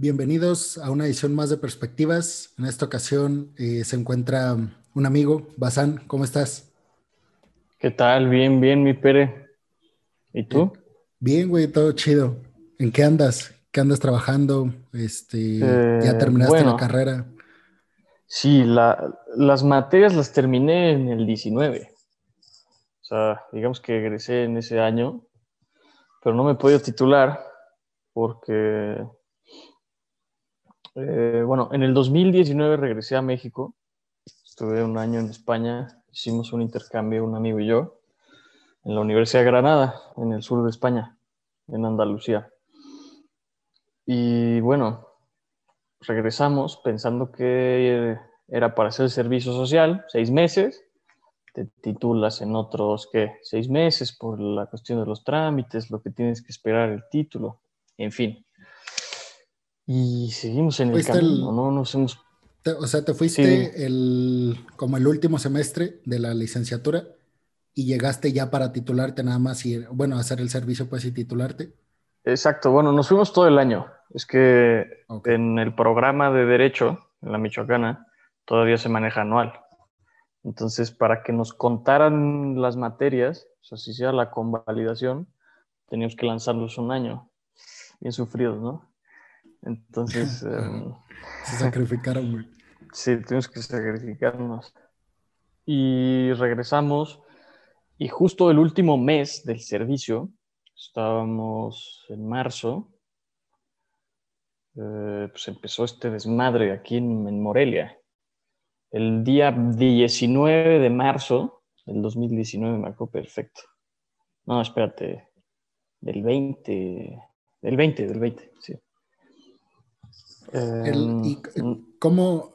Bienvenidos a una edición más de Perspectivas. En esta ocasión eh, se encuentra un amigo, Bazán. ¿Cómo estás? ¿Qué tal? Bien, bien, mi Pere. ¿Y tú? Bien, güey, todo chido. ¿En qué andas? ¿Qué andas trabajando? Este, ¿Ya eh, terminaste la carrera? Sí, las materias las terminé en el 19. O sea, digamos que egresé en ese año, pero no me he podido titular porque, eh, bueno, en el 2019 regresé a México. Estuve un año en España, hicimos un intercambio, un amigo y yo, en la Universidad de Granada, en el sur de España, en Andalucía. Y bueno, regresamos pensando que era para hacer servicio social, seis meses, te titulas en otros, ¿qué? Seis meses por la cuestión de los trámites, lo que tienes que esperar el título, en fin. Y seguimos en el camino, ¿no? Nos hemos... o sea, te fuiste el, como el último semestre de la licenciatura y llegaste ya para titularte nada más y, bueno, hacer el servicio pues y titularte. Exacto, bueno, nos fuimos todo el año. Es que en el programa de Derecho, en la Michoacana, todavía se maneja anual. Entonces, para que nos contaran las materias, o sea, si sea la convalidación, teníamos que lanzarlos un año. Bien sufridos, ¿no? Entonces... Em, se sacrificaron, güey. Sí, tuvimos que sacrificarnos. Y regresamos, y justo el último mes del servicio, estábamos en marzo, eh, pues empezó este desmadre aquí en, Morelia. El día 19 de marzo del 2019, me acuerdo perfecto. No, espérate, del 20, del 20, del 20, sí. ¿Y em, cómo,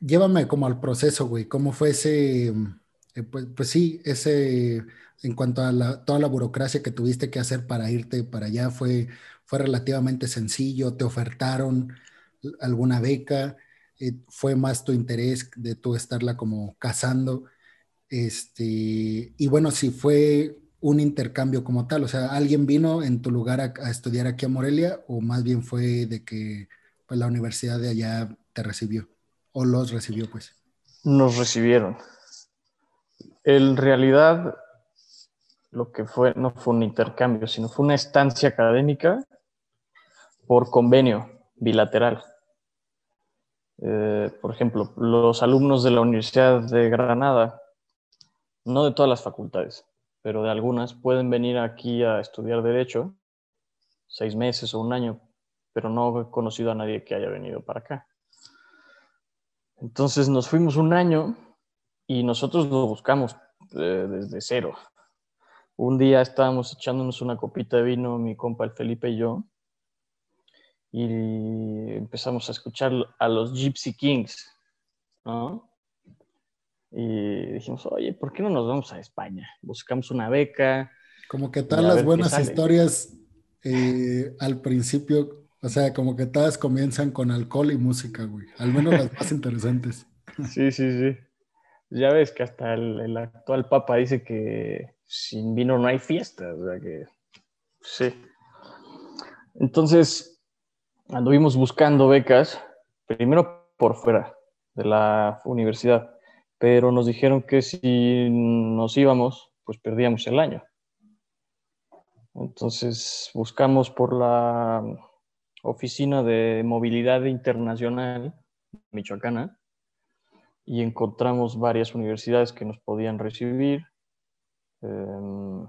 llévame como al proceso, güey, cómo fue ese, eh, pues, pues, sí, ese, en cuanto a toda la burocracia que tuviste que hacer para irte para allá, fue fue relativamente sencillo, te ofertaron alguna beca, eh, fue más tu interés de tú estarla como cazando. Este, y bueno, si fue un intercambio como tal, o sea, ¿alguien vino en tu lugar a, estudiar aquí a Morelia o más bien fue de que pues, la universidad de allá te recibió o los recibió pues? Nos recibieron. En realidad, lo que fue no fue un intercambio, sino fue una estancia académica por convenio bilateral. Eh, por ejemplo, los alumnos de la Universidad de Granada, no de todas las facultades, pero de algunas, pueden venir aquí a estudiar derecho seis meses o un año, pero no he conocido a nadie que haya venido para acá. Entonces nos fuimos un año y nosotros lo buscamos eh, desde cero. Un día estábamos echándonos una copita de vino, mi compa el Felipe y yo, y empezamos a escuchar a los Gypsy Kings, ¿no? Y dijimos, oye, ¿por qué no nos vamos a España? Buscamos una beca. Como que todas las buenas historias eh, al principio, o sea, como que todas comienzan con alcohol y música, güey. Al menos las más interesantes. Sí, sí, sí. Ya ves que hasta el, el, actual papa dice que sin vino no hay fiesta, o sea que sí. Entonces, anduvimos buscando becas, primero por fuera de la universidad, pero nos dijeron que si nos íbamos, pues perdíamos el año. Entonces buscamos por la Oficina de Movilidad Internacional Michoacana y encontramos varias universidades que nos podían recibir. Em,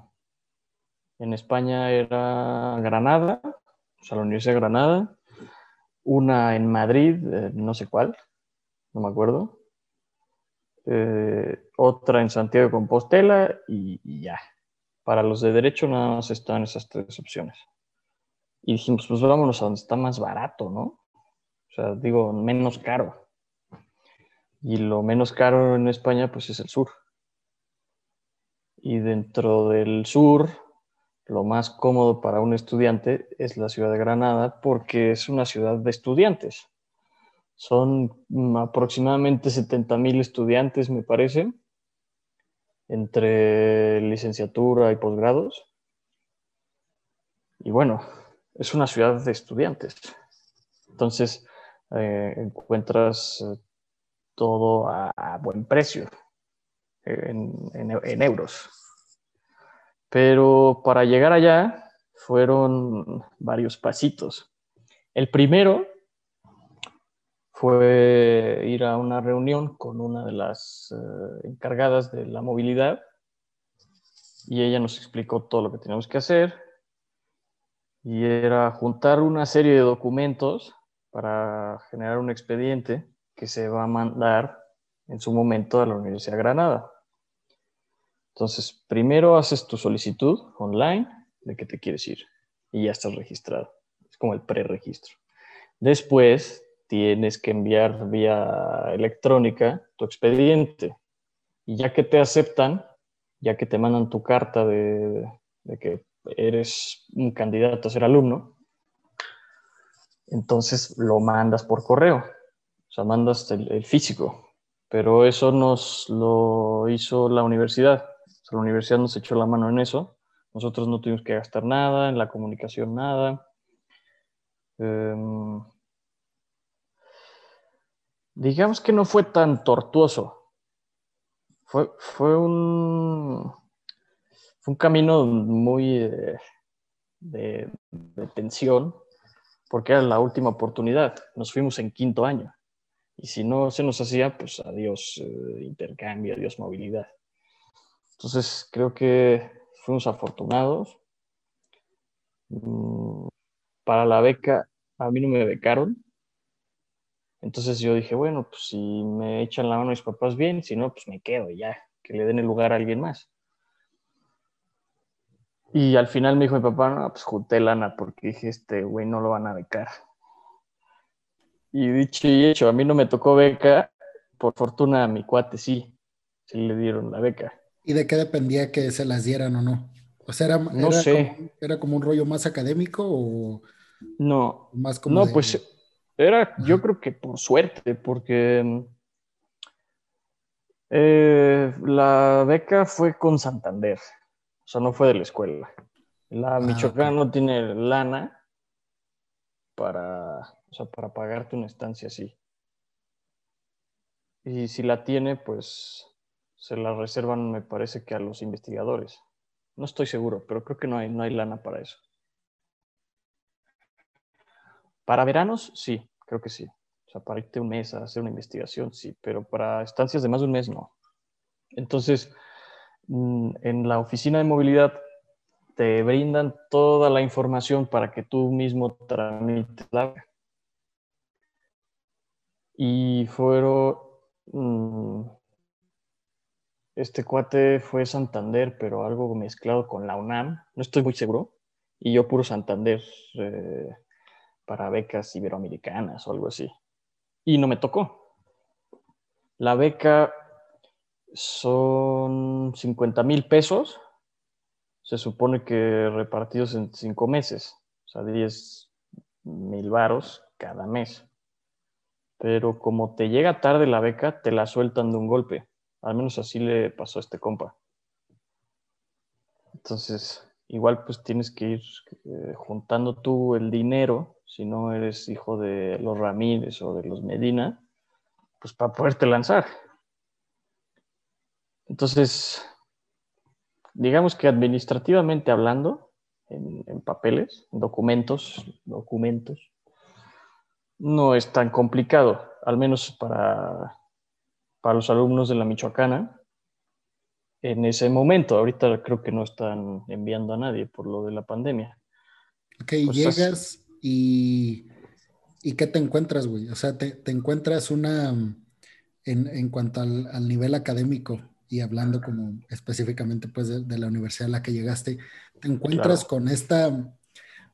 en España era Granada, o sea, la Universidad de Granada, una en Madrid, eh, no sé cuál, no me acuerdo, eh, otra en Santiago de Compostela y, ya. Para los de derecho nada más están esas tres opciones. Y dijimos, pues vámonos a donde está más barato, ¿no? O sea, digo, menos caro. Y lo menos caro en España, pues es el sur. Y dentro del sur, lo más cómodo para un estudiante es la ciudad de Granada porque es una ciudad de estudiantes. Son aproximadamente 70 mil estudiantes, me parece, entre licenciatura y posgrados. Y bueno, es una ciudad de estudiantes. Entonces, eh, encuentras eh, todo a, buen precio, en euros. Pero para llegar allá fueron varios pasitos. El primero fue ir a una reunión con una de las eh, encargadas de la movilidad y ella nos explicó todo lo que teníamos que hacer y era juntar una serie de documentos para generar un expediente que se va a mandar en su momento a la Universidad de Granada. Entonces, primero haces tu solicitud online de que te quieres ir y ya estás registrado. Es como el preregistro. Después tienes que enviar vía electrónica tu expediente. Y ya que te aceptan, ya que te mandan tu carta de, que eres un candidato a ser alumno, entonces lo mandas por correo. O sea, mandas el, físico. Pero eso nos lo hizo la universidad. la universidad nos echó la mano en eso. Nosotros no tuvimos que gastar nada, en la comunicación nada. Em, digamos que no fue tan tortuoso. Fue, fue, un, un camino muy eh, de, tensión, porque era la última oportunidad. Nos fuimos en quinto año. Y si no se nos hacía, pues adiós eh, intercambio, adiós movilidad. Entonces creo que fuimos afortunados. Mm, para la beca, a mí no me becaron. Entonces yo dije, bueno, pues si me echan la mano mis papás bien, si no, pues me quedo ya, que le den el lugar a alguien más. Y al final me dijo mi papá, no, pues junté lana porque dije, este güey no lo van a becar. Y dicho y hecho, a mí no me tocó beca, por fortuna a mi cuate sí, sí le dieron la beca. ¿Y de qué dependía que se las dieran o no? O sea, era, no sé. Como, ¿era como un rollo más académico o no, más como No, pues era, yo creo que por suerte, porque eh, la beca fue con Santander, o sea, no fue de la escuela. La ah, Michoacán no tiene lana para, o sea, para pagarte una estancia así. Y si la tiene, pues se la reservan, me parece que a los investigadores. No estoy seguro, pero creo que no hay, no hay lana para eso. Para veranos, sí, creo que sí. O sea, para irte un mes a hacer una investigación, sí, pero para estancias de más de un mes, no. Entonces, mm, en la oficina de movilidad te brindan toda la información para que tú mismo tramites la y fueron mm, este cuate fue Santander, pero algo mezclado con la UNAM, no estoy muy seguro. Y yo puro Santander eh, para becas iberoamericanas o algo así. Y no me tocó. La beca son 50 mil pesos. Se supone que repartidos en cinco meses. O sea, 10 mil varos cada mes. Pero como te llega tarde la beca, te la sueltan de un golpe. Al menos así le pasó a este compa. Entonces, igual pues tienes que ir eh, juntando tú el dinero, si no eres hijo de los Ramírez o de los Medina, pues para poderte lanzar. Entonces, digamos que administrativamente hablando, en, en papeles, en documentos, documentos, no es tan complicado, al menos para para los alumnos de la Michoacana en ese momento. Ahorita creo que no están enviando a nadie por lo de la pandemia. Ok, pues llegas y, y ¿qué te encuentras, güey? O sea, te, encuentras una, en, en cuanto al, nivel académico y hablando como específicamente pues de, la universidad a la que llegaste, te encuentras con esta,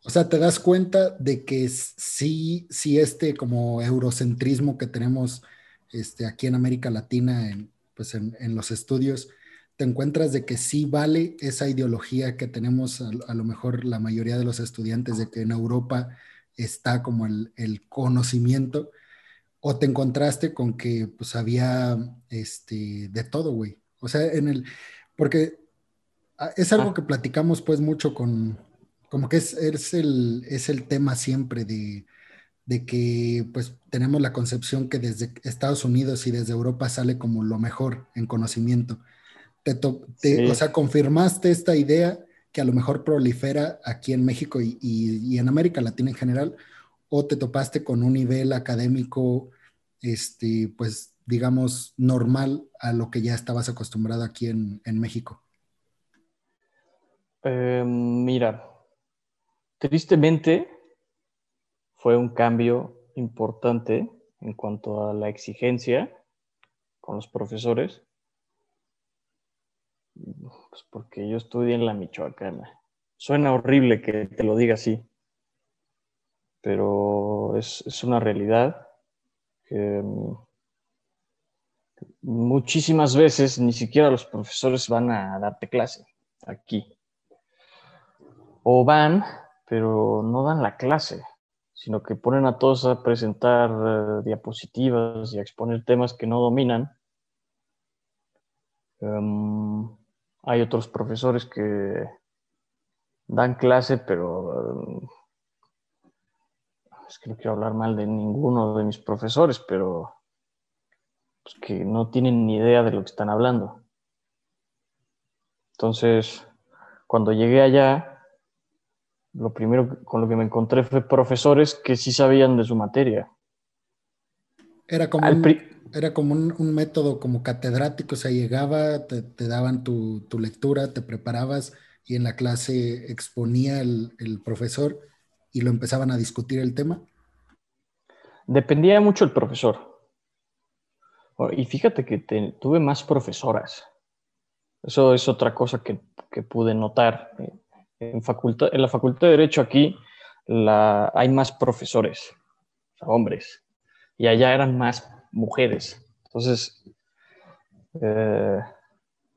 o sea, te das cuenta de que sí, sí este como eurocentrismo que tenemos este, aquí en América Latina, en, pues en, los estudios, te encuentras de que sí vale esa ideología que tenemos a, lo mejor la mayoría de los estudiantes de que en Europa está como el, conocimiento, o te encontraste con que pues había este, de todo, güey. O sea, en el, porque ah, es algo ah. que platicamos pues mucho con, como que es, es, el, es el tema siempre de, de que pues tenemos la concepción que desde Estados Unidos y desde Europa sale como lo mejor en conocimiento. Te, O sea, confirmaste esta idea que a lo mejor prolifera aquí en México y, y, en América Latina en general, o te topaste con un nivel académico, este, pues digamos, normal a lo que ya estabas acostumbrado aquí en, en México? Eh, mira, tristemente fue un cambio importante en cuanto a la exigencia con los profesores, pues porque yo estudié en la Michoacana. Suena horrible que te lo diga así, pero es, una realidad que muchísimas veces ni siquiera los profesores van a darte clase aquí. O van, pero no dan la clase, sino que ponen a todos a presentar eh, diapositivas y a exponer temas que no dominan. Em, hay otros profesores que dan clase, pero em, es que no quiero hablar mal de ninguno de mis profesores, pero pues, que no tienen ni idea de lo que están hablando. Entonces, cuando llegué allá, lo primero con lo que me encontré fue profesores que sí sabían de su materia. Era como, un, era como un, método como catedrático, o sea, llegaba, te, daban tu, lectura, te preparabas y en la clase exponía el, el profesor y lo empezaban a discutir el tema. Dependía mucho el profesor. Y fíjate que tuve más profesoras. Eso es otra cosa que, pude notar. En, facultad, en la Facultad de Derecho aquí la, hay más profesores, hombres, y allá eran más mujeres. Entonces, eh,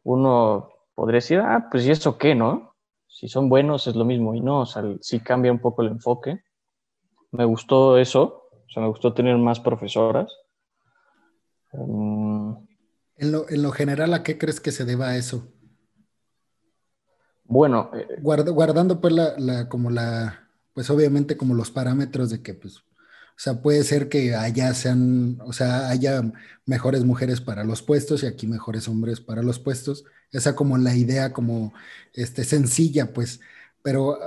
uno podría decir, ah, pues ¿y eso qué, no? Si son buenos es lo mismo, y no, o sea, sí cambia un poco el enfoque. Me gustó eso, o sea, me gustó tener más profesoras Mm. En lo, general, ¿a qué crees que se deba eso? Bueno, eh, guardando pues la, como la, pues obviamente como los parámetros de que pues, o sea, puede ser que allá sean, o sea, haya mejores mujeres para los puestos y aquí mejores hombres para los puestos. Esa como la idea como este, sencilla, pues, pero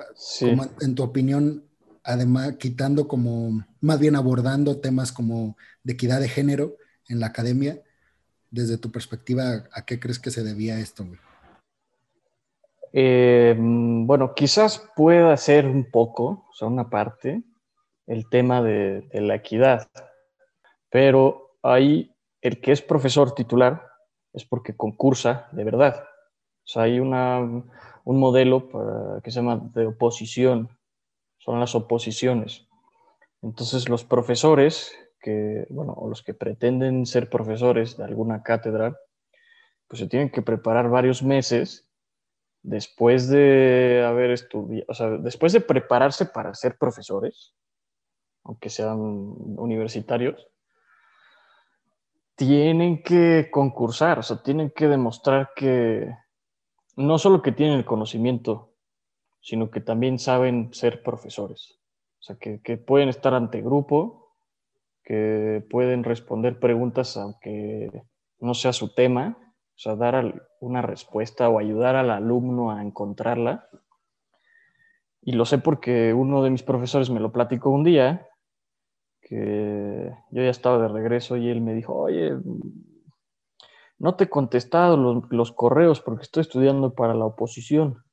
en tu opinión, además, quitando como, más bien abordando temas como de equidad de género, en la academia, desde tu perspectiva, ¿a qué crees que se debía esto? Eh, bueno, quizás pueda ser un poco, o sea, una parte, el tema de, la equidad, pero ahí el que es profesor titular es porque concursa de verdad. O sea, hay una, un modelo que se llama de oposición, son las oposiciones. Entonces los profesores que, bueno, o los que pretenden ser profesores de alguna cátedra, pues se tienen que preparar varios meses después de haber estudiado, o sea, después de prepararse para ser profesores, aunque sean universitarios, tienen que concursar, o sea, tienen que demostrar que no solo que tienen el conocimiento, sino que también saben ser profesores. O sea, que, que pueden estar ante grupo que pueden responder preguntas aunque no sea su tema, o sea, dar una respuesta o ayudar al alumno a encontrarla. Y lo sé porque uno de mis profesores me lo platicó un día, que yo ya estaba de regreso y él me dijo, oye, no te he contestado los, correos porque estoy estudiando para la oposición.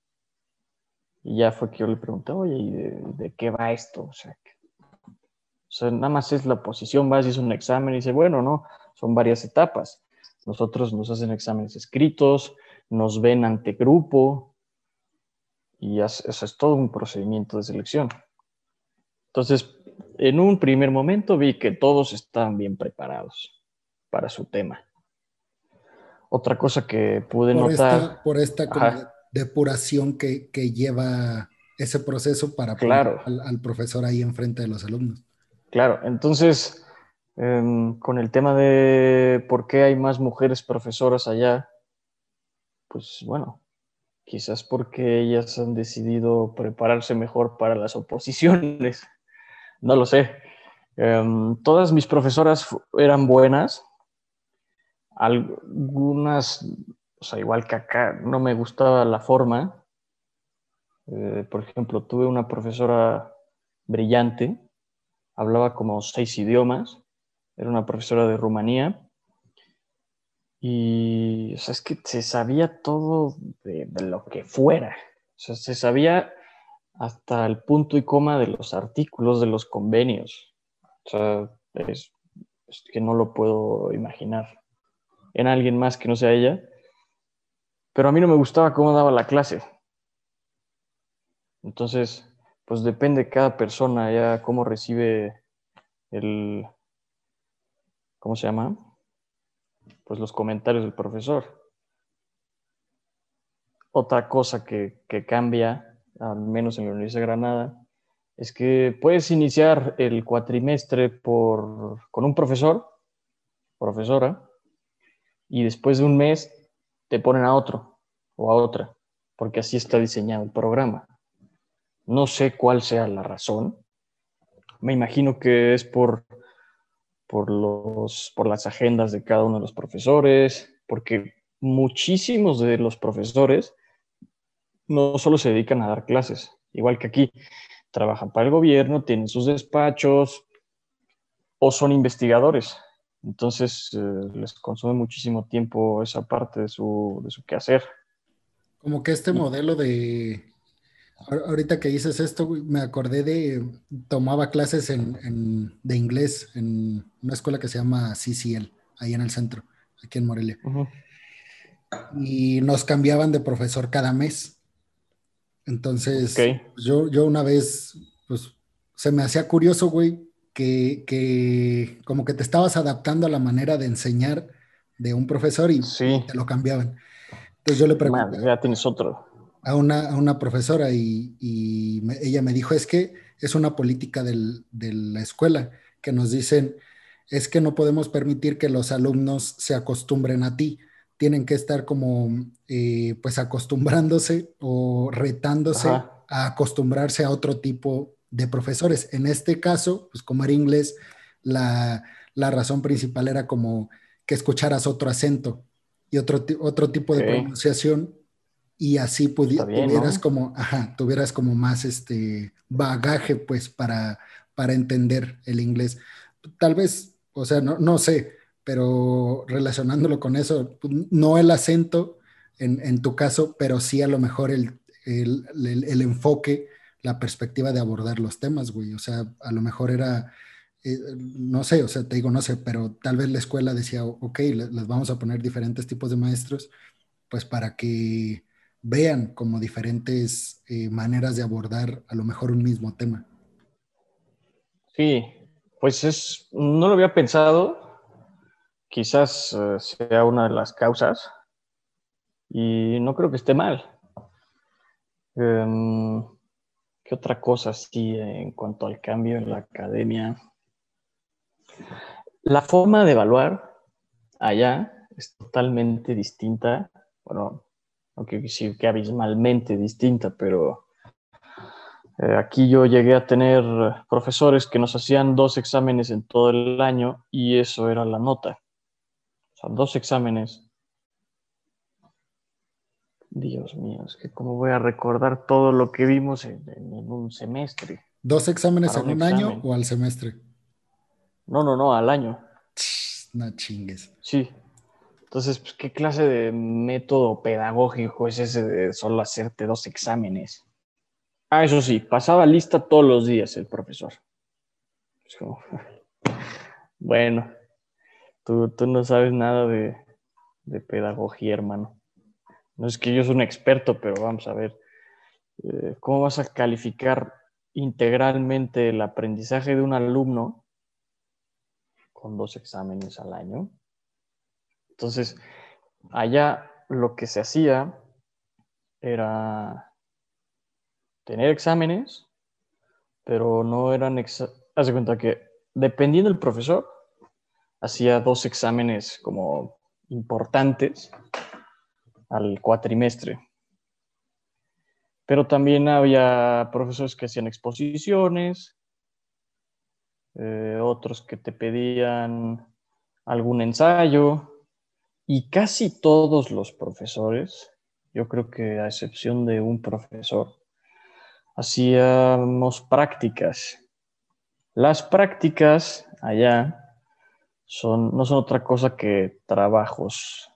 Y ya fue que yo le pregunté, oye, ¿y de, de qué va esto? O sea, o sea, nada más es la posición, vas y es un examen y dice, bueno, no, son varias etapas. Nosotros nos hacen exámenes escritos, nos ven ante grupo y eso es todo un procedimiento de selección. Entonces, en un primer momento vi que todos estaban bien preparados para su tema. Otra cosa que pude notar... por esta depuración que, lleva ese proceso para poner al profesor ahí enfrente de los alumnos. Claro, entonces, em, con el tema de por qué hay más mujeres profesoras allá, pues bueno, quizás porque ellas han decidido prepararse mejor para las oposiciones, no lo sé. Em, todas mis profesoras eran buenas. Algunas, o sea, igual que acá, no me gustaba la forma. Eh, por ejemplo, tuve una profesora brillante, hablaba como seis idiomas, era una profesora de Rumanía y, o sea, es que se sabía todo de, lo que fuera. O sea, se sabía hasta el punto y coma de los artículos de los convenios. O sea, es, que no lo puedo imaginar en alguien más que no sea ella. Pero a mí no me gustaba cómo daba la clase. Entonces, pues depende de cada persona ya cómo recibe el, ¿cómo se llama? pues los comentarios del profesor. Otra cosa que, cambia, al menos en la Universidad de Granada, es que puedes iniciar el cuatrimestre por, con un profesor, profesora, y después de un mes te ponen a otro o a otra, porque así está diseñado el programa. No sé cuál sea la razón. Me imagino que es por por, los, por las agendas de cada uno de los profesores, porque muchísimos de los profesores no solo se dedican a dar clases, igual que aquí, trabajan para el gobierno, tienen sus despachos o son investigadores. Entonces eh, les consume muchísimo tiempo esa parte de su, de su quehacer. Como que este modelo de, Ahorita que dices esto, me acordé de, tomaba clases en, de inglés en una escuela que se llama CCL, ahí en el centro, aquí en Morelia. Y nos cambiaban de profesor cada mes. Entonces, yo, yo una vez, pues, se me hacía curioso, güey, que, que, como que te estabas adaptando a la manera de enseñar de un profesor y te lo cambiaban. Entonces yo le pregunté. ya tienes otro a una, profesora y, ella me dijo, es que es una política de la escuela, que nos dicen, es que no podemos permitir que los alumnos se acostumbren a ti, tienen que estar como, eh, pues acostumbrándose o retándose a acostumbrarse a otro tipo de profesores. En este caso, pues como era inglés, la, razón principal era como que escucharas otro acento y otro, otro tipo de pronunciación y así tuvieras como, ajá, tuvieras como más este bagaje pues para, para entender el inglés. Tal vez, o sea, no, no sé, pero relacionándolo con eso, pues, no el acento en, en tu caso, pero sí a lo mejor el, el, el, enfoque, la perspectiva de abordar los temas, güey. O sea, a lo mejor era, eh, no sé, o sea, te digo, no sé, pero tal vez la escuela decía, ok, les vamos a poner diferentes tipos de maestros, pues para que vean como diferentes eh, maneras de abordar a lo mejor un mismo tema. Sí, pues es, no lo había pensado, quizás eh, sea una de las causas y no creo que esté mal. Em, ¿Qué otra cosa sí en cuanto al cambio en la academia? La forma de evaluar allá es totalmente distinta. Bueno, aunque sí que abismalmente distinta, pero eh, aquí yo llegué a tener profesores que nos hacían dos exámenes en todo el año y eso era la nota. Sea, dos exámenes. Dios mío, es que cómo voy a recordar todo lo que vimos en, un semestre. ¿Dos exámenes en un, año o al semestre? No, no, no, al año. No chingues. Sí, entonces, pues, ¿qué clase de método pedagógico es ese de solo hacerte dos exámenes? Ah, eso sí, pasaba lista todos los días el profesor. bueno, tú, no sabes nada de, pedagogía, hermano. No es que yo soy un experto, pero vamos a ver. Eh, ¿Cómo vas a calificar integralmente el aprendizaje de un alumno con dos exámenes al año? Entonces, allá lo que se hacía era tener exámenes, pero no eran... Haz de cuenta que dependiendo del profesor, hacía dos exámenes como importantes al cuatrimestre. Pero también había profesores que hacían exposiciones eh, otros que te pedían algún ensayo y casi todos los profesores, yo creo que a excepción de un profesor, hacíamos prácticas. Las prácticas allá son, no son otra cosa que trabajos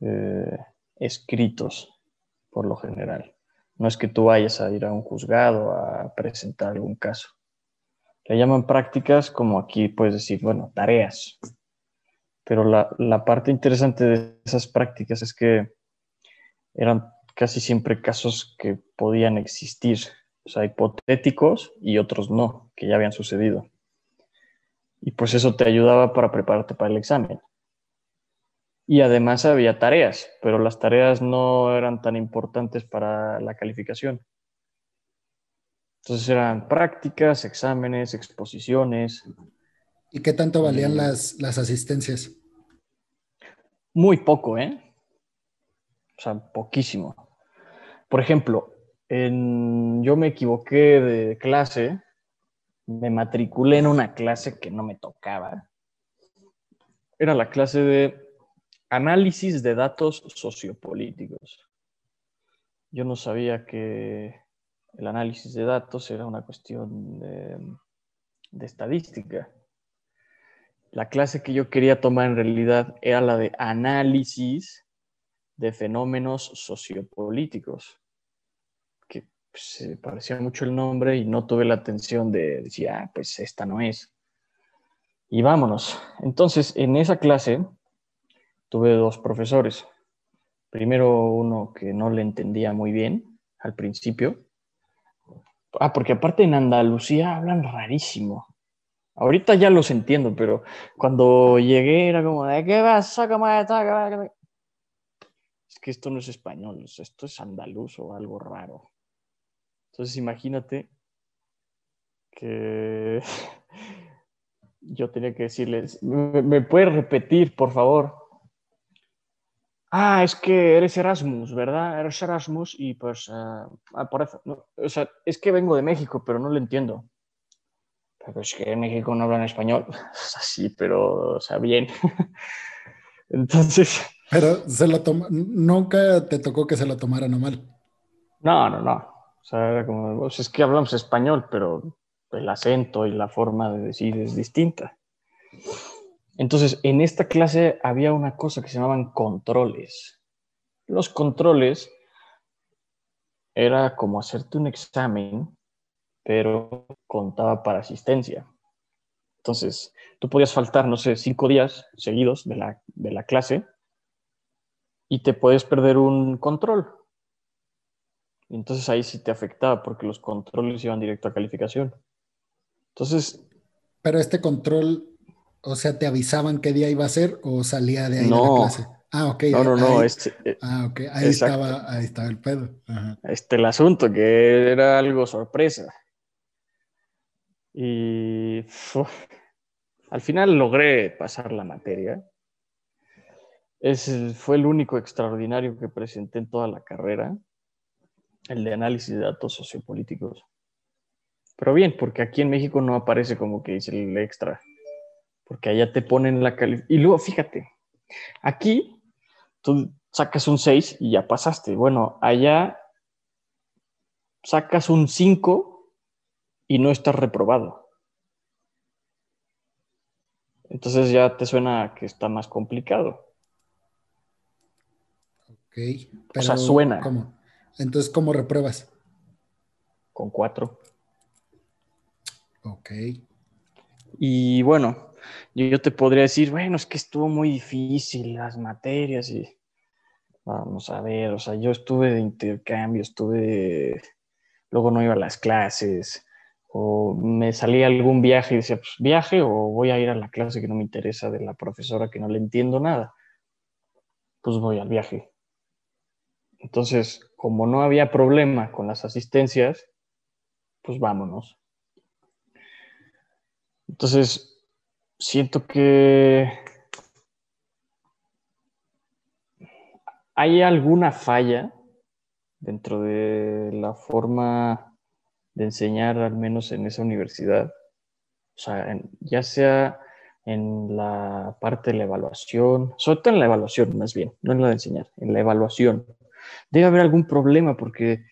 eh, escritos, por lo general. No es que tú vayas a ir a un juzgado a presentar algún caso. Le llaman prácticas como aquí puedes decir, bueno, tareas. Pero la, la parte interesante de esas prácticas es que eran casi siempre casos que podían existir, o sea, hipotéticos y otros no, que ya habían sucedido. Y pues eso te ayudaba para prepararte para el examen. Y además había tareas, pero las tareas no eran tan importantes para la calificación. Entonces eran prácticas, exámenes, exposiciones. ¿Y qué tanto valían las, las asistencias? Muy poco, ¿eh? O sea, poquísimo. Por ejemplo, en, yo me equivoqué de clase, me matriculé en una clase que no me tocaba. Era la clase de Análisis de datos sociopolíticos. Yo no sabía que el análisis de datos era una cuestión de, estadística. La clase que yo quería tomar en realidad era la de análisis de fenómenos sociopolíticos, se parecía mucho el nombre y no tuve la atención de decir, ah, pues esta no es. Y vámonos. Entonces, en esa clase tuve dos profesores. Primero uno que no le entendía muy bien al principio. Ah, porque aparte en Andalucía hablan rarísimo. Ahorita ya los entiendo, pero cuando llegué era como, ¿de qué vas? Es que esto no es español, esto es andaluz o algo raro. Entonces imagínate que yo tenía que decirles, ¿me, me puedes repetir, por favor? Ah, es que eres Erasmus, ¿verdad? Eres Erasmus y pues, uh, por eso, o sea, es que vengo de México, pero no lo entiendo. Pero es que en México no hablan español. Sí, pero, o sea, bien. Entonces... Pero se lo toma, nunca te tocó que se lo tomaran a mal. No, no, no. Sea, era como, pues es que hablamos español, pero el acento y la forma de decir es distinta. Entonces, en esta clase había una cosa que se llamaban controles. Los controles era como hacerte un examen, pero contaba para asistencia. Entonces, tú podías faltar, no sé, cinco días seguidos de la, de la clase y te puedes perder un control. Entonces ahí sí te afectaba porque los controles iban directo a calificación. Entonces... Pero este control o sea, ¿te avisaban qué día iba a ser o salía de ahí no. de la clase? Ah, ok. No, no, no. Eh, ah, ok. Ahí estaba, ahí estaba el pedo. Este el asunto, que era algo sorpresa. Y al final logré pasar la materia. Es, fue el único extraordinario que presenté en toda la carrera, el de análisis de datos sociopolíticos. Pero bien, porque aquí en México no aparece como que dice el extra porque allá te ponen la calificación. Y luego, fíjate, aquí tú sacas un 6 y ya pasaste. Bueno, allá sacas un 5 y no estás reprobado. Entonces ya te suena que está más complicado. Ok. o sea, suena. ¿cómo? Entonces, ¿cómo repruebas? Con 4. Ok. Y bueno, yo te podría decir, bueno, es que estuvo muy difícil las materias y vamos a ver, o sea, yo estuve de intercambio, estuve, luego no iba a las clases, o me salía algún viaje y decía, pues viaje o voy a ir a la clase que no me interesa de la profesora que no le entiendo nada. Pues voy al viaje. Entonces, como no había problema con las asistencias, pues vámonos. Entonces, siento que hay alguna falla dentro de la forma de enseñar, al menos en esa universidad. O sea, ya sea en la parte de la evaluación, sobre todo en la evaluación más bien, no en la de enseñar, en la evaluación. Debe haber algún problema porque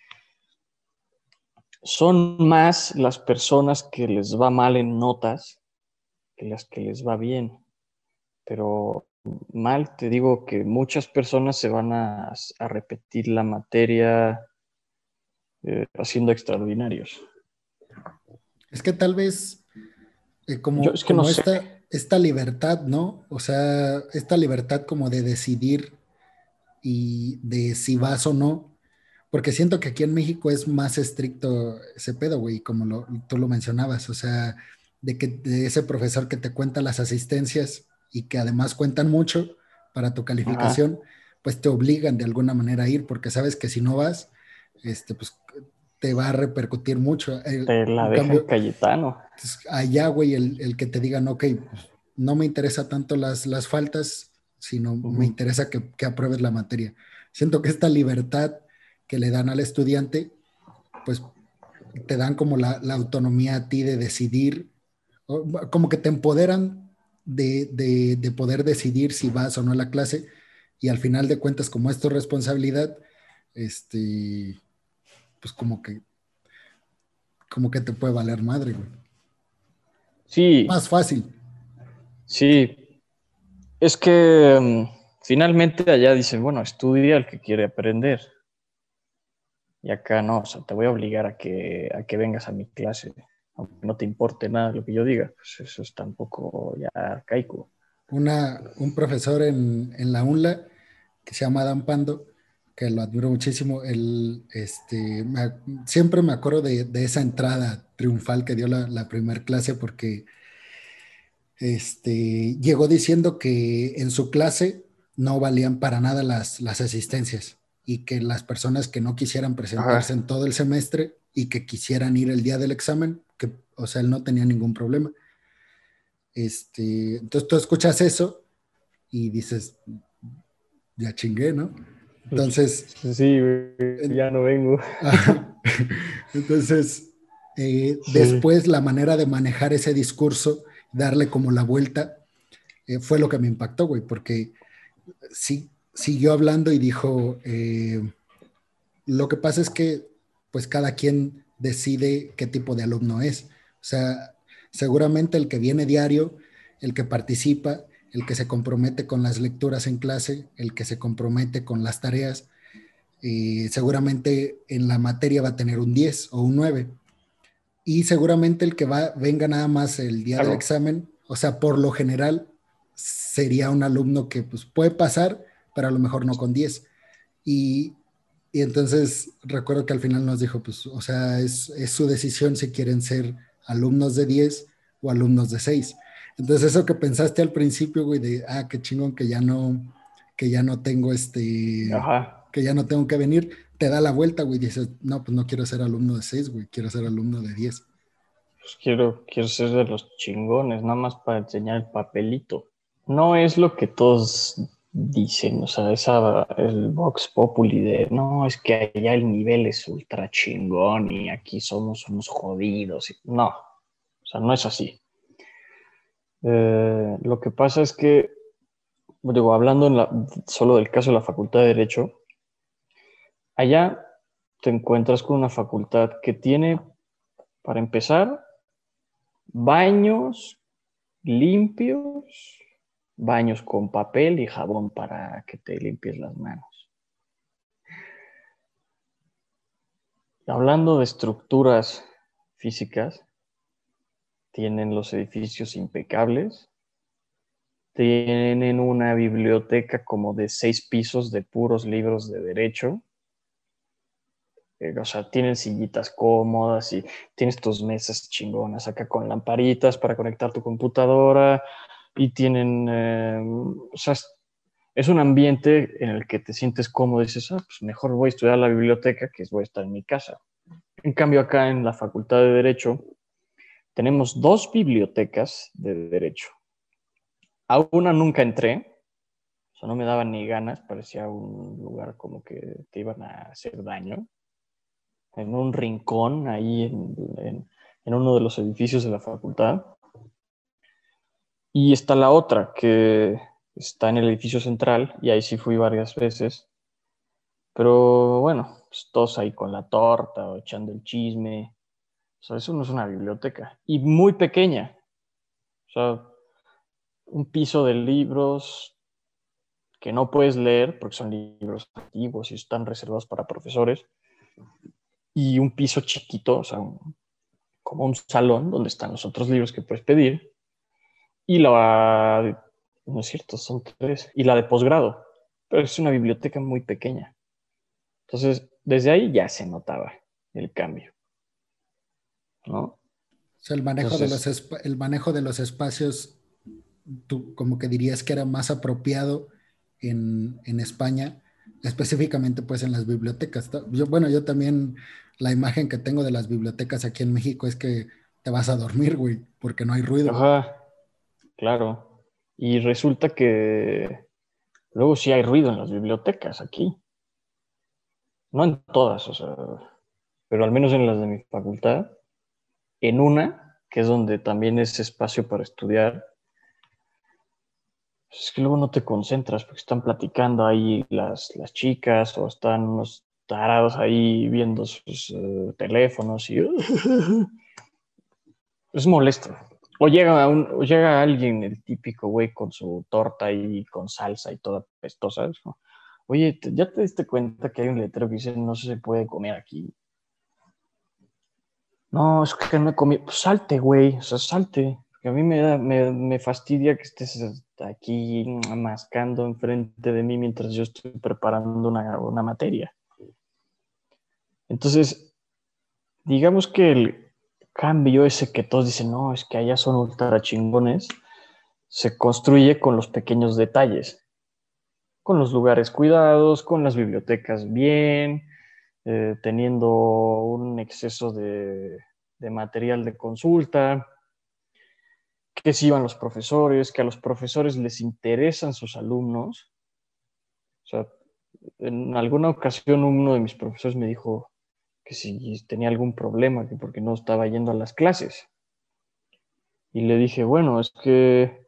son más las personas que les va mal en notas que las que les va bien. Pero mal te digo que muchas personas se van a, repetir la materia eh, haciendo extraordinarios. Es que tal vez eh, como, esta, libertad, ¿no? O sea, esta libertad como de decidir y de si vas o no, porque siento que aquí en México es más estricto ese pedo, güey, como tú lo mencionabas, o sea, de que de ese profesor que te cuenta las asistencias y que además cuentan mucho para tu calificación, pues te obligan de alguna manera a ir, porque sabes que si no vas, este, pues te va a repercutir mucho. Te la deja Cayetano. allá, güey, el, que te digan, ok, pues, no me interesa tanto las, las faltas, sino me interesa que, que, apruebes la materia. Siento que esta libertad que le dan al estudiante, pues te dan como la, la autonomía a ti de decidir, como que te empoderan de, de, de poder decidir si vas o no a la clase y al final de cuentas, como es tu responsabilidad, este, pues como que, como que te puede valer madre, güey. Sí. Más fácil. Sí. Es que mm, finalmente allá dicen, bueno, estudia el que quiere aprender. Y acá no, o sea, te voy a obligar a que, a que vengas a mi clase, aunque no te importe nada lo que yo diga. Pues eso es tampoco ya arcaico. Una, un profesor en, en la UNLA que se llama Dan Pando, que lo admiro muchísimo. El, este, siempre me acuerdo de, esa entrada triunfal que dio la, la primera clase porque este, llegó diciendo que en su clase no valían para nada las, las asistencias y que las personas que no quisieran presentarse en todo el semestre y que quisieran ir el día del examen, que, o sea, él no tenía ningún problema. Este, entonces tú escuchas eso y dices, ya chingué, ¿no? Entonces. Sí, ya no vengo. Entonces, eh, después la manera de manejar ese discurso, darle como la vuelta, eh, fue lo que me impactó, güey, porque sí, siguió hablando y dijo, eh, lo que pasa es que pues cada quien decide qué tipo de alumno es. O sea, seguramente el que viene diario, el que participa, el que se compromete con las lecturas en clase, el que se compromete con las tareas, y seguramente en la materia va a tener un 10 o un 9. Y seguramente el que va, venga nada más el día del examen, o sea, por lo general sería un alumno que pues, puede pasar, pero a lo mejor no con 10. Y, y entonces recuerdo que al final nos dijo, pues, o sea, es, es su decisión si quieren ser alumnos de 10 o alumnos de 6. Entonces eso que pensaste al principio, güey, de, ah, qué chingón que ya no, que ya no tengo este, que ya no tengo que venir, te da la vuelta, güey, dices, no, pues no quiero ser alumno de seis, güey, quiero ser alumno de diez. Pues quiero, quiero ser de los chingones, nada más para enseñar el papelito. No es lo que todos dicen, o sea, esa, el Vox Populi de, no, es que allá el nivel es ultra chingón y aquí somos unos jodidos. No, o sea, no es así. Eh, lo que pasa es que, digo, hablando solo del caso de la Facultad de Derecho, allá te encuentras con una facultad que tiene, para empezar, baños limpios, baños con papel y jabón para que te limpies las manos. Hablando de estructuras físicas, tienen los edificios impecables, tienen una biblioteca como de seis pisos de puros libros de derecho. Eh, o sea, tienen sillitas cómodas y tienes tus mesas chingonas acá con lamparitas para conectar tu computadora y tienen, eh, o sea, es un ambiente en el que te sientes cómodo y dices, ah, pues mejor voy a estudiar la biblioteca que voy a estar en mi casa. En cambio, acá en la Facultad de Derecho, tenemos dos bibliotecas de derecho. A una nunca entré, o sea, no me daban ni ganas, parecía un lugar como que te iban a hacer daño. En un rincón ahí en, uno de los edificios de la facultad. Y está la otra, que está en el edificio central, y ahí sí fui varias veces. Pero bueno, pues todos ahí con la torta o echando el chisme. O sea, eso no es una biblioteca. Y muy pequeña. O sea, un piso de libros que no puedes leer porque son libros antiguos y están reservados para profesores. Y un piso chiquito, o sea, como un salón donde están los otros libros que puedes pedir. Y la, no es cierto, son tres. Y la de posgrado. Pero es una biblioteca muy pequeña. Entonces, desde ahí ya se notaba el cambio. ¿No? O sea, el manejo, de, los el manejo de los espacios, tú como que dirías que era más apropiado en, en España, específicamente pues en las bibliotecas. Yo, bueno, yo también la imagen que tengo de las bibliotecas aquí en México es que te vas a dormir, güey, porque no hay ruido. Ajá, claro. Y resulta que luego sí hay ruido en las bibliotecas aquí. No en todas, o sea, pero al menos en las de mi facultad. En una, que es donde también es espacio para estudiar, pues es que luego no te concentras porque están platicando ahí las, las chicas o están unos tarados ahí viendo sus eh, teléfonos y es molesto. O llega, llega alguien, el típico güey, con su torta y con salsa y toda pestosa. Oye, ¿ya te diste cuenta que hay un letrero que dice no se puede comer aquí? No, es que no he comido. Pues salte, güey, o sea, salte. Porque a mí me, me fastidia que estés aquí mascando enfrente de mí mientras yo estoy preparando una, una materia. Entonces, digamos que el cambio ese que todos dicen, no, es que allá son ultra chingones, se construye con los pequeños detalles, con los lugares cuidados, con las bibliotecas bien, eh, teniendo un exceso de, material de consulta, que si iban los profesores, que a los profesores les interesan sus alumnos. O sea, en alguna ocasión uno de mis profesores me dijo, que si tenía algún problema, que porque no estaba yendo a las clases. Y le dije, bueno, es que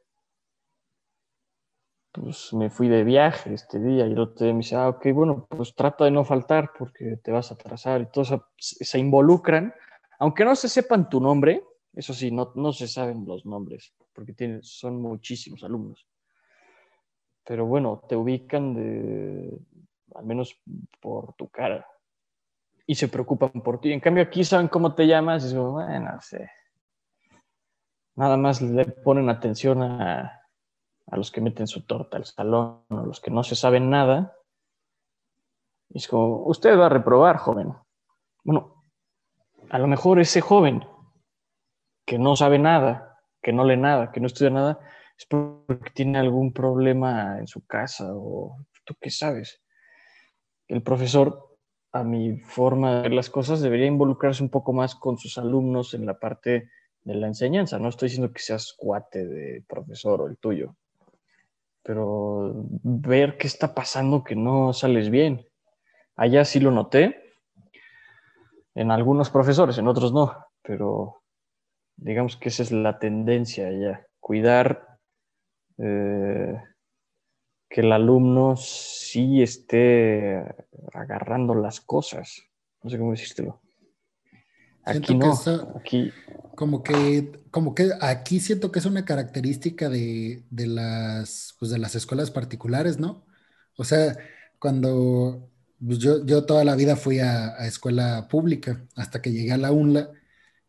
pues me fui de viaje este día y el otro día me dice, ah, ok, bueno, pues trata de no faltar porque te vas a atrasar y todo se involucran, aunque no se sepan tu nombre, eso sí, no, no se saben los nombres porque tienen, son muchísimos alumnos. Pero bueno, te ubican de, al menos por tu cara y se preocupan por ti. En cambio, aquí saben cómo te llamas y digo, bueno, sé. Nada más le ponen atención a, a los que meten su torta al salón, a los que no se saben nada. Y es como, usted va a reprobar, joven. Bueno, a lo mejor ese joven que no sabe nada, que no lee nada, que no estudia nada, es porque tiene algún problema en su casa o tú qué sabes. El profesor a mi forma de ver las cosas, debería involucrarse un poco más con sus alumnos en la parte de la enseñanza. No estoy diciendo que seas cuate de profesor o el tuyo, pero ver qué está pasando que no sales bien. Allá sí lo noté, en algunos profesores, en otros no, pero digamos que esa es la tendencia allá, cuidar eh, que el alumno sí esté agarrando las cosas. No sé cómo decírtelo. Aquí no, aquí... Como que, como que aquí siento que es una característica de, las, pues de las escuelas particulares, ¿no? O sea, cuando pues yo, yo toda la vida fui a, escuela pública hasta que llegué a la UNLA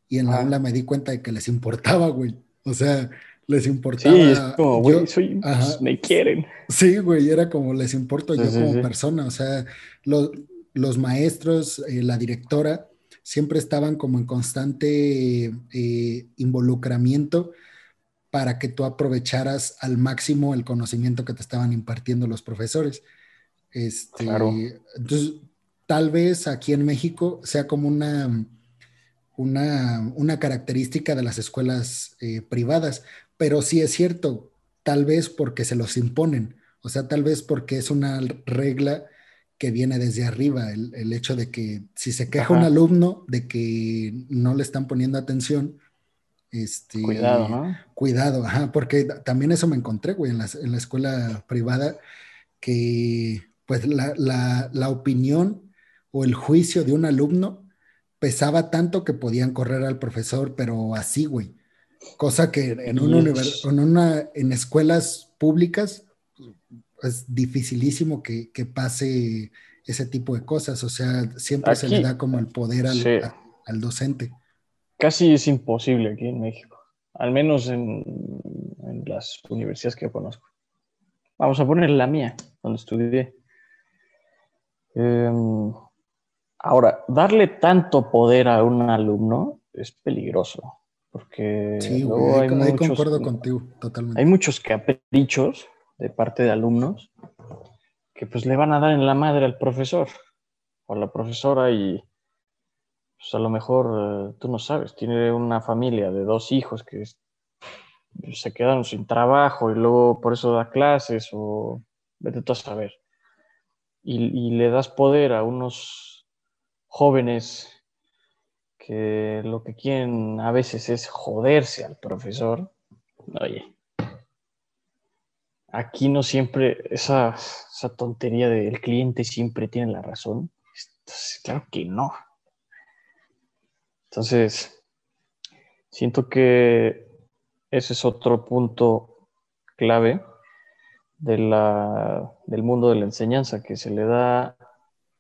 y en la UNLA me di cuenta de que les importaba, güey. O sea, les importaba. Sí, es como, güey, soy, pues, me quieren. Sí, güey, era como les importo yo como persona. O sea, los maestros, eh, la directora, siempre estaban como en constante eh, involucramiento para que tú aprovecharas al máximo el conocimiento que te estaban impartiendo los profesores. Este, claro. Entonces, tal vez aquí en México sea como una, una, una característica de las escuelas eh, privadas, pero sí es cierto, tal vez porque se los imponen, o sea, tal vez porque es una regla que viene desde arriba, el, hecho de que si se queja un alumno de que no le están poniendo atención, Este, cuidado, ¿no? Cuidado, ajá, porque también eso me encontré, güey, en la, en la escuela privada, que pues la, la, la, opinión o el juicio de un alumno pesaba tanto que podían correr al profesor, pero así, güey. Cosa que en, una, en, una, en escuelas públicas es dificilísimo que, que, pase ese tipo de cosas. O sea, siempre se le da como el poder al, al, docente. Casi es imposible aquí en México, al menos en, en las universidades que conozco. Vamos a poner la mía, donde estudié. Em, ahora, darle tanto poder a un alumno es peligroso, porque sí, luego hay, muchos, concuerdo contigo, totalmente. Hay muchos caprichos de parte de alumnos que pues le van a dar en la madre al profesor o a la profesora y pues a lo mejor eh, tú no sabes, tiene una familia de dos hijos que se quedaron sin trabajo y luego por eso da clases o vete tú a saber y, le das poder a unos jóvenes que lo que quieren a veces es joderse al profesor, oye, aquí no siempre, esa, esa tontería del cliente siempre tiene la razón. claro que no. Entonces, siento que ese es otro punto clave de la, del mundo de la enseñanza que se le da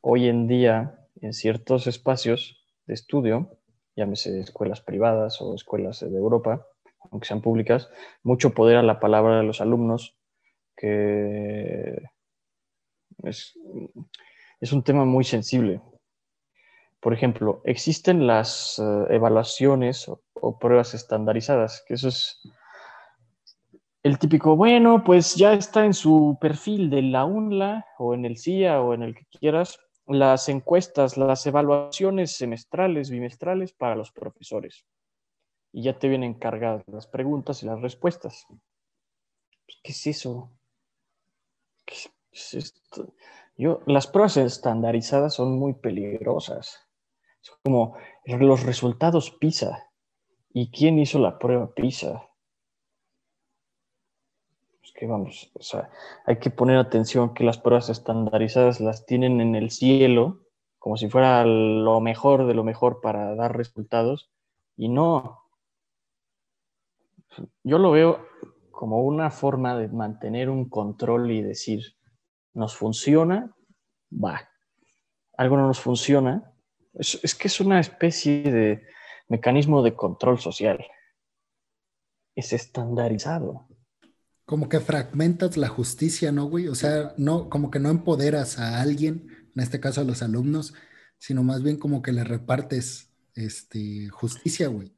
hoy en día en ciertos espacios de estudio, llámese escuelas privadas o escuelas de Europa, aunque sean públicas, mucho poder a la palabra de los alumnos, que es, es un tema muy sensible. Por ejemplo, existen las eh, evaluaciones o, o, pruebas estandarizadas, que eso es el típico, bueno, pues ya está en su perfil de la UNLA o en el CIA o en el que quieras, las encuestas, las evaluaciones semestrales, bimestrales para los profesores. Y ya te vienen cargadas las preguntas y las respuestas. Pues, ¿Qué es eso? ¿Qué es esto? Yo, las pruebas estandarizadas son muy peligrosas. Es como los resultados PISA. ¿Y quién hizo la prueba PISA? Que vamos, o sea, hay que poner atención que las pruebas estandarizadas las tienen en el cielo, como si fuera lo mejor de lo mejor para dar resultados, y no. Yo lo veo como una forma de mantener un control y decir, nos funciona, va. Algo no nos funciona. Es, es que es una especie de mecanismo de control social. Es estandarizado como que fragmentas la justicia, ¿no, güey? O sea, no, como que no empoderas a alguien, en este caso a los alumnos, sino más bien como que le repartes este, justicia, güey.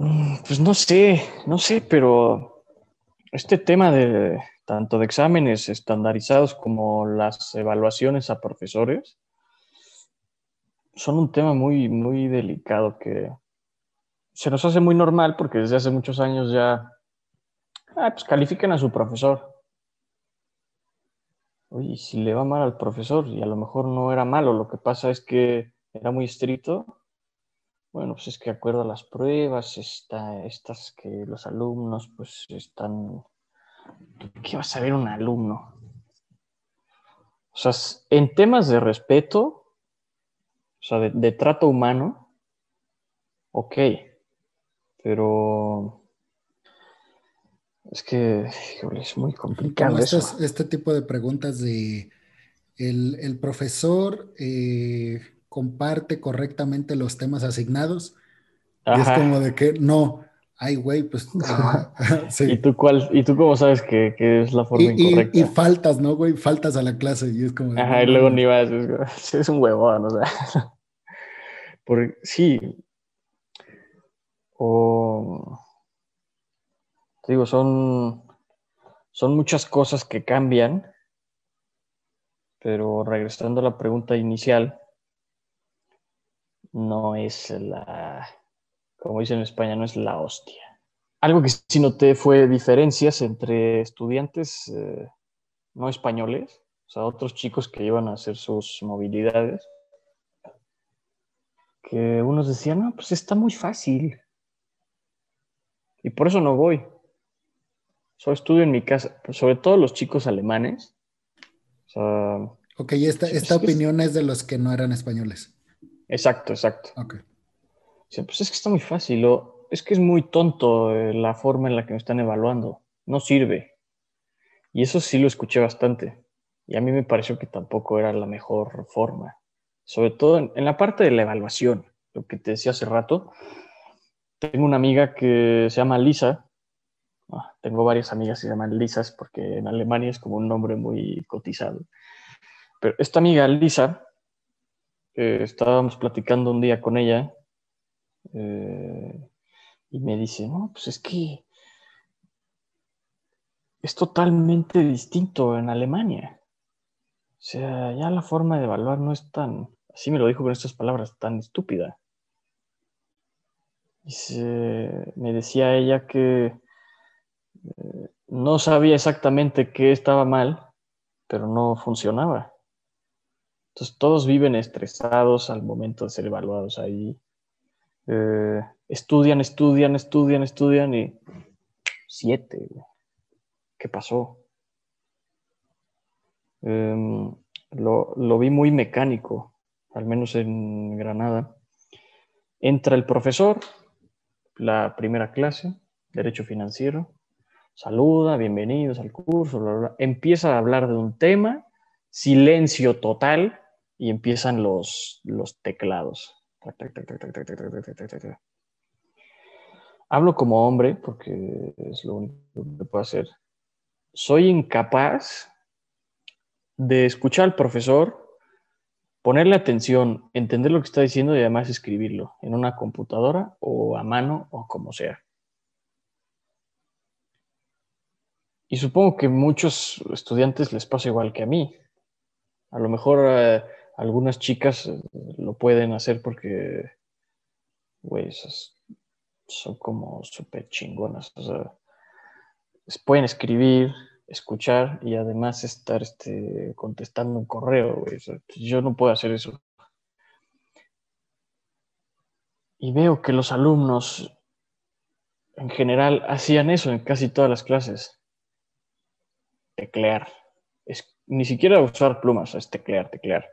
Mm, pues no sé, no sé, pero este tema de tanto de exámenes estandarizados como las evaluaciones a profesores son un tema muy, muy delicado que se nos hace muy normal porque desde hace muchos años ya Ah, pues califiquen a su profesor. Oye, si le va mal al profesor y a lo mejor no era malo, lo que pasa es que era muy estricto, bueno, pues es que acuerdo a las pruebas, está, estas que los alumnos pues están... ¿Qué va a saber un alumno? O sea, en temas de respeto, o sea, de, de trato humano, ok, pero es que es muy complicado. este tipo de preguntas de el, profesor eh, comparte correctamente los temas asignados. Y es como de que no, ay, güey, pues. Ah, ¿Y tú cuál? ¿Y tú cómo sabes que, es la forma incorrecta? Y, faltas, ¿no, güey? Faltas a la clase y es como. Ajá, y luego ni vas, es, es un huevón, o sea. Porque sí. O digo, son, son muchas cosas que cambian, pero regresando a la pregunta inicial, no es la, como dicen en España, no es la hostia. Algo que sí noté fue diferencias entre estudiantes eh, no españoles, o sea, otros chicos que iban a hacer sus movilidades, que unos decían, no, pues está muy fácil. Y por eso no voy. Solo estudio en mi casa, sobre todo los chicos alemanes. O sea, ok, esta, esta opinión es de los que no eran españoles. Exacto, exacto. Ok. pues es que está muy fácil. O, es que es muy tonto eh, la forma en la que me están evaluando. No sirve. Y eso sí lo escuché bastante. Y a mí me pareció que tampoco era la mejor forma. Sobre todo en, la parte de la evaluación, lo que te decía hace rato. Tengo una amiga que se llama Lisa. Ah, tengo varias amigas que se llaman Lisas porque en Alemania es como un nombre muy cotizado. Pero esta amiga Lisa, estábamos platicando un día con ella eh, y me dice, no, pues es que es totalmente distinto en Alemania. O sea, ya la forma de evaluar no es tan, así me lo dijo con estas palabras, tan estúpida. me decía ella que no sabía exactamente qué estaba mal, pero no funcionaba. Entonces todos viven estresados al momento de ser evaluados ahí. Eh, estudian, estudian, estudian, estudian y siete. ¿Qué pasó? Em, lo, vi muy mecánico, al menos en Granada. Entra el profesor, la primera clase, Derecho Financiero, saluda, bienvenidos al curso, empieza a hablar de un tema, silencio total y empiezan los, los teclados. Hablo como hombre porque es lo único que puedo hacer soy incapaz de escuchar al profesor, ponerle atención, entender lo que está diciendo y además escribirlo en una computadora o a mano o como sea. Y supongo que muchos estudiantes les pasa igual que a mí. A lo mejor eh, algunas chicas eh, lo pueden hacer porque, son como súper chingonas. Pueden escribir, escuchar y además estar este, contestando un correo. yo no puedo hacer eso. Y veo que los alumnos en general hacían eso en casi todas las clases. Teclear. Es, ni siquiera usar plumas, es teclear, teclear.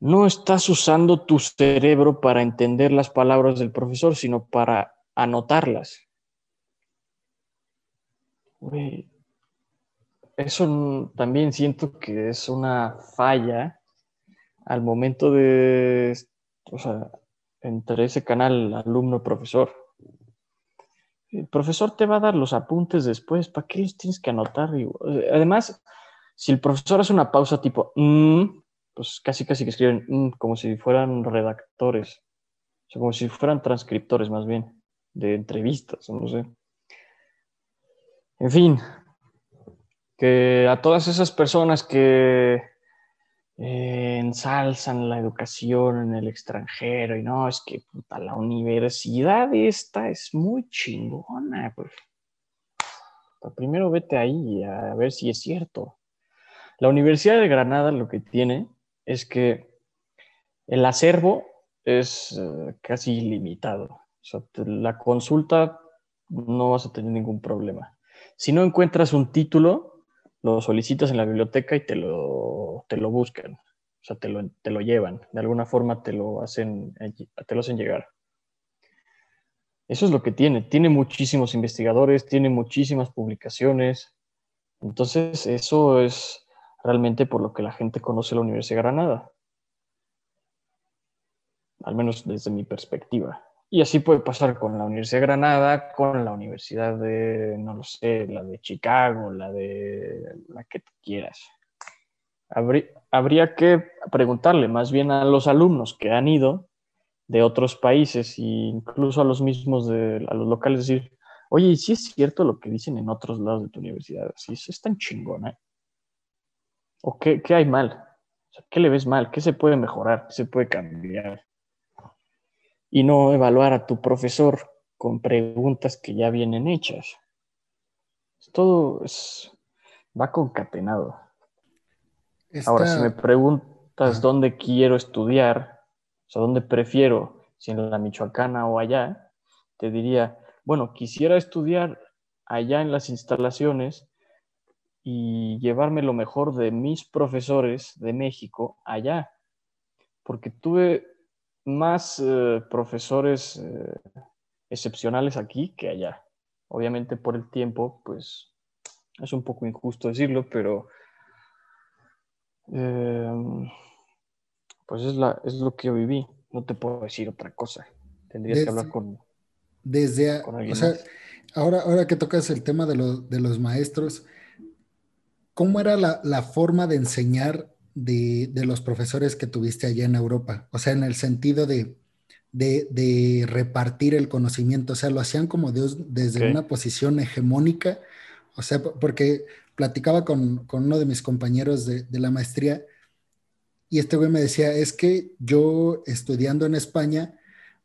No estás usando tu cerebro para entender las palabras del profesor, sino para anotarlas eso también siento que es una falla al momento de, o sea, entre ese canal alumno-profesor. El profesor te va a dar los apuntes después, ¿para qué los tienes que anotar? Además, si el profesor hace una pausa tipo, mm", pues casi casi que escriben mm", como si fueran redactores, o sea, como si fueran transcriptores más bien, de entrevistas, no sé. En fin, que a todas esas personas que eh, ensalzan la educación en el extranjero y no, es que puta, la universidad esta es muy chingona, pues. primero vete ahí a ver si es cierto. La Universidad de Granada lo que tiene es que el acervo es eh, casi ilimitado. La consulta no vas a tener ningún problema. Si no encuentras un título, lo solicitas en la biblioteca y te lo, te lo buscan. O sea, te lo, te lo llevan. De alguna forma te lo, hacen, te lo hacen llegar. Eso es lo que tiene. Tiene muchísimos investigadores, tiene muchísimas publicaciones. Entonces, eso es realmente por lo que la gente conoce la Universidad de Granada. Al menos desde mi perspectiva. Y así puede pasar con la Universidad de Granada, con la Universidad de, no lo sé, la de Chicago, la de la que quieras. Habría, que preguntarle más bien a los alumnos que han ido de otros países e incluso a los mismos, de, a los locales, decir, oye, ¿y si es cierto lo que dicen en otros lados de tu universidad? ¿Sí es tan chingona? ¿O qué, qué hay mal? ¿Qué le ves mal? ¿Qué se puede mejorar? ¿Qué se puede cambiar? y no evaluar a tu profesor con preguntas que ya vienen hechas. Todo es, va concatenado. Ahora, si me preguntas dónde quiero estudiar, o sea, dónde prefiero, si en la Michoacana o allá, te diría, bueno, quisiera estudiar allá en las instalaciones y llevarme lo mejor de mis profesores de México allá, porque tuve más eh, profesores eh, excepcionales aquí que allá. Obviamente por el tiempo, pues es un poco injusto decirlo, pero em, pues es, la, es lo que yo viví. No te puedo decir otra cosa. Tendrías que hablar con... Desde, o sea, ahora, ahora que tocas el tema de, de los maestros, ¿cómo era la, forma de enseñar de, los profesores que tuviste allá en Europa? O sea, en el sentido de, de, repartir el conocimiento, o sea, lo hacían como desde una posición hegemónica, o sea, porque platicaba con, uno de mis compañeros de, la maestría y este güey me decía, es que yo estudiando en España,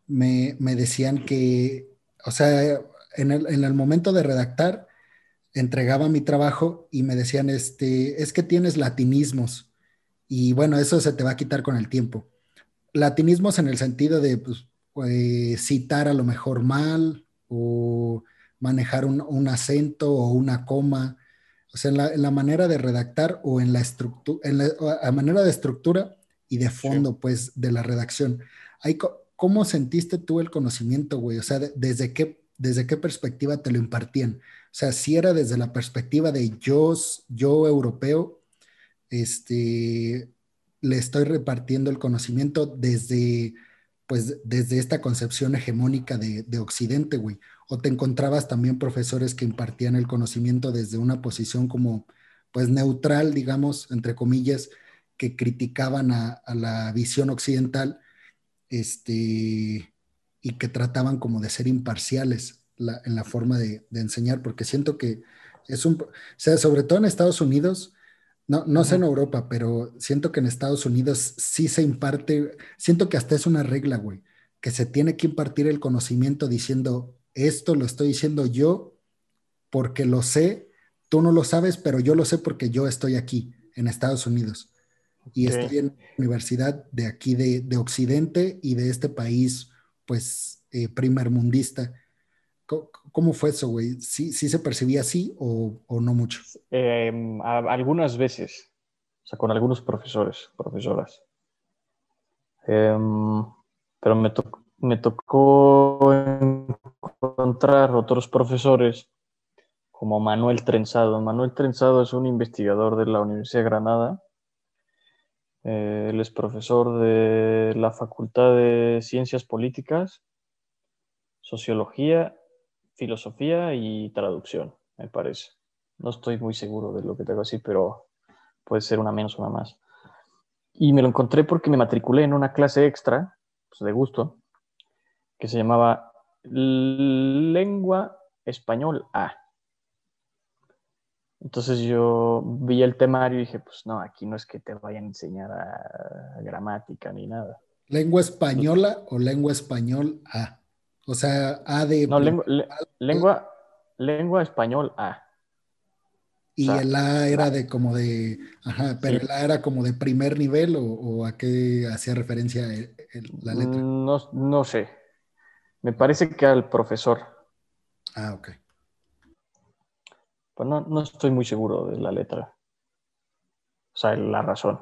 me, decían que, o sea, en el, en el momento de redactar, entregaba mi trabajo y me decían, este, es que tienes latinismos y bueno, eso se te va a quitar con el tiempo. Latinismos en el sentido de pues, pues, citar a lo mejor mal o manejar un, acento o una coma, o sea, en la, manera de redactar o en la estructura, en la, manera de estructura y de fondo, pues, de la redacción. ¿Cómo sentiste tú el conocimiento, güey? O sea, ¿desde qué, desde qué perspectiva te lo impartían? O sea, si era desde la perspectiva de yo, yo europeo, este, le estoy repartiendo el conocimiento desde, pues, desde esta concepción hegemónica de, de Occidente, güey. O te encontrabas también profesores que impartían el conocimiento desde una posición como, pues, neutral, digamos, entre comillas, que criticaban a, la visión occidental, este, y que trataban como de ser imparciales en la forma de, enseñar, porque siento que es un, o sea, sobre todo en Estados Unidos, no, no sé en Europa, pero siento que en Estados Unidos sí se imparte, siento que hasta es una regla, güey, que se tiene que impartir el conocimiento diciendo, esto lo estoy diciendo yo porque lo sé, tú no lo sabes, pero yo lo sé porque yo estoy aquí, en Estados Unidos. Y estoy en la universidad de aquí, de, de Occidente y de este país, pues, eh, primermundista. ¿Cómo fue eso, güey? ¿Sí, ¿Sí, se percibía así o, no mucho? Em, algunas veces, o sea, con algunos profesores, profesoras. Em, pero me, me tocó encontrar otros profesores como Manuel Trenzado. Manuel Trenzado es un investigador de la Universidad de Granada. Eh, él es profesor de la Facultad de Ciencias Políticas, Sociología filosofía y traducción, me parece. No estoy muy seguro de lo que tengo así, pero puede ser una menos, o una más. Y me lo encontré porque me matriculé en una clase extra, pues de gusto, que se llamaba Lengua Español A. Entonces yo vi el temario y dije, pues no, aquí no es que te vayan a enseñar gramática ni nada. ¿Lengua española o lengua español A? O sea, A de... No, lengua, lengua, lengua español A. Y el A era de como de, ajá, pero el A era como de primer nivel o, a qué hacía referencia la letra. No, no, sé. Me parece que al profesor. Ah, ok. Pues no, no estoy muy seguro de la letra. O sea, la razón.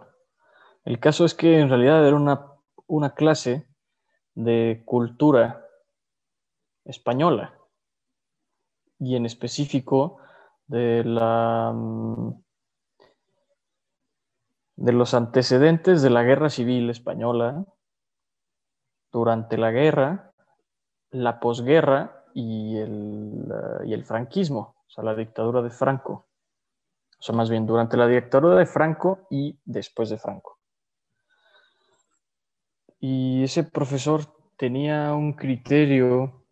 El caso es que en realidad era una, una clase de cultura española y en específico de la mm, de los antecedentes de la guerra civil española durante la guerra, la posguerra y el, y el franquismo, o sea, la dictadura de Franco. O sea, más bien durante la dictadura de Franco y después de Franco. Y ese profesor tenía un criterio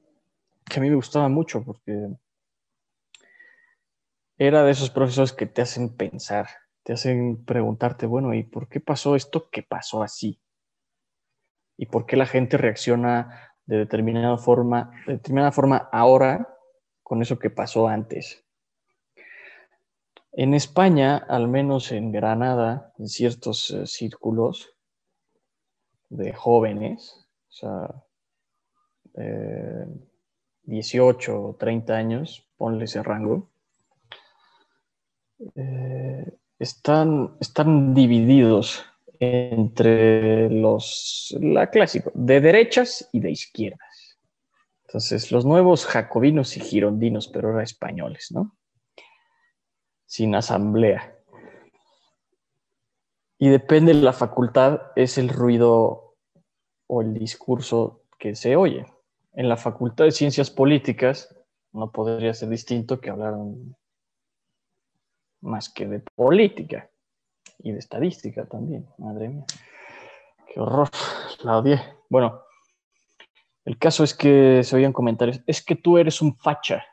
que a mí me gustaba mucho porque era de esos profesores que te hacen pensar, te hacen preguntarte, bueno, ¿y por qué pasó esto que pasó así? ¿Y por qué la gente reacciona de determinada forma, de determinada forma ahora con eso que pasó antes? En España, al menos en Granada, en ciertos eh, círculos de jóvenes, o sea, eh, 18 o 30 años, ponle ese rango, eh, están, están divididos entre los, la clásico, de derechas y de izquierdas. Entonces, los nuevos jacobinos y girondinos, pero ahora españoles, ¿no? Sin asamblea. Y depende de la facultad, es el ruido o el discurso que se oye. En la facultad de ciencias políticas no podría ser distinto que hablaran más que de política y de estadística también. Madre mía, qué horror, la odié. Bueno, el caso es que se oían comentarios, es que tú eres un facha.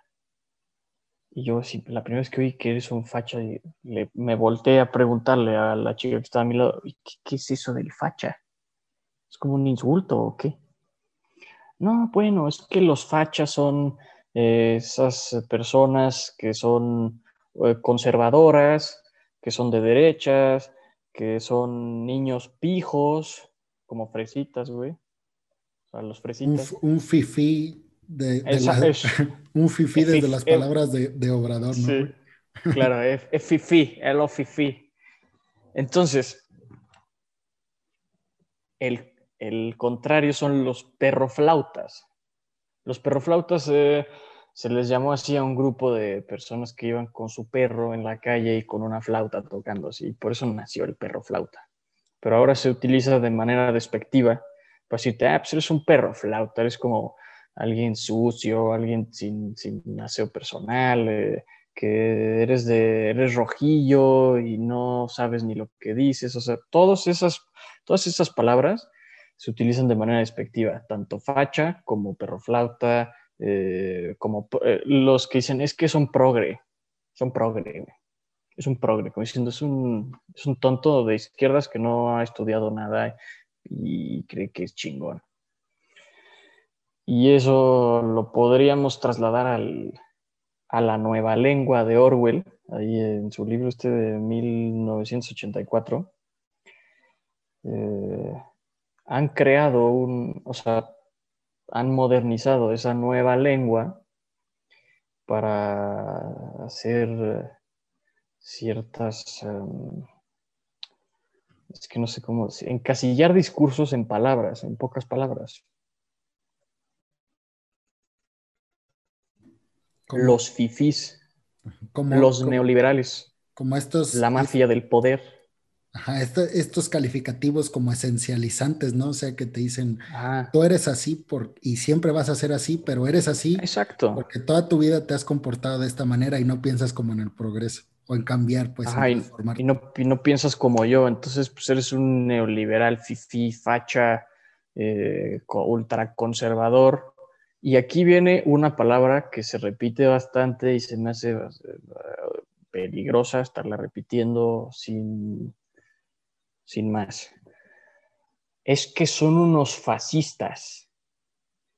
Y yo, la primera vez que oí que eres un facha, me volteé a preguntarle a la chica que estaba a mi lado, ¿qué, qué es eso del facha? ¿Es como un insulto o qué? No, bueno, es que los fachas son eh, esas personas que son eh, conservadoras, que son de derechas, que son niños pijos, como fresitas, güey. O sea, los fresitas. Un, fifí de, un fifí desde las palabras de, Obrador, ¿no? Sí, claro, es, es fifí, el fifí. Entonces, el, el, contrario son los perroflautas. Los perroflautas eh, se les llamó así a un grupo de personas que iban con su perro en la calle y con una flauta tocando así. Por eso nació el perro flauta. Pero ahora se utiliza de manera despectiva para decirte, ah, pues eres un perro flauta, eres como alguien sucio, alguien sin, sin aseo personal, eh, que eres, de, eres rojillo y no sabes ni lo que dices. O sea, todas esas, todas esas palabras se utilizan de manera despectiva, tanto facha como perro flauta, eh, como eh, los que dicen es que son progre, son progre, es un progre, como diciendo es un, es un tonto de izquierdas que no ha estudiado nada y cree que es chingón. Y eso lo podríamos trasladar al, a la nueva lengua de Orwell, ahí en su libro este de 1984. Eh, han creado un, o sea, han modernizado esa nueva lengua para hacer ciertas, em, es que no sé cómo, encasillar discursos en palabras, en pocas palabras. los fifís, los neoliberales, como estos, la mafia del poder. Ajá, estos calificativos como esencializantes, ¿no? O sea, que te dicen, tú eres así por, y siempre vas a ser así, pero eres así Exacto. porque toda tu vida te has comportado de esta manera y no piensas como en el progreso o en cambiar, pues. Ajá, y, no, no, piensas como yo, entonces pues eres un neoliberal, fifi, facha, eh, ultraconservador. Y aquí viene una palabra que se repite bastante y se me hace eh, peligrosa estarla repitiendo sin sin más. Es que son unos fascistas.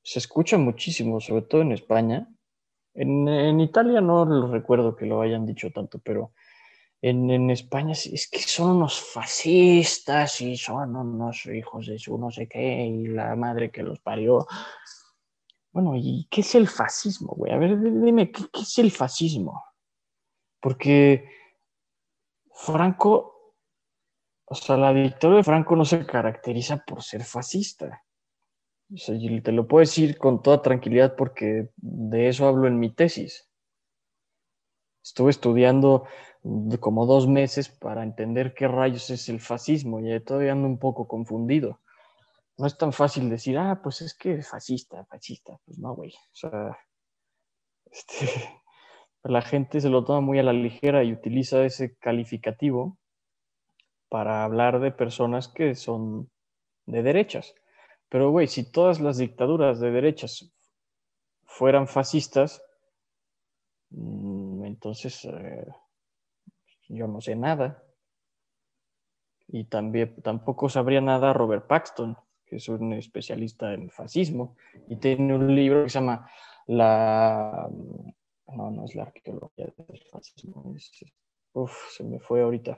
Se escucha muchísimo, sobre todo en España. En, Italia no lo recuerdo que lo hayan dicho tanto, pero en, España es que son unos fascistas y son unos hijos de su no sé qué y la madre que los parió. Bueno, ¿y qué es el fascismo, güey? A ver, dime, ¿qué, ¿qué, es el fascismo? Porque Franco o sea, la dictadura de Franco no se caracteriza por ser fascista. Te lo puedo decir con toda tranquilidad porque de eso hablo en mi tesis. Estuve estudiando como dos meses para entender qué rayos es el fascismo y todavía ando un poco confundido. No es tan fácil decir, ah, pues es que es fascista, fascista. Pues no, güey. O sea, este, la gente se lo toma muy a la ligera y utiliza ese calificativo para hablar de personas que son de derechas. Pero, güey, si todas las dictaduras de derechas fueran fascistas, mm, entonces eh, yo no sé nada. Y también tampoco sabría nada Robert Paxton, que es un especialista en fascismo, y tiene un libro que se llama La... No, no es la arqueología del fascismo. Uf, se me fue ahorita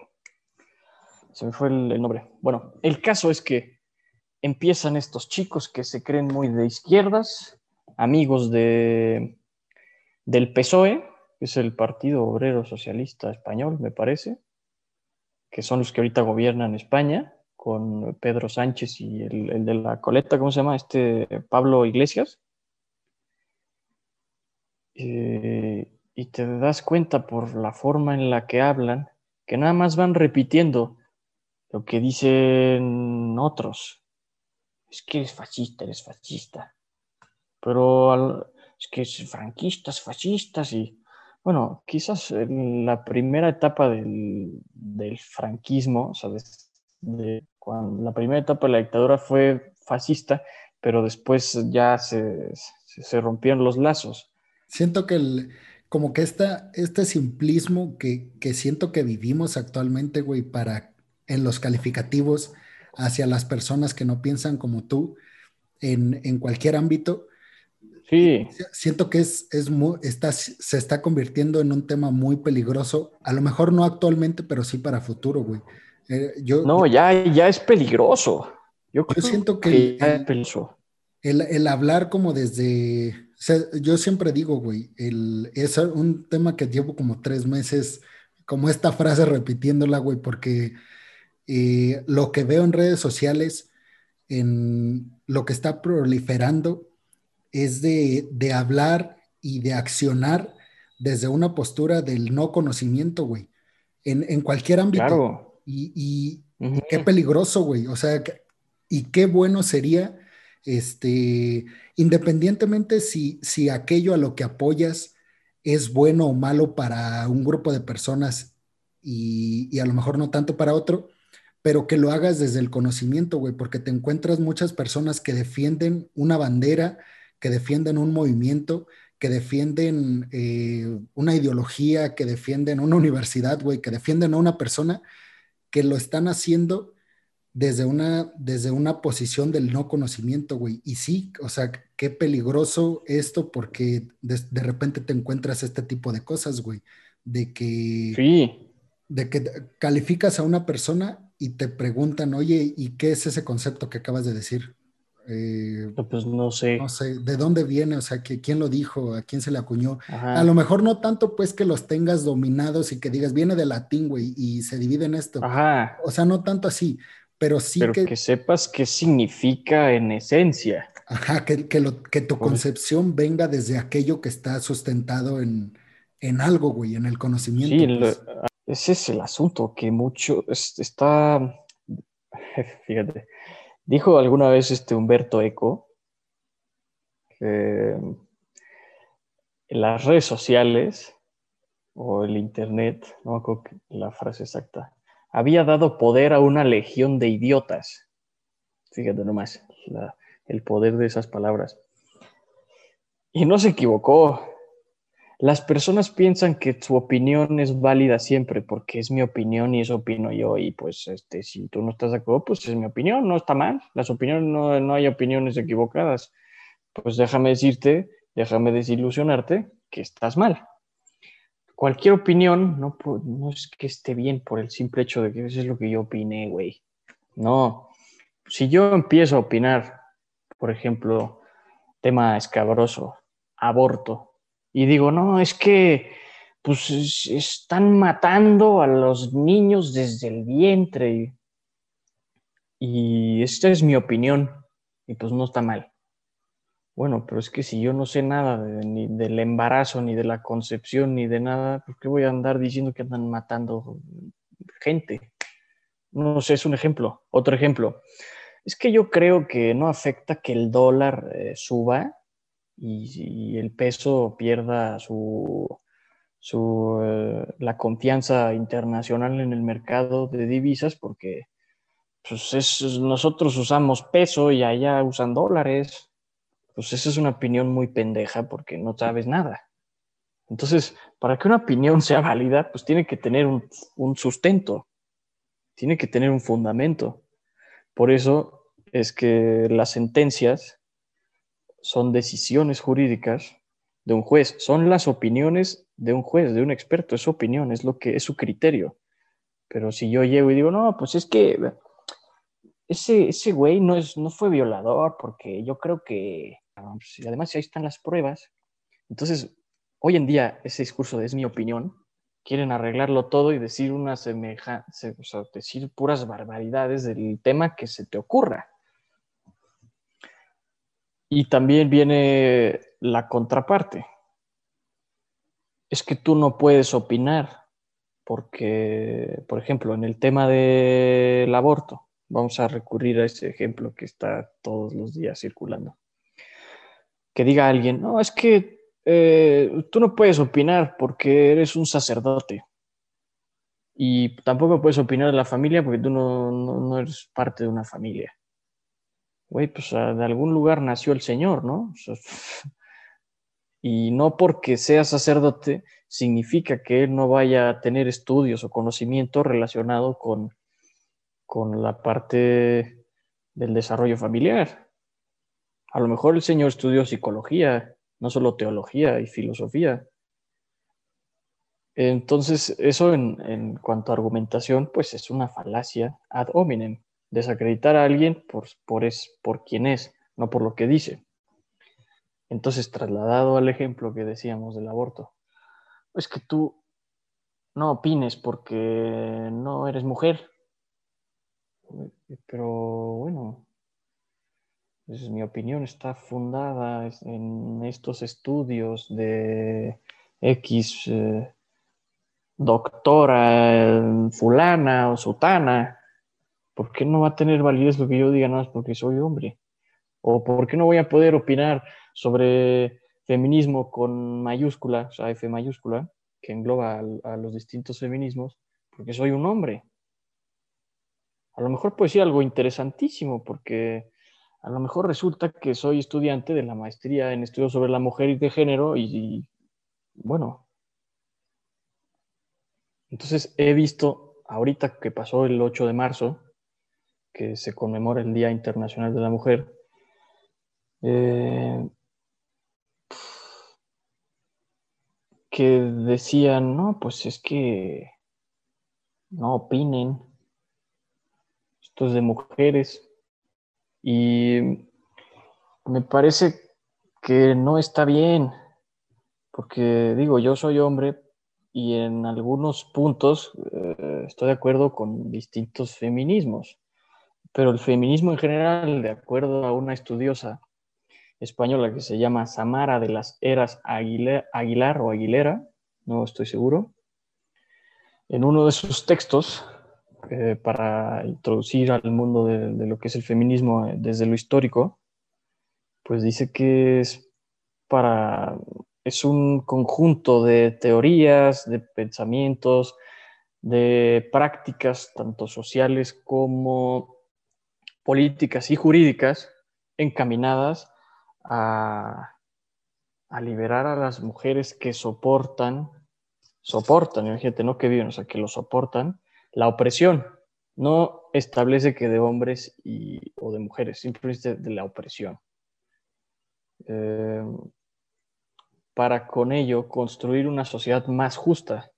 se me fue el, nombre. Bueno, el caso es que empiezan estos chicos que se creen muy de izquierdas amigos de, del PSOE, que es el Partido Obrero Socialista Español, me parece, que son los que ahorita gobiernan España, con Pedro Sánchez y el, de la coleta, ¿cómo se llama? Este Pablo Iglesias. Eh, y te das cuenta por la forma en la que hablan que nada más van repitiendo lo que dicen otros. Es que eres fascista, eres fascista. Pero es que es franquistas, fascistas y bueno, quizás la primera etapa del, franquismo, o sea, la primera etapa de la dictadura fue fascista, pero después ya se, rompieron los lazos. Siento que el, como que esta, este simplismo que, que siento que vivimos actualmente, güey, para en los calificativos hacia las personas que no piensan como tú en, en cualquier ámbito, Sí. Siento que es, es muy, está, se está convirtiendo en un tema muy peligroso, a lo mejor no actualmente, pero sí para futuro, güey. Eh, yo, no, ya, ya es peligroso. Yo, siento que, el, el, hablar como desde, yo siempre digo, güey, el, es un tema que llevo como tres meses, como esta frase repitiéndola, güey, porque eh, lo que veo en redes sociales, en lo que está proliferando, es de, hablar y de accionar desde una postura del no conocimiento, güey, en, cualquier ámbito. Claro. Y, qué peligroso, güey. O sea, y qué bueno sería, este, independientemente si, si aquello a lo que apoyas es bueno o malo para un grupo de personas y, y a lo mejor no tanto para otro, pero que lo hagas desde el conocimiento, güey, porque te encuentras muchas personas que defienden una bandera, que defienden un movimiento, que defienden eh, una ideología, que defienden una universidad, güey, que defienden a una persona, que lo están haciendo desde una, desde una posición del no conocimiento, güey. Y sí, o sea, qué peligroso esto porque de, de repente te encuentras este tipo de cosas, güey, de que... Sí. De que calificas a una persona y te preguntan, oye, ¿y qué es ese concepto que acabas de decir? Eh, pues no sé. No sé, ¿de dónde viene? O sea, que, ¿quién lo dijo? ¿A quién se le acuñó? A lo mejor no tanto pues que los tengas dominados y que digas, viene de latín, güey, y se divide en esto. Ajá. O sea, no tanto así, pero sí pero que... sepas qué significa en esencia. Ajá, que, que, lo, que tu concepción venga desde aquello que está sustentado en, en algo, güey, en el conocimiento. Sí, pues. Ese es el asunto, que mucho está, fíjate, Dijo alguna vez este Humberto Eco que las redes sociales o el Internet, no me acuerdo la frase exacta, había dado poder a una legión de idiotas. Fíjate nomás, el poder de esas palabras. Y no se equivocó. Las personas piensan que su opinión es válida siempre porque es mi opinión y eso opino yo y pues este, si tú no estás de acuerdo, pues es mi opinión, no está mal. Las opiniones, no, no hay opiniones equivocadas. Pues déjame decirte, déjame desilusionarte que estás mal. Cualquier opinión no, no es que esté bien por el simple hecho de que eso es lo que yo opiné, güey. No. Si yo empiezo a opinar, por ejemplo, tema escabroso, aborto, y digo, no, es que pues están matando a los niños desde el vientre. Y, esta es mi opinión. Y pues no está mal. Bueno, pero es que si yo no sé nada ni del embarazo, ni de la concepción, ni de nada, ¿por qué voy a andar diciendo que andan matando gente? No sé, es un ejemplo. Otro ejemplo. Es que yo creo que no afecta que el dólar eh, suba y, el peso pierda su, su eh, la confianza internacional en el mercado de divisas porque pues nosotros usamos peso y allá usan dólares. Pues esa es una opinión muy pendeja porque no sabes nada. Entonces, para que una opinión sea válida, pues tiene que tener un, un sustento, tiene que tener un fundamento. Por eso es que las sentencias son decisiones jurídicas de un juez, son las opiniones de un juez, de un experto, es su opinión, es lo que es su criterio. Pero si yo llego y digo, no, pues es que ese, ese güey no, es, no fue violador porque yo creo que pues, además ahí están las pruebas. Entonces, hoy en día ese discurso es mi opinión, quieren arreglarlo todo y decir una sea, decir puras barbaridades del tema que se te ocurra. Y también viene la contraparte. Es que tú no puedes opinar porque, por ejemplo, en el tema del aborto, vamos a recurrir a ese ejemplo que está todos los días circulando. Que diga alguien, no, es que eh, tú no puedes opinar porque eres un sacerdote. Y tampoco puedes opinar de la familia porque tú no, no eres parte de una familia güey, pues ah, de algún lugar nació el Señor, ¿no? y no porque sea sacerdote significa que él no vaya a tener estudios o conocimiento relacionado con, con la parte del desarrollo familiar. A lo mejor el Señor estudió psicología, no solo teología y filosofía. Entonces, eso en, en cuanto a argumentación, pues es una falacia ad hominem desacreditar a alguien por, por, es, por quien es, no por lo que dice. Entonces, trasladado al ejemplo que decíamos del aborto, es que tú no opines porque no eres mujer. Pero bueno, mi opinión está fundada en estos estudios de X eh, doctora eh, fulana o sutana ¿por qué no va a tener validez lo que yo diga nada más porque soy hombre? ¿O por qué no voy a poder opinar sobre feminismo con mayúscula, o sea, F mayúscula, que engloba a, los distintos feminismos, porque soy un hombre? A lo mejor puede ser algo interesantísimo, porque a lo mejor resulta que soy estudiante de la maestría en estudios sobre la mujer y de género y bueno. Entonces he visto, ahorita que pasó el 8 de marzo, que se conmemora el Día Internacional de la Mujer, eh, que decían, no, pues es que no opinen, esto es de mujeres, y me parece que no está bien, porque digo, yo soy hombre y en algunos puntos eh, estoy de acuerdo con distintos feminismos pero el feminismo en general, de acuerdo a una estudiosa española que se llama Samara de las Eras Aguilar, o Aguilera, no estoy seguro, en uno de sus textos, eh, para introducir al mundo de, de, lo que es el feminismo eh, desde lo histórico, pues dice que es para es un conjunto de teorías, de pensamientos, de prácticas tanto sociales como políticas y jurídicas encaminadas a, liberar a las mujeres que soportan, soportan, imagínate, no que viven, o sea, que lo soportan, la opresión. No establece que de hombres y, o de mujeres, simplemente de la opresión. Eh, para con ello construir una sociedad más justa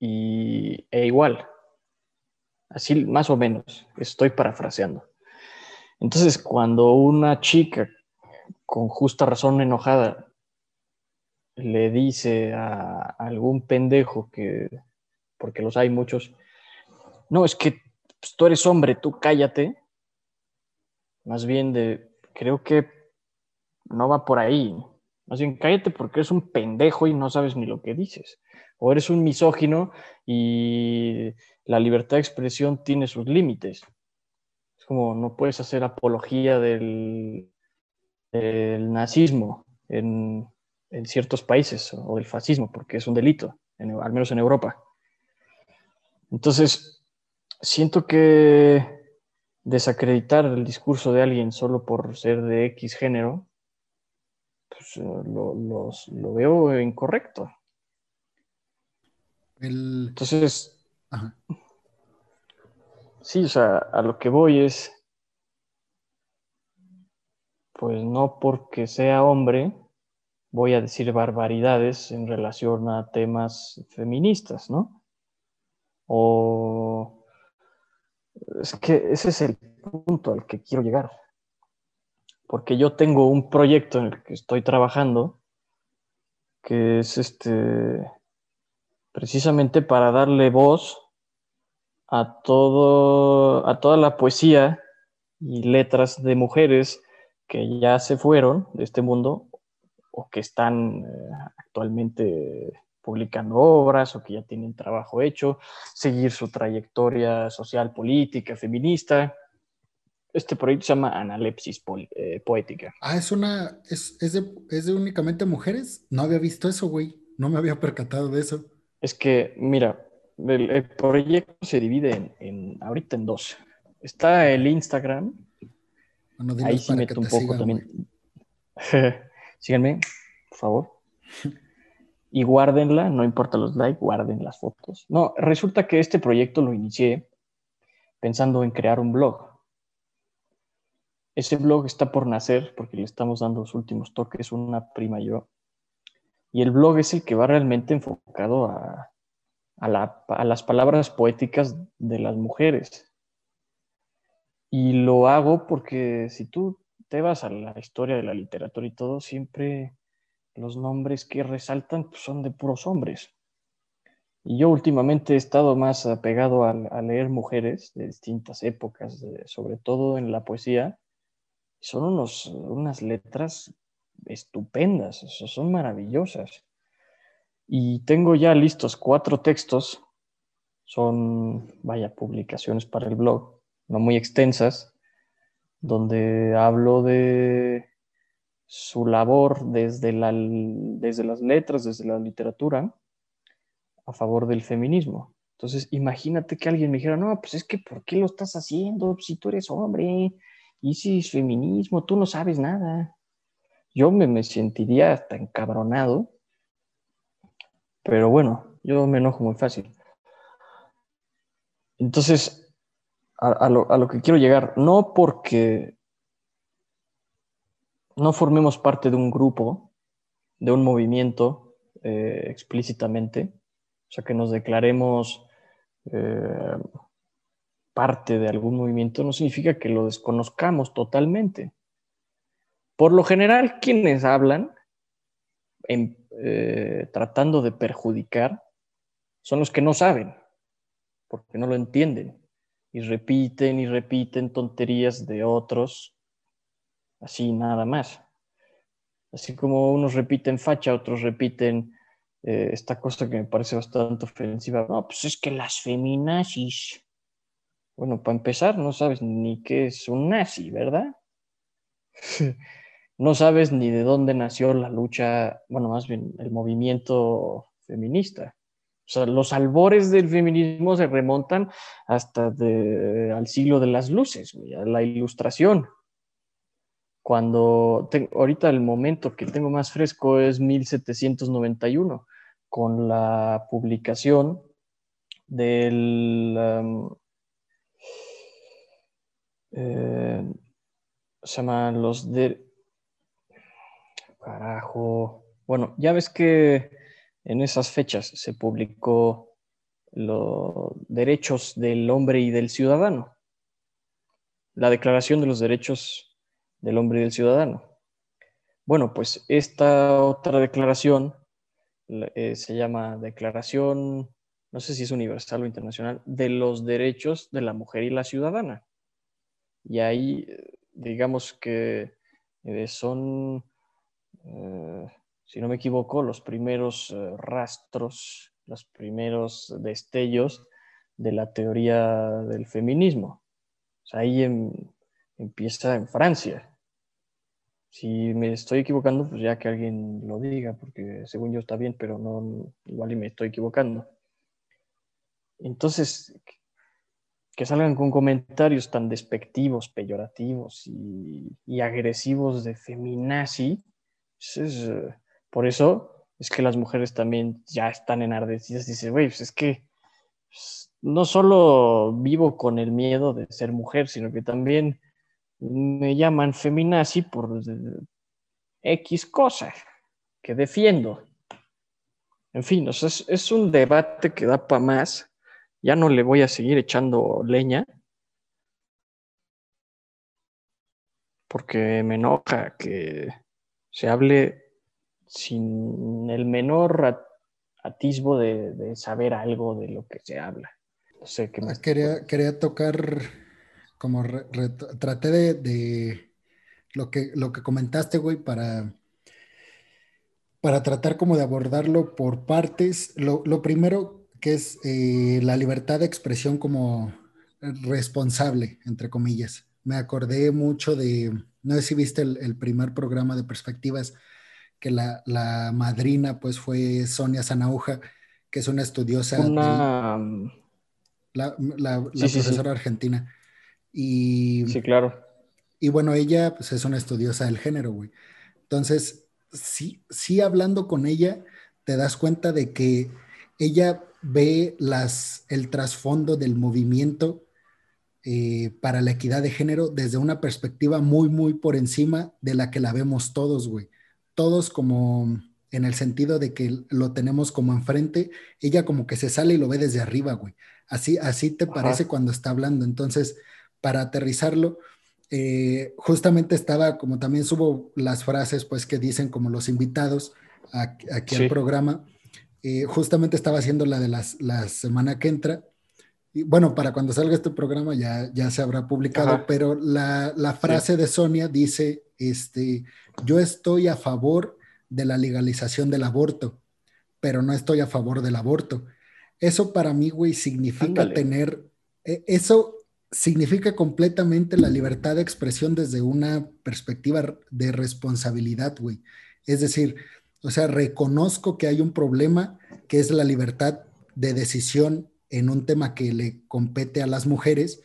y, e igual, Así más o menos, estoy parafraseando. Entonces, cuando una chica con justa razón enojada le dice a algún pendejo que, porque los hay muchos, no, es que pues, tú eres hombre, tú cállate, más bien de, creo que no va por ahí, más bien cállate porque eres un pendejo y no sabes ni lo que dices, o eres un misógino y la libertad de expresión tiene sus límites. Es como no puedes hacer apología del, nazismo en, ciertos países o del fascismo, porque es un delito, al menos en Europa. Entonces, siento que desacreditar el discurso de alguien solo por ser de X género, pues lo, veo incorrecto. Entonces, Sí, o sea, a lo que voy es, pues no porque sea hombre voy a decir barbaridades en relación a temas feministas, ¿no? O es que ese es el punto al que quiero llegar. porque yo tengo un proyecto en el que estoy trabajando que es este precisamente para darle voz a todo a toda la poesía y letras de mujeres que ya se fueron de este mundo o que están eh, actualmente publicando obras o que ya tienen trabajo hecho, seguir su trayectoria social, política, feminista. Este proyecto se llama Analepsis eh, Poética. Ah, es una, es, es, de, es, de, únicamente mujeres. No había visto eso, güey. No me había percatado de eso. Es que, mira, el, proyecto se divide en, en, ahorita en dos. Está el Instagram. Bueno, Ahí sí meto un poco también. Síganme, por favor. y guárdenla, no importa los likes, guarden las fotos. No, resulta que este proyecto lo inicié pensando en crear un blog. Ese blog está por nacer porque le estamos dando los últimos toques, una prima y yo. Y el blog es el que va realmente enfocado a, a las palabras poéticas de las mujeres. Y lo hago porque si tú te vas a la historia de la literatura y todo, siempre los nombres que resaltan pues, son de puros hombres. Y yo últimamente he estado más apegado a, leer mujeres de distintas épocas, sobre todo en la poesía. Son unos, unas letras estupendas, son maravillosas. Y tengo ya listos cuatro textos, son, vaya, publicaciones para el blog, no muy extensas, donde hablo de su labor desde, la, desde las letras, desde la literatura, a favor del feminismo. Entonces, imagínate que alguien me dijera, no, pues es que, ¿por qué lo estás haciendo? Si tú eres hombre, y si es feminismo, tú no sabes nada. Yo me, me sentiría hasta encabronado, pero bueno, yo me enojo muy fácil. Entonces, a, lo, a lo que quiero llegar, no porque no formemos parte de un grupo, de un movimiento eh, explícitamente, o sea, que nos declaremos eh, parte de algún movimiento, no significa que lo desconozcamos totalmente. Por lo general, quienes hablan eh, tratando de perjudicar son los que no saben, porque no lo entienden, y repiten y repiten tonterías de otros así nada más. Así como unos repiten facha, otros repiten eh, esta cosa que me parece bastante ofensiva. No, pues es que las feminazis. Bueno, para empezar, no sabes ni qué es un nazi, ¿verdad? no sabes ni de dónde nació la lucha, bueno, más bien el movimiento feminista. O sea, los albores del feminismo se remontan hasta al siglo de las luces, a la ilustración cuando ahorita el momento que tengo más fresco es 1791, con la publicación del... Eh, se llaman los de... Carajo. Bueno, ya ves que en esas fechas se publicó los derechos del hombre y del ciudadano. La Declaración de los Derechos del hombre y del ciudadano. Bueno, pues esta otra declaración eh, se llama Declaración, no sé si es universal o internacional, de los derechos de la mujer y la ciudadana. Y ahí, digamos que eh, son, eh, si no me equivoco, los primeros rastros, los primeros destellos de la teoría del feminismo. ahí empieza en Francia, si me estoy equivocando, pues ya que alguien lo diga, porque según yo está bien, pero no, igual y me estoy equivocando. Entonces, que salgan con comentarios tan despectivos, peyorativos y, agresivos de feminazi, es, por eso es que las mujeres también ya están enardecidas. Dice, güey, pues es que pues, no solo vivo con el miedo de ser mujer, sino que también me llaman feminazi por X cosas que defiendo. En fin, es, es un debate que da para más. Ya no le voy a seguir echando leña. porque me enoja que se hable sin el menor atisbo de, saber algo de lo que se habla. No sé qué más. Quería, quería tocar, como traté de, lo, que, lo que comentaste, güey, para, para tratar como de abordarlo por partes. Lo, primero que es eh, la libertad de expresión como responsable, entre comillas. Me acordé mucho de, no sé si viste el, primer programa de perspectivas, que la, madrina pues fue Sonia Zanauja, que es una estudiosa. Una... la, profesora argentina. Y, sí, claro. Y bueno, ella pues es una estudiosa del género, güey. Entonces, sí, sí hablando con ella, te das cuenta de que ella ve las, el trasfondo del movimiento eh, para la equidad de género desde una perspectiva muy, muy por encima de la que la vemos todos, güey. Todos como en el sentido de que lo tenemos como enfrente, ella como que se sale y lo ve desde arriba, güey. Así, así te parece cuando está hablando. Entonces, para aterrizarlo, eh, justamente estaba, como también subo las frases, pues que dicen como los invitados aquí al programa, eh, justamente estaba haciendo la de las, la semana que entra y bueno, para cuando salga este programa ya, ya se habrá publicado, pero la, frase de Sonia dice, este, yo estoy a favor de la legalización del aborto, pero no estoy a favor del aborto. Eso para mí, güey, significa tener, e, eso significa completamente la libertad de expresión desde una perspectiva de responsabilidad, güey. Es decir, o sea, reconozco que hay un problema que es la libertad de decisión en un tema que le compete a las mujeres,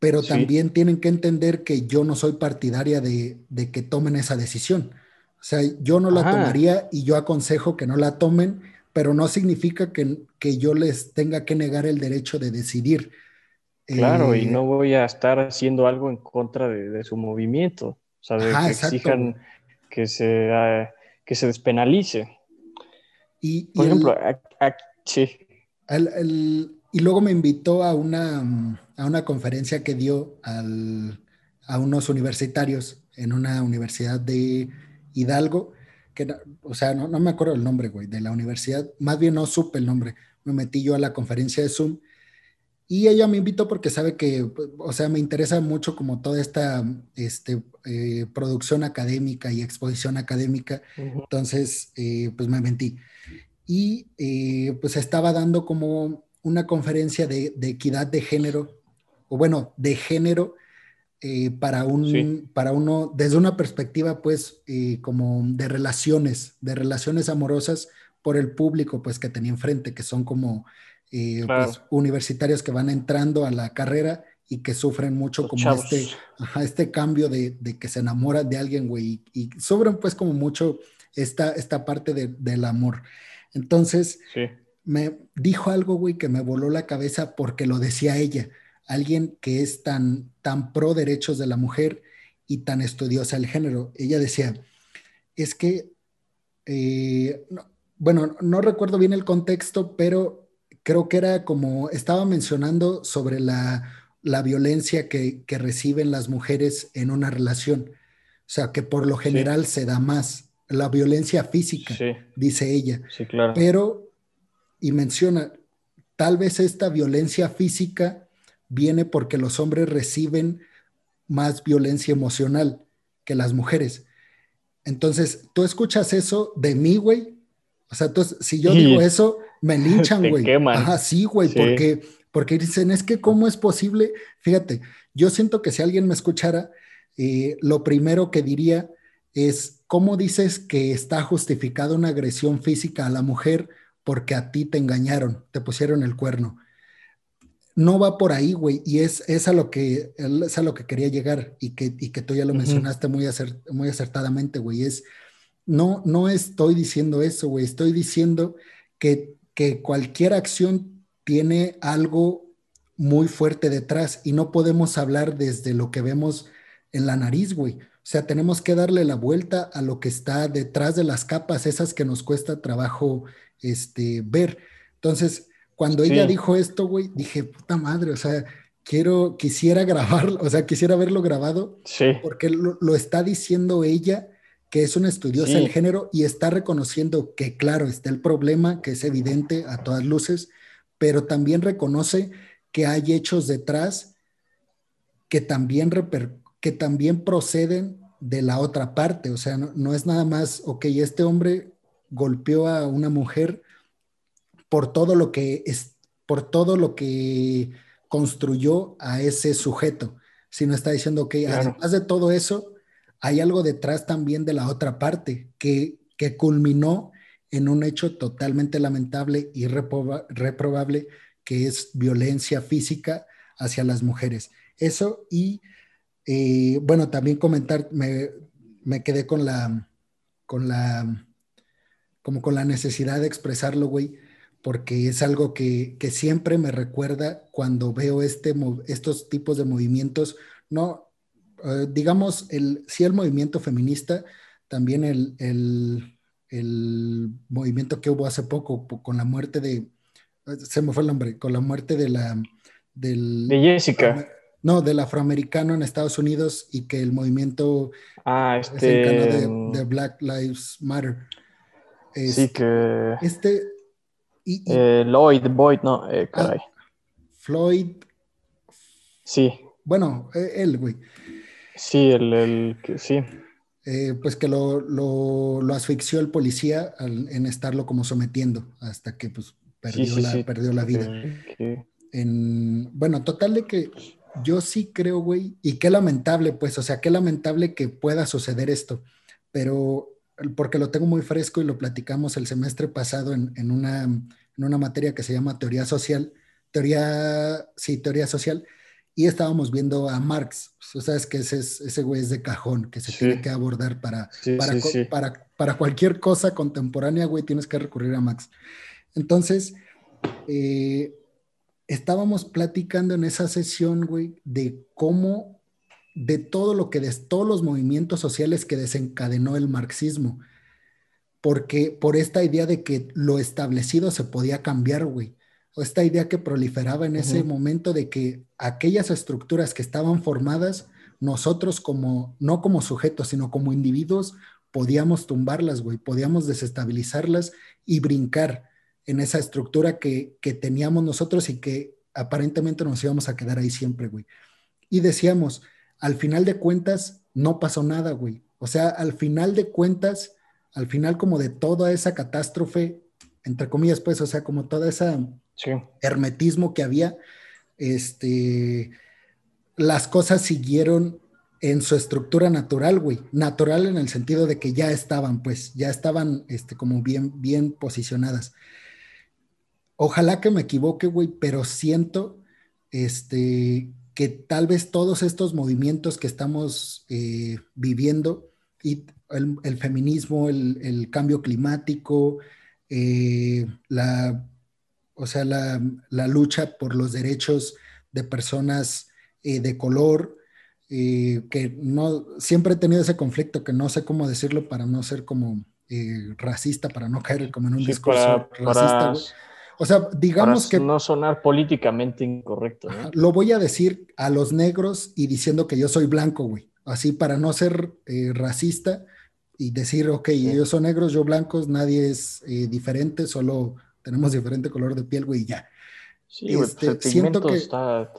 pero también tienen que entender que yo no soy partidaria de, que tomen esa decisión. O sea, yo no la tomaría y yo aconsejo que no la tomen, pero no significa que, que yo les tenga que negar el derecho de decidir. Claro, y eh, no voy a estar haciendo algo en contra de, su movimiento. O sea, que exijan que se, ah, que se despenalice. Y, Por ejemplo, sí y luego me invitó a una, a una conferencia que dio a unos universitarios en una universidad de Hidalgo, que, o sea, no, no, me acuerdo el nombre, güey, de la universidad, más bien no supe el nombre, me metí yo a la conferencia de Zoom y ella me invitó porque sabe que, o sea, me interesa mucho como toda esta este, eh, producción académica y exposición académica, entonces, eh, pues me mentí y eh, pues estaba dando como una conferencia de, equidad de género, o bueno, de género, eh, para, un, para uno, desde una perspectiva pues eh, como de relaciones, de relaciones amorosas por el público pues que tenía enfrente, que son como pues, universitarios que van entrando a la carrera y que sufren mucho como este, este cambio de, que se enamoran de alguien, güey, y, y, sufren pues como mucho esta, esta parte del amor. Entonces, me dijo algo, güey, que me voló la cabeza porque lo decía ella, alguien que es tan, tan pro derechos de la mujer y tan estudiosa del género. Ella decía, es que, eh, bueno, no recuerdo bien el contexto, pero creo que era como, estaba mencionando sobre la, violencia que, reciben las mujeres en una relación. O sea, que por lo general se da más la violencia física, dice ella. Sí, claro. Pero, y menciona, tal vez esta violencia física viene porque los hombres reciben más violencia emocional que las mujeres. Entonces, tú escuchas eso de mí, güey. O sea, entonces, si yo digo eso, me linchan, güey. Ajá, sí, güey, porque, porque dicen, es que cómo es posible. Fíjate, yo siento que si alguien me escuchara, eh, lo primero que diría es, ¿cómo dices que está justificada una agresión física a la mujer porque a ti te engañaron, te pusieron el cuerno? No va por ahí, güey, y es, es, a lo que, es a lo que quería llegar y que, y que tú ya lo mencionaste muy, muy acertadamente, güey, es, no, no estoy diciendo eso, güey, estoy diciendo que, que cualquier acción tiene algo muy fuerte detrás y no podemos hablar desde lo que vemos en la nariz, güey. O sea, tenemos que darle la vuelta a lo que está detrás de las capas, esas que nos cuesta trabajo este, ver. Entonces, cuando ella dijo esto, güey, dije, puta madre, o sea, quiero, quisiera grabarlo, o sea, quisiera verlo grabado. Sí. Porque lo, está diciendo ella, que es una estudiosa del género, y está reconociendo que, claro, está el problema, que es evidente a todas luces, pero también reconoce que hay hechos detrás que también, que también proceden de la otra parte. O sea, no, es nada más, ok, este hombre golpeó a una mujer por todo lo que es, por todo lo que construyó a ese sujeto, sino está diciendo que además de todo eso, hay algo detrás también de la otra parte que, que culminó en un hecho totalmente lamentable y reprobable que es violencia física hacia las mujeres. Eso y, eh, bueno, también comentar, me, me, quedé con la, con la, como con la necesidad de expresarlo, güey, porque es algo que, que siempre me recuerda cuando veo este, estos tipos de movimientos, no, eh, digamos, el, sí el movimiento feminista, también el, el, el movimiento que hubo hace poco con la muerte de, se me fue el nombre, con la muerte de la... Del, de Jessica. No, del afroamericano en Estados Unidos y que el movimiento ah, este... de, Black Lives Matter. sí, que... Este... Eh, Lloyd, Boyd, no, eh, ah, caray. Floyd. Sí. Bueno, e, él, güey. Sí, el, el que sí. Eh, pues que lo, lo, lo, asfixió el policía en estarlo como sometiendo hasta que pues perdió, la, perdió la vida. En, bueno, total de que yo sí creo, güey, y qué lamentable, pues, o sea, qué lamentable que pueda suceder esto, pero porque lo tengo muy fresco y lo platicamos el semestre pasado en, en, una, en una materia que se llama teoría social, teoría, sí, teoría social, y estábamos viendo a Marx, tú sabes que ese, ese güey es de cajón, que se tiene que abordar para, para, para, para, cualquier cosa contemporánea, güey, tienes que recurrir a Marx. Entonces, eh, estábamos platicando en esa sesión, güey, de cómo, de todo lo que, de todos los movimientos sociales que desencadenó el marxismo, porque por esta idea de que lo establecido se podía cambiar, güey, o esta idea que proliferaba en ese momento de que aquellas estructuras que estaban formadas, nosotros como, no como sujetos, sino como individuos, podíamos tumbarlas, güey, podíamos desestabilizarlas y brincar en esa estructura que, teníamos nosotros y que aparentemente nos íbamos a quedar ahí siempre, güey. Y decíamos, al final de cuentas, no pasó nada, güey. O sea, al final de cuentas, al final como de toda esa catástrofe, entre comillas, pues, o sea, como toda esa hermetismo que había, este, las cosas siguieron en su estructura natural, güey. Natural en el sentido de que ya estaban, pues, ya estaban, este, como bien, bien posicionadas. Ojalá que me equivoque, güey, pero siento este, que tal vez todos estos movimientos que estamos eh, viviendo, y el, feminismo, el, cambio climático, eh, la, o sea, la, lucha por los derechos de personas eh, de color, que no, siempre he tenido ese conflicto, que no sé cómo decirlo para no ser como racista, para no caer como en un discurso racista, o sea, digamos que... No sonar políticamente incorrecto. Lo voy a decir a los negros y diciendo que yo soy blanco, güey. Así para no ser eh, racista y decir, ok, ellos son negros, yo blancos, nadie es eh, diferente, solo tenemos diferente color de piel, güey, y ya. Sí, pues este, siento que, está,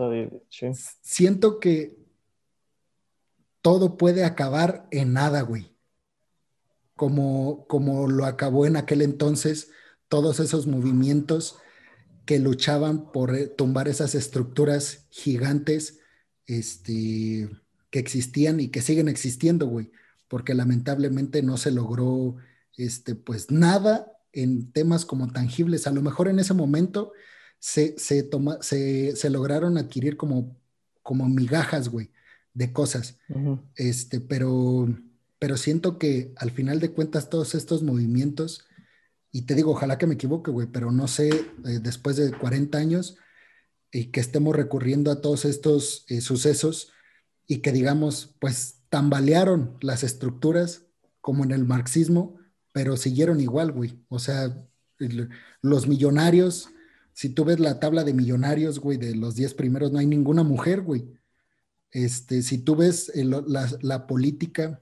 Siento que todo puede acabar en nada, güey. Como, como lo acabó en aquel entonces todos esos movimientos que luchaban por eh, tumbar esas estructuras gigantes este, que existían y que siguen existiendo, güey, porque lamentablemente no se logró, este, pues nada en temas como tangibles. A lo mejor en ese momento se, se, toma, se, se lograron adquirir como, como migajas, güey, de cosas. este, pero, pero siento que al final de cuentas todos estos movimientos y te digo, ojalá que me equivoque, güey, pero no sé, eh, después de 40 años, y que estemos recurriendo a todos estos eh, sucesos y que digamos, pues tambalearon las estructuras como en el marxismo, pero siguieron igual, güey. O sea, los millonarios si tú ves la tabla de millonarios, güey, de los 10 primeros, no hay ninguna mujer, güey. Este, si tú ves la, política,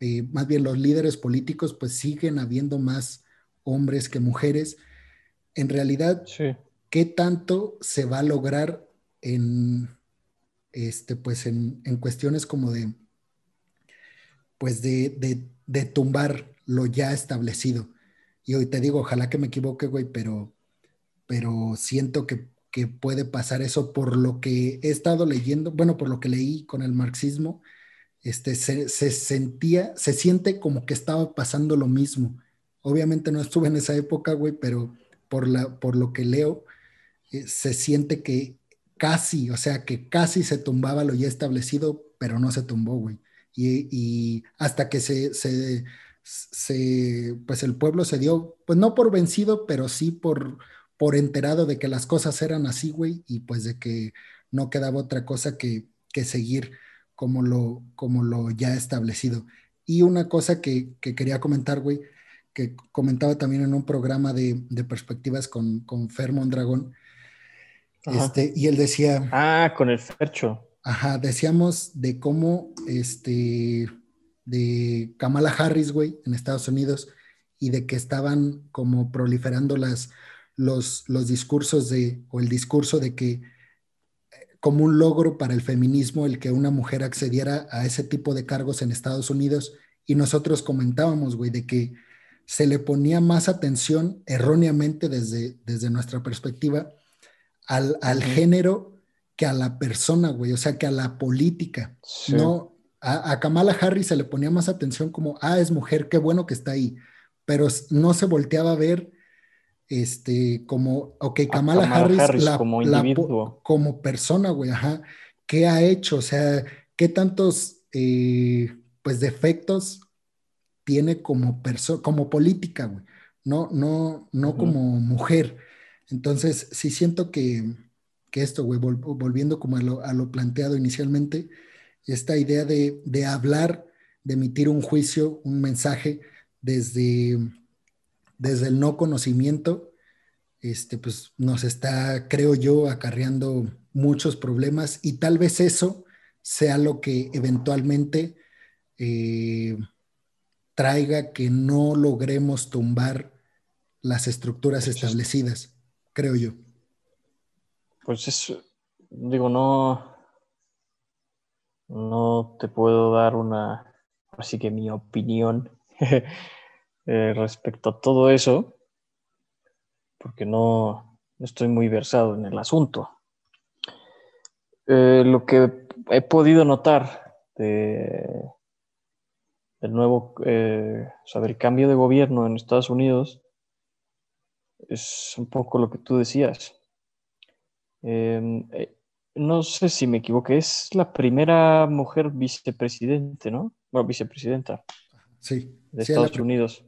eh, más bien los líderes políticos, pues siguen habiendo más hombres que mujeres. En realidad, ¿qué tanto se va a lograr en, este, pues en, cuestiones como de, pues de, de, tumbar lo ya establecido? Y hoy te digo, ojalá que me equivoque, güey, pero, pero siento que, que puede pasar eso por lo que he estado leyendo, bueno, por lo que leí con el marxismo, este, se, se, sentía, se siente como que estaba pasando lo mismo. Obviamente no estuve en esa época, güey, pero por, la, por lo que leo, eh, se siente que casi, o sea, que casi se tumbaba lo ya establecido, pero no se tumbó, güey. Y, y, hasta que se, se, se, pues el pueblo se dio, pues no por vencido, pero sí por, por enterado de que las cosas eran así, güey, y pues de que no quedaba otra cosa que, que seguir como lo, como lo ya establecido. Y una cosa que, que quería comentar, güey, que comentaba también en un programa de, de perspectivas con, con Fer Mondragón, este, y él decía... Ah, con el Fercho. Ajá, decíamos de cómo, este, de Kamala Harris, güey, en Estados Unidos, y de que estaban como proliferando las, los, los discursos de, o el discurso de que como un logro para el feminismo el que una mujer accediera a ese tipo de cargos en Estados Unidos, y nosotros comentábamos, güey, de que se le ponía más atención erróneamente desde, desde nuestra perspectiva al, al género que a la persona, güey, o sea, que a la política. No, a, Kamala Harris se le ponía más atención como, ah, es mujer, qué bueno que está ahí, pero no se volteaba a ver este, como, ok, Kamala, Harris, la, como, como persona, güey, ajá, ¿qué ha hecho? O sea, ¿qué tantos, eh, pues, defectos tiene como persona, como política, güey? No, no, no como mujer. Entonces, sí siento que, esto, güey, volviendo como a lo, planteado inicialmente, esta idea de, hablar, de emitir un juicio, un mensaje desde, desde el no conocimiento, este, pues nos está, creo yo, acarreando muchos problemas y tal vez eso sea lo que eventualmente eh, traiga que no logremos tumbar las estructuras establecidas creo yo. Pues es, digo, no, no te puedo dar una, así que mi opinión eh, respecto a todo eso, porque no, estoy muy versado en el asunto. Eh, lo que he podido notar de, del nuevo, eh, el cambio de gobierno en Estados Unidos es un poco lo que tú decías. Em, eh, no sé si me equivoqué, es la primera mujer vicepresidente, ¿no? Bueno, vicepresidenta. Sí. De Estados Unidos.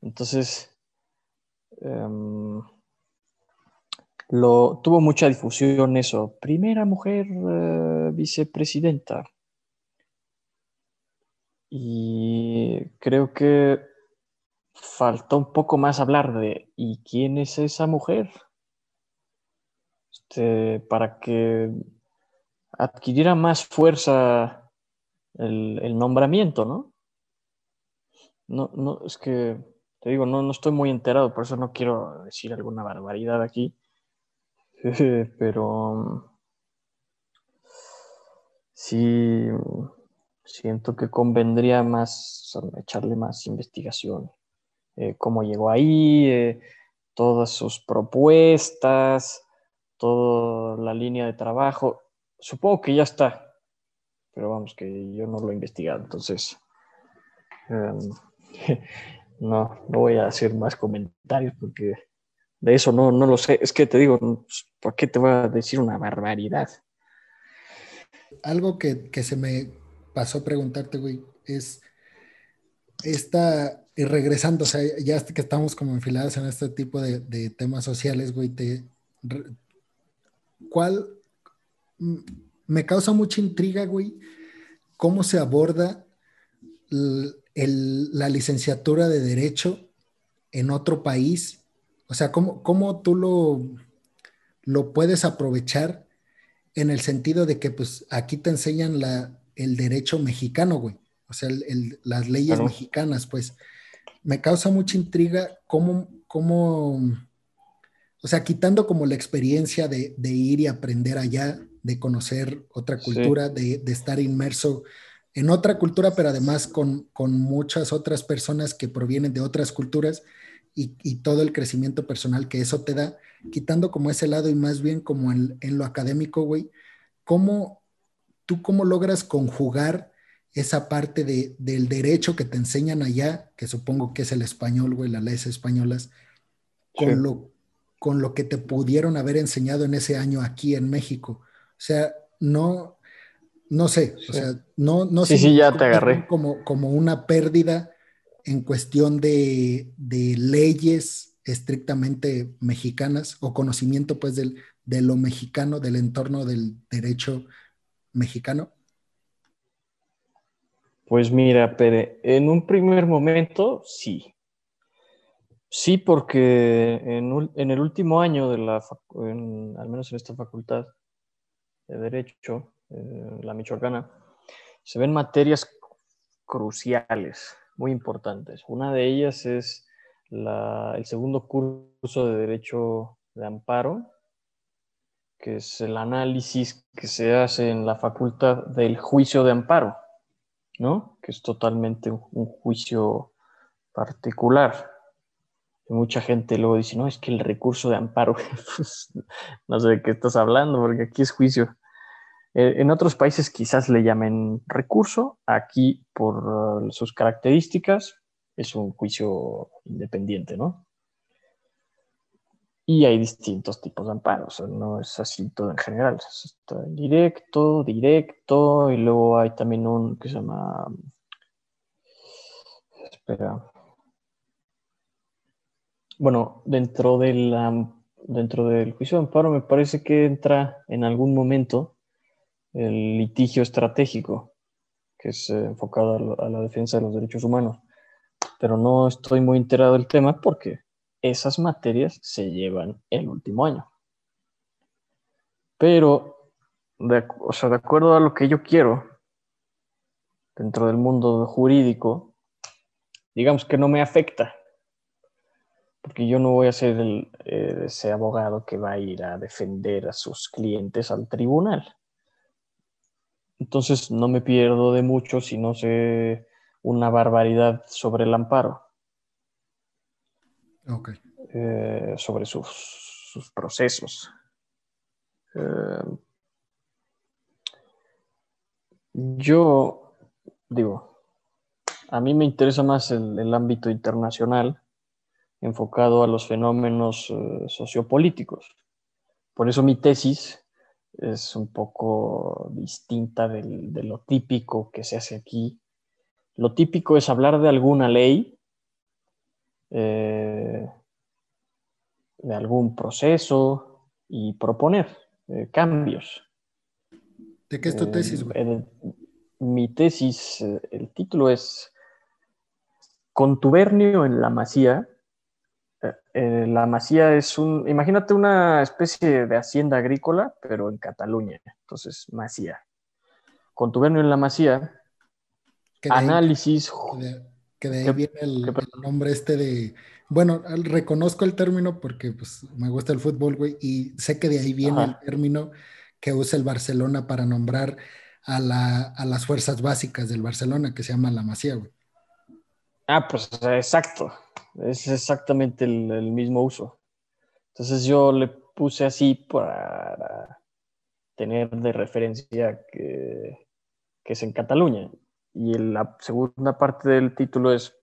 Entonces, em, lo, tuvo mucha difusión eso. Primera mujer eh, vicepresidenta. Y creo que falta un poco más hablar de ¿y quién es esa mujer? Este, para que adquiriera más fuerza el, nombramiento, ¿no? ¿no? No, es que, te digo, no, no estoy muy enterado, por eso no quiero decir alguna barbaridad aquí, pero sí siento que convendría más echarle más investigación. Eh, cómo llegó ahí, eh, todas sus propuestas, toda la línea de trabajo. Supongo que ya está, pero vamos, que yo no lo he investigado, entonces em, no, no voy a hacer más comentarios porque de eso no, no lo sé. Es que te digo, pues, ¿por qué te voy a decir una barbaridad? Algo que, que se me pasó preguntarte, güey, es esta y regresando, o sea, ya que estamos como enfilados en este tipo de, temas sociales, güey, ¿cuál me causa mucha intriga, güey? ¿Cómo se aborda la licenciatura de Derecho en otro país? O sea, ¿cómo, cómo tú lo, lo puedes aprovechar en el sentido de que pues aquí te enseñan la, el derecho mexicano, güey? O sea, las leyes mexicanas, pues. Me causa mucha intriga cómo, cómo, o sea, quitando como la experiencia de, ir y aprender allá, de conocer otra cultura, de, de, estar inmerso en otra cultura, pero además con, con, muchas otras personas que provienen de otras culturas y, y, todo el crecimiento personal que eso te da, quitando como ese lado y más bien como en, en lo académico, güey, ¿cómo tú cómo logras conjugar esa parte de, del derecho que te enseñan allá, que supongo que es el español, güey, las leyes españolas, con, lo, con lo que te pudieron haber enseñado en ese año aquí en México? O sea, no, no sé, o sea, no, no sí, sí, ya te agarré. Como, como una pérdida en cuestión de, de, leyes estrictamente mexicanas o conocimiento pues del, de lo mexicano, del entorno del derecho mexicano? Pues mira, Pere, en un primer momento sí. Sí, porque en, el último año de la, al menos en esta facultad de Derecho, eh, la Michoacana, se ven materias cruciales, muy importantes. Una de ellas es el segundo curso de Derecho de Amparo, que es el análisis que se hace en la facultad del juicio de amparo, ¿no? Que es totalmente un, juicio particular. Mucha gente luego dice, no, es que el recurso de amparo, pues, no sé de qué estás hablando, porque aquí es juicio. Eh, en otros países quizás le llamen recurso, aquí por sus características es un juicio independiente, ¿no? Y hay distintos tipos de amparos, no es así todo en general. Está directo, directo, y luego hay también un que se llama. Espera. Bueno, dentro, de dentro del juicio de amparo me parece que entra en algún momento el litigio estratégico, que es eh, enfocado a la defensa de los derechos humanos. Pero no estoy muy enterado del tema porque esas materias se llevan el último año. Pero, o sea, de acuerdo a lo que yo quiero dentro del mundo jurídico, digamos que no me afecta, porque yo no voy a ser eh, ese abogado que va a ir a defender a sus clientes al tribunal. Entonces no me pierdo de mucho si no sé una barbaridad sobre el amparo. Eh, sobre sus, procesos. Eh, yo digo, a mí me interesa más el, ámbito internacional enfocado a los fenómenos eh, sociopolíticos. Por eso mi tesis es un poco distinta de lo típico que se hace aquí. Lo típico es hablar de alguna ley eh, de algún proceso y proponer eh, cambios. ¿De qué es tu tesis? mi tesis, eh, el título es Contubernio en la Masía. la Masía es un, imagínate una especie de hacienda agrícola, pero en Cataluña. Entonces, Masía. Contubernio en la Masía. Análisis. Que de ahí viene el, nombre este de. Bueno, reconozco el término porque pues, me gusta el fútbol, güey, y sé que de ahí viene el término que usa el Barcelona para nombrar a, las fuerzas básicas del Barcelona, que se llama la Masía, güey. Ah, pues exacto. Es exactamente el, mismo uso. Entonces yo le puse así para tener de referencia que, que es en Cataluña y la segunda parte del título es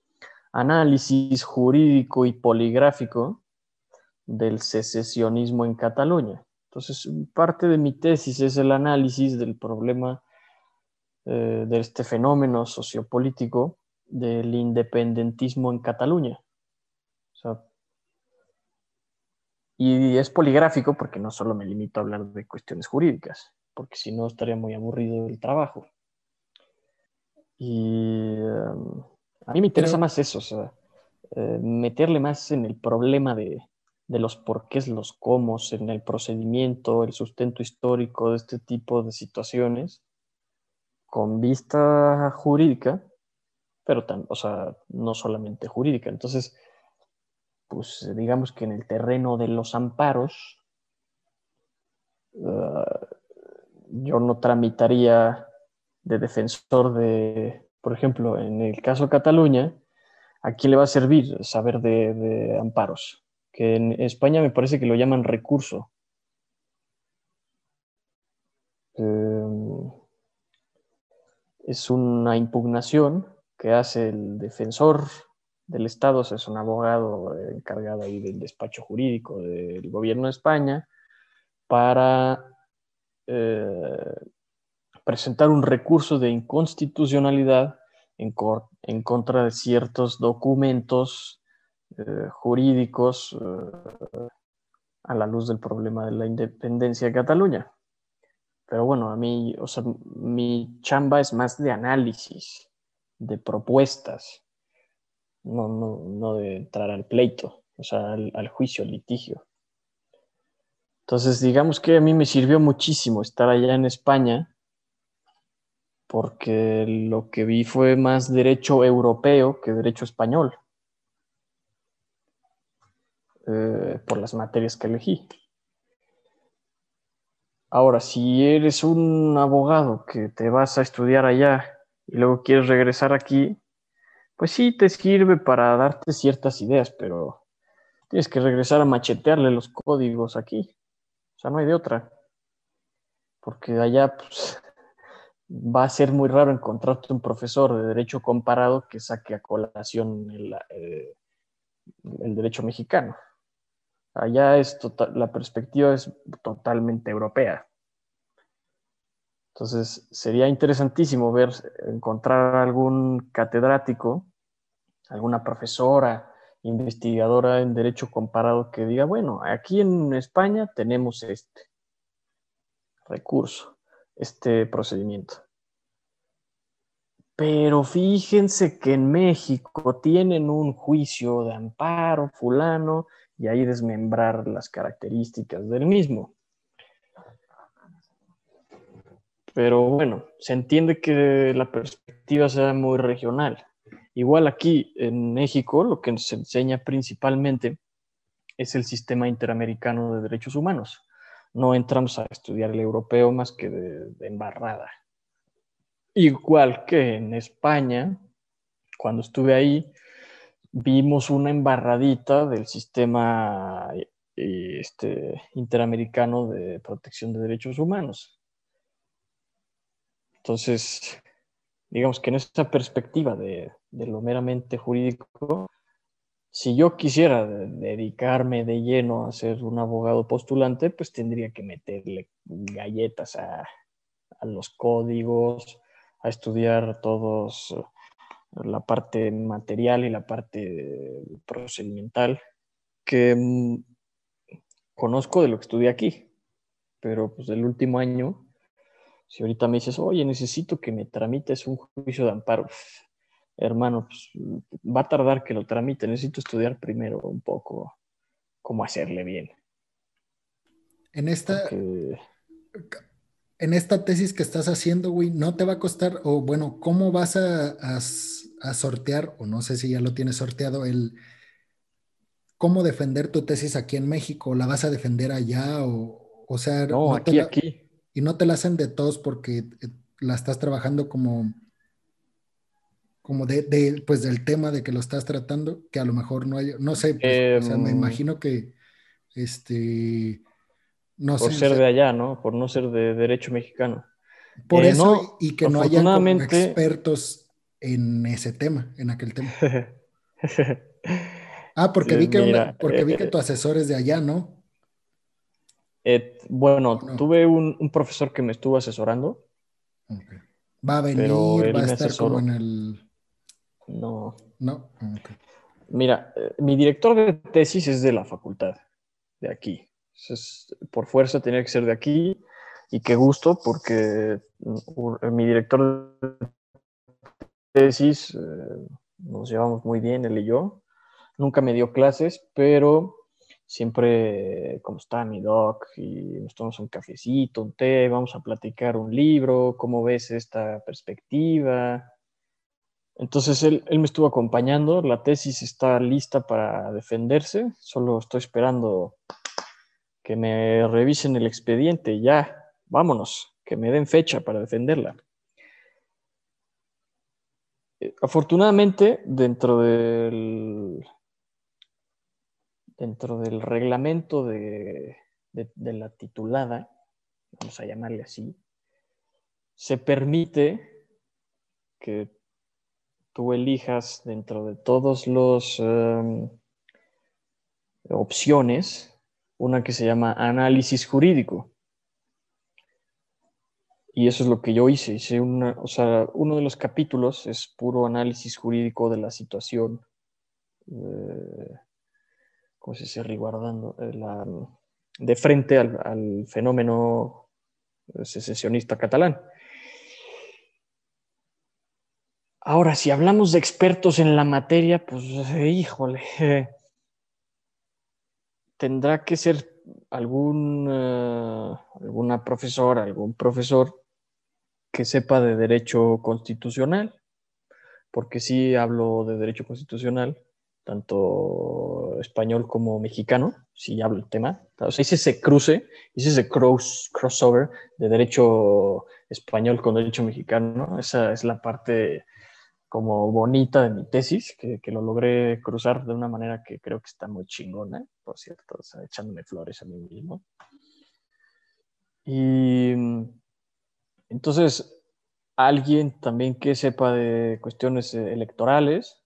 Análisis jurídico y poligráfico del secesionismo en Cataluña. Entonces, parte de mi tesis es el análisis del problema eh, de este fenómeno sociopolítico del independentismo en Cataluña. y es poligráfico porque no solo me limito a hablar de cuestiones jurídicas, porque si no estaría muy aburrido el trabajo. Y em, a mí me interesa más eso, o sea, eh, meterle más en el problema de, de los porqués, los cómo en el procedimiento, el sustento histórico de este tipo de situaciones, con vista jurídica, pero o sea, no solamente jurídica. Entonces, pues digamos que en el terreno de los amparos, ah, yo no tramitaría de defensor de, por ejemplo, en el caso Cataluña, ¿a quién le va a servir saber de, amparos? Que en España me parece que lo llaman recurso. Em, es una impugnación que hace el defensor del Estado, o sea, es un abogado encargado ahí del despacho jurídico del gobierno de España, para eh, presentar un recurso de inconstitucionalidad en, contra de ciertos documentos eh, jurídicos eh, a la luz del problema de la independencia de Cataluña. Pero bueno, a mí, o sea, mi chamba es más de análisis, de propuestas, no, no, no de entrar al pleito, o sea, al, al juicio, al litigio. Entonces, digamos que a mí me sirvió muchísimo estar allá en España, porque lo que vi fue más derecho europeo que derecho español, eh, por las materias que elegí. Ahora, si eres un abogado que te vas a estudiar allá y luego quieres regresar aquí, pues sí te sirve para darte ciertas ideas, pero tienes que regresar a machetearle los códigos aquí. O sea, no hay de otra. Porque allá pues, va a ser muy raro encontrarte un profesor de derecho comparado que saque a colación el, eh, derecho mexicano. Allá es tota-, la perspectiva es totalmente europea. Entonces, sería interesantísimo ver, encontrar algún catedrático, alguna profesora, investigadora en derecho comparado que diga, bueno, aquí en España tenemos este recurso, este procedimiento. Pero fíjense que en México tienen un juicio de amparo fulano y ahí desmembrar las características del mismo. Pero bueno, se entiende que la perspectiva sea muy regional. Igual aquí en México lo que se enseña principalmente es el sistema interamericano de derechos humanos. No entramos a estudiar el europeo más que de, embarrada. Igual que en España, cuando estuve ahí, vimos una embarradita del sistema este, interamericano de protección de derechos humanos. Entonces, digamos que en esta perspectiva de, lo meramente jurídico, si yo quisiera dedicarme de lleno a ser un abogado postulante, pues tendría que meterle galletas a, los códigos, a estudiar todos la parte material y la parte procedimental, que mm, conozco de lo que estudié aquí, pero pues el último año si ahorita me dices, oye, necesito que me tramites un juicio de amparo, hermano, pues va a tardar que lo tramite, necesito estudiar primero un poco cómo hacerle bien. En esta, en esta tesis que estás haciendo, güey, ¿no te va a costar, o bueno, cómo vas a, a sortear, o no sé si ya lo tienes sorteado, el cómo defender tu tesis aquí en México? ¿La vas a defender allá? O, o sea, no, aquí, aquí y no te la hacen de todos porque eh, la estás trabajando como, como de, pues del tema de que lo estás tratando, que a lo mejor no hay, no sé, pues, o sea, me em, imagino que, este, no por ser de allá, ¿no? Por no ser de derecho mexicano. Por eh, eso, y que no haya expertos en ese tema, en aquel tema. ah, porque vi que, porque vi que eh, tu asesor es de allá, ¿no? bueno, tuve un, profesor que me estuvo asesorando. Va a venir, va a estar como en el. No. No. Mira, eh, mi director de tesis es de la facultad, de aquí. por fuerza tenía que ser de aquí. Y qué gusto, porque mi director de tesis eh, nos llevamos muy bien, él y yo. Nunca me dio clases, pero siempre, ¿cómo está mi doc? Y nos tomamos un cafecito, un té, vamos a platicar un libro, ¿cómo ves esta perspectiva? Entonces él, él me estuvo acompañando, la tesis está lista para defenderse, solo estoy esperando que me revisen el expediente, ya, vámonos, que me den fecha para defenderla. Eh, afortunadamente, dentro del, dentro del reglamento de, la titulada, vamos a llamarle así, se permite que tú elijas dentro de todas las em, opciones una que se llama análisis jurídico. Y eso es lo que yo hice. Hice una, o sea, uno de los capítulos es puro análisis jurídico de la situación, eh, ¿cómo se dice? Riguardando, eh, de frente al, fenómeno secesionista catalán. Ahora, si hablamos de expertos en la materia, pues híjole, tendrá que ser algún, eh, alguna profesora, algún profesor que sepa de derecho constitucional, porque sí hablo de derecho constitucional, tanto español como mexicano, sí hablo el tema. O sea, hice ese cruce, hice ese cross, crossover de derecho español con derecho mexicano. Esa es la parte como bonita de mi tesis, que, lo logré cruzar de una manera que creo que está muy chingona, por cierto, o sea, echándome flores a mí mismo. Y entonces, alguien también que sepa de cuestiones electorales,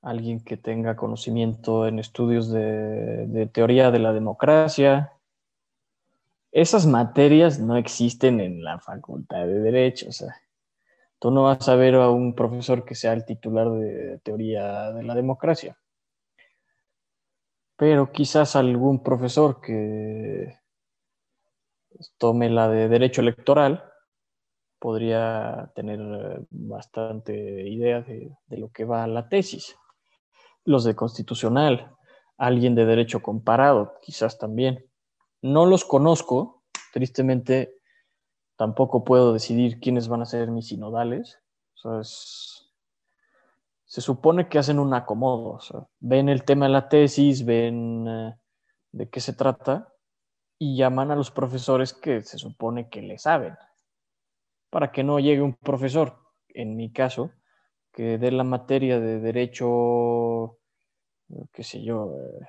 alguien que tenga conocimiento en estudios de, de teoría de la democracia, esas materias no existen en la facultad de Derecho, o sea, Tú no vas a ver a un profesor que sea el titular de teoría de la democracia, pero quizás algún profesor que tome la de derecho electoral podría tener bastante idea de, lo que va la tesis. Los de constitucional, alguien de derecho comparado, quizás también. No los conozco, tristemente tampoco puedo decidir quiénes van a ser mis sinodales. se supone que hacen un acomodo, ven el tema de la tesis, ven eh, de qué se trata y llaman a los profesores que se supone que le saben, para que no llegue un profesor, en mi caso, que dé la materia de derecho, qué sé yo, eh,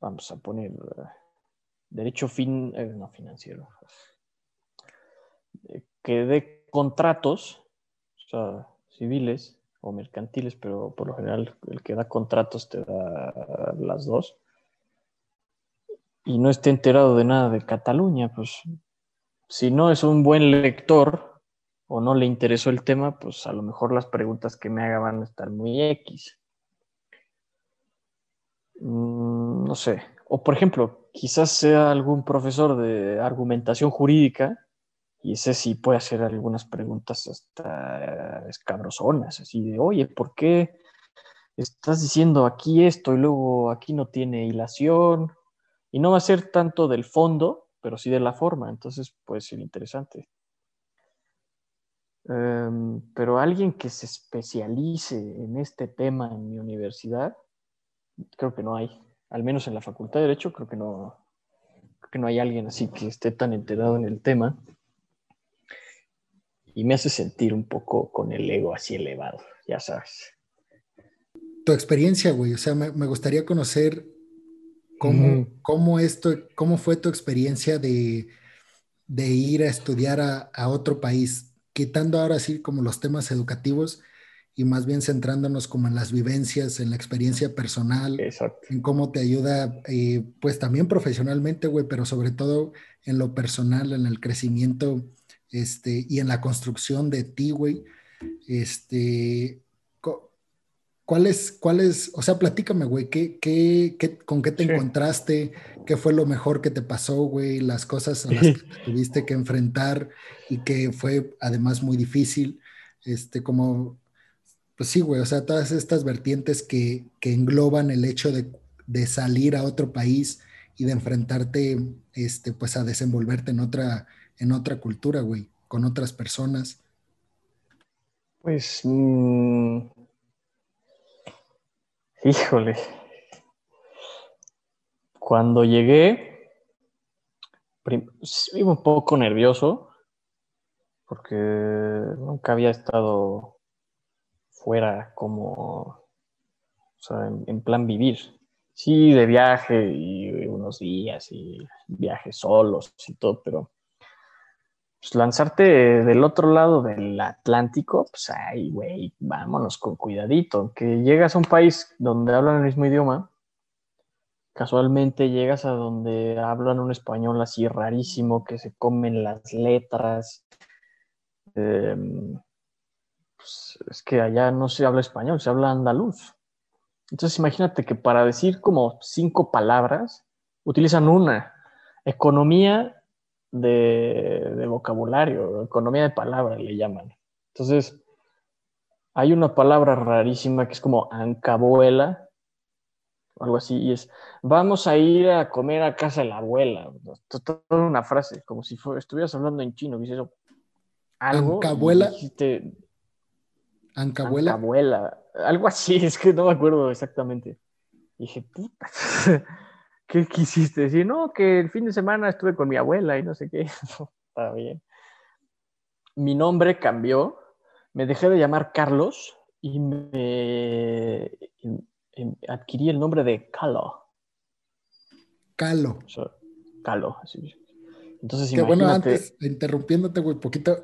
vamos a poner eh, derecho fin, no financiero, que dé contratos, o sea, civiles o mercantiles, pero por lo general el que da contratos te da las dos, y no esté enterado de nada de Cataluña, pues si no es un buen lector o no le interesó el tema, pues a lo mejor las preguntas que me haga van a estar muy X. Mm, no sé. O por ejemplo, quizás sea algún profesor de argumentación jurídica y ese sí puede hacer algunas preguntas hasta escabrosonas, así de, oye, ¿por qué estás diciendo aquí esto y luego aquí no tiene hilación? Y no va a ser tanto del fondo, pero sí de la forma, entonces puede ser interesante. Em, pero alguien que se especialice en este tema en mi universidad, creo que no hay. Al menos en la Facultad de Derecho, creo que no, creo que no hay alguien así que esté tan enterado en el tema y me hace sentir un poco con el ego así elevado, ya sabes. Tu experiencia, güey, o sea, me, gustaría conocer cómo, cómo, esto, cómo fue tu experiencia de, de ir a estudiar a, a, otro país, quitando ahora sí como los temas educativos y más bien centrándonos como en las vivencias, en la experiencia personal, en cómo te ayuda, eh, pues también profesionalmente, güey, pero sobre todo en lo personal, en el crecimiento este, y en la construcción de ti, güey, este, ¿cuál es, cuál es, o sea, platícame, güey, ¿qué, qué, qué, con qué te encontraste? ¿Qué fue lo mejor que te pasó, güey? Las cosas a las que tuviste que enfrentar y que fue además muy difícil, este, como, pues sí, güey, o sea, todas estas vertientes que, engloban el hecho de, salir a otro país y de enfrentarte, este, pues a desenvolverte en otra, en otra cultura, güey, con otras personas. Pues, mm, híjole, cuando llegué, iba un poco nervioso porque nunca había estado fuera como, o sea, en, plan vivir. Sí, de viaje y unos días y viajes solos y todo, pero pues lanzarte del otro lado del Atlántico, pues ay, güey, vámonos con cuidadito. Que llegas a un país donde hablan el mismo idioma, casualmente llegas a donde hablan un español así rarísimo, que se comen las letras. Eh, pues, es que allá no se habla español, se habla andaluz. Entonces imagínate que para decir como cinco palabras utilizan una. Economía de, vocabulario, economía de palabras le llaman. Entonces, hay una palabra rarísima que es como ancabuela, algo así, y es, vamos a ir a comer a casa de la abuela. Toda una frase, como si estuvieras hablando en chino, dices algo. Ancabuela. Ancabuela. Ancabuela. Algo así, es que no me acuerdo exactamente. dije, puta, ¿qué quisiste decir? No, que el fin de semana estuve con mi abuela y no sé qué. Está bien. Mi nombre cambió. Me dejé de llamar Carlos y me adquirí el nombre de Calo. Calo. Calo, así. Entonces, Qué bueno, antes, interrumpiéndote, güey, poquito,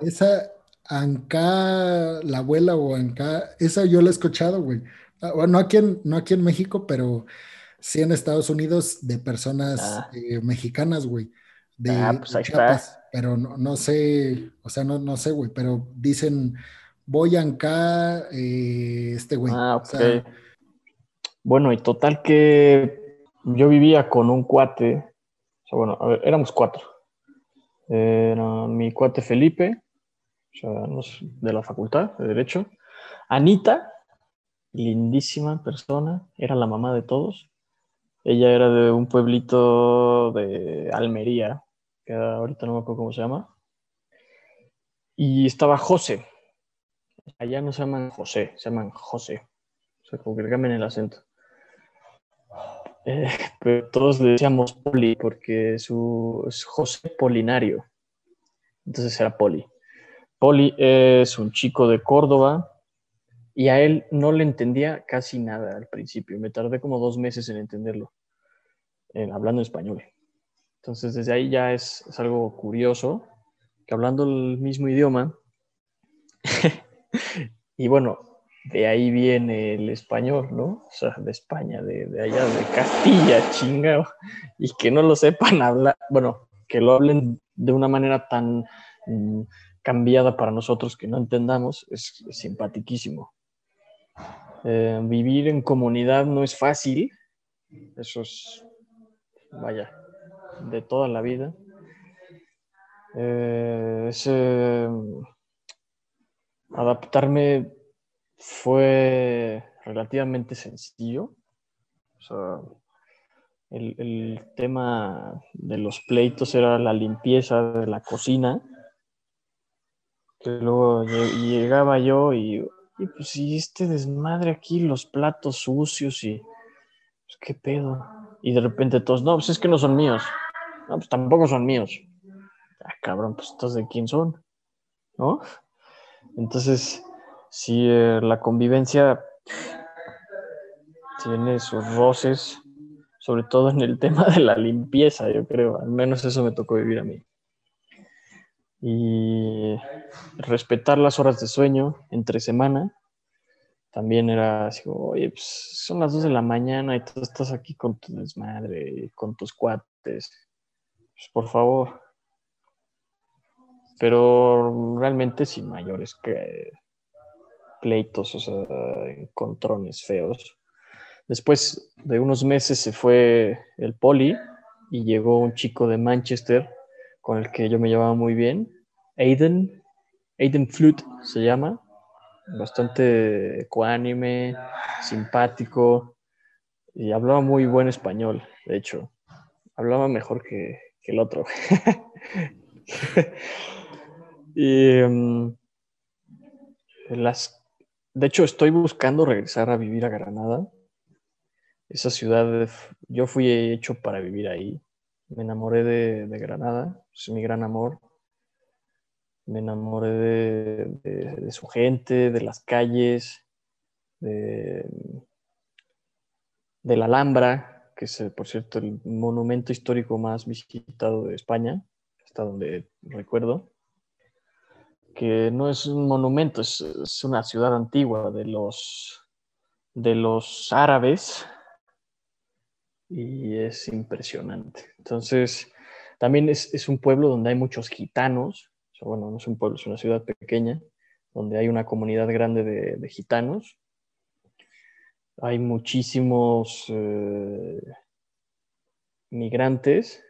esa Anca, la abuela o Anca, esa yo la he escuchado, güey. Ah, bueno, no aquí en, no aquí en México, pero sí en Estados Unidos de personas ah. eh, mexicanas, güey. De, ah, pues Chiapas, pero no, sé, o sea, no, no sé, güey, pero dicen, voy a Anca, eh, este güey. Ah, ok. bueno, y total que yo vivía con un cuate, o sea, bueno, a ver, éramos cuatro. Era mi cuate Felipe, o sea, de la facultad de Derecho. Anita, lindísima persona, era la mamá de todos. Ella era de un pueblito de Almería, que ahorita no me acuerdo cómo se llama. Y estaba José. Allá no se llaman José, se llaman José. O sea, como que cambian el acento. Eh, pero todos le decíamos Poli porque su, es José Polinario. Entonces era Poli. Poli es un chico de Córdoba y a él no le entendía casi nada al principio. Me tardé como dos meses en entenderlo, hablando español. Entonces, desde ahí ya es, algo curioso, que hablando el mismo idioma, y bueno, de ahí viene el español, ¿no? O sea, de España, de, allá, de Castilla, chingado, y que no lo sepan hablar, bueno, que lo hablen de una manera tan mm, cambiada para nosotros que no entendamos, es, simpaticísimo. Eh, vivir en comunidad no es fácil, eso es, vaya, de toda la vida. Eh, eh, adaptarme fue relativamente sencillo. el, el, tema de los pleitos era la limpieza de la cocina que luego llegaba yo y, y pues y este desmadre aquí, los platos sucios y pues qué pedo. Y de repente todos, no, pues es que no son míos. No, pues tampoco son míos. Ah, cabrón, pues estos de quién son, ¿no? Entonces, sí, eh, la convivencia tiene sus roces, sobre todo en el tema de la limpieza, yo creo. Al menos eso me tocó vivir a mí y respetar las horas de sueño entre semana. También era así, oye, pues son las 2 de la mañana y tú estás aquí con tu desmadre, con tus cuates. Pues, por favor. Pero realmente sin mayores que pleitos, o sea, encontrones feos. Después de unos meses se fue el poli y llegó un chico de Manchester con el que yo me llevaba muy bien, Aiden, Aiden Flute se llama, bastante ecuánime, simpático y hablaba muy buen español, de hecho. Hablaba mejor que, el otro. y em, las, de hecho, estoy buscando regresar a vivir a Granada. Esa ciudad, yo fui hecho para vivir ahí. Me enamoré de, Granada, es mi gran amor. Me enamoré de, su gente, de las calles, de, de la Alhambra, que es, por cierto, el monumento histórico más visitado de España, hasta donde recuerdo, que no es un monumento, es, una ciudad antigua de los, de los árabes y es impresionante. Entonces, también es, un pueblo donde hay muchos gitanos, bueno, no es un pueblo, es una ciudad pequeña, donde hay una comunidad grande de gitanos hay muchísimos eh, migrantes,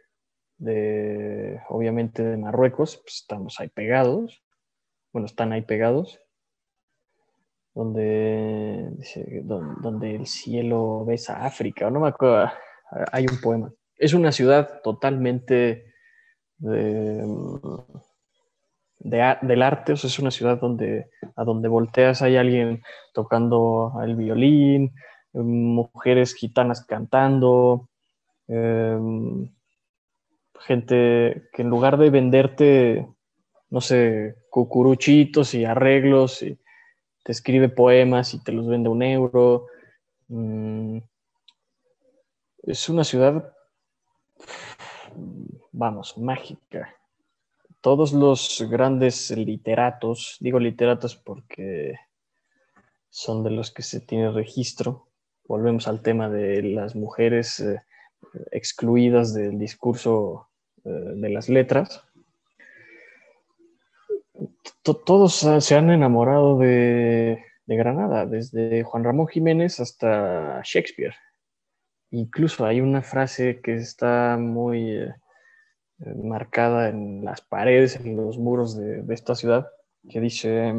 de, obviamente de Marruecos, pues estamos ahí pegados, bueno, están ahí pegados, donde, donde, el cielo besa África, no me acuerdo, hay un poema. Es una ciudad totalmente de, del arte, o sea, es una ciudad donde a donde volteas hay alguien tocando el violín, mujeres gitanas cantando, em, gente que en lugar de venderte, no sé, cucuruchitos y arreglos, y te escribe poemas y te los vende un euro. Mm, es una ciudad, vamos, mágica todos los grandes literatos, digo literatos porque son de los que se tiene registro, volvemos al tema de las mujeres eh, excluidas del discurso eh, de las letras. todos se han enamorado de, de, Granada, desde Juan Ramón Jiménez hasta Shakespeare. Incluso hay una frase que está muy... Eh, marcada en las paredes, en los muros de, esta ciudad, que dice,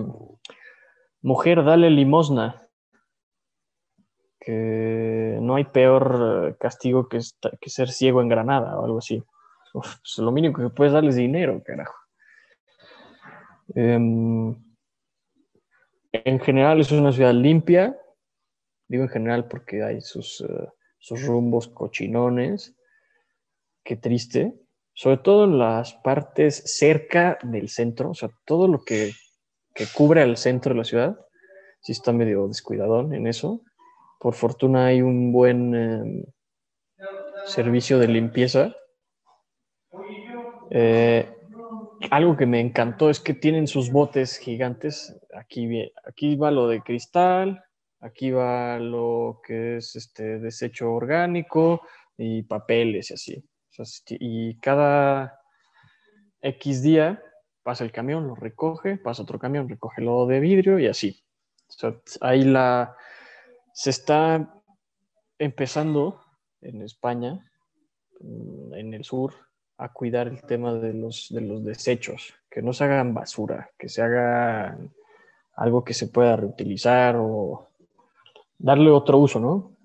mujer, dale limosna, que no hay peor castigo que, ser ciego en Granada o algo así. Pues, lo mínimo que puedes darles dinero, carajo. Em, en general es una ciudad limpia, digo en general porque hay sus, eh, sus rumbos cochinones, qué triste, sobre todo en las partes cerca del centro, o sea, todo lo que, cubre al centro de la ciudad, sí está medio descuidadón en eso. Por fortuna hay un buen em, servicio de limpieza. Eh, algo que me encantó es que tienen sus botes gigantes. Aquí, aquí va lo de cristal, aquí va lo que es este desecho orgánico y papeles y así y cada X día pasa el camión, lo recoge, pasa otro camión, recoge lo de vidrio y así. ahí la, se está empezando en España, mm, en el sur, a cuidar el tema de los, de los desechos, que no se hagan basura, que se haga algo que se pueda reutilizar o darle otro uso, ¿no?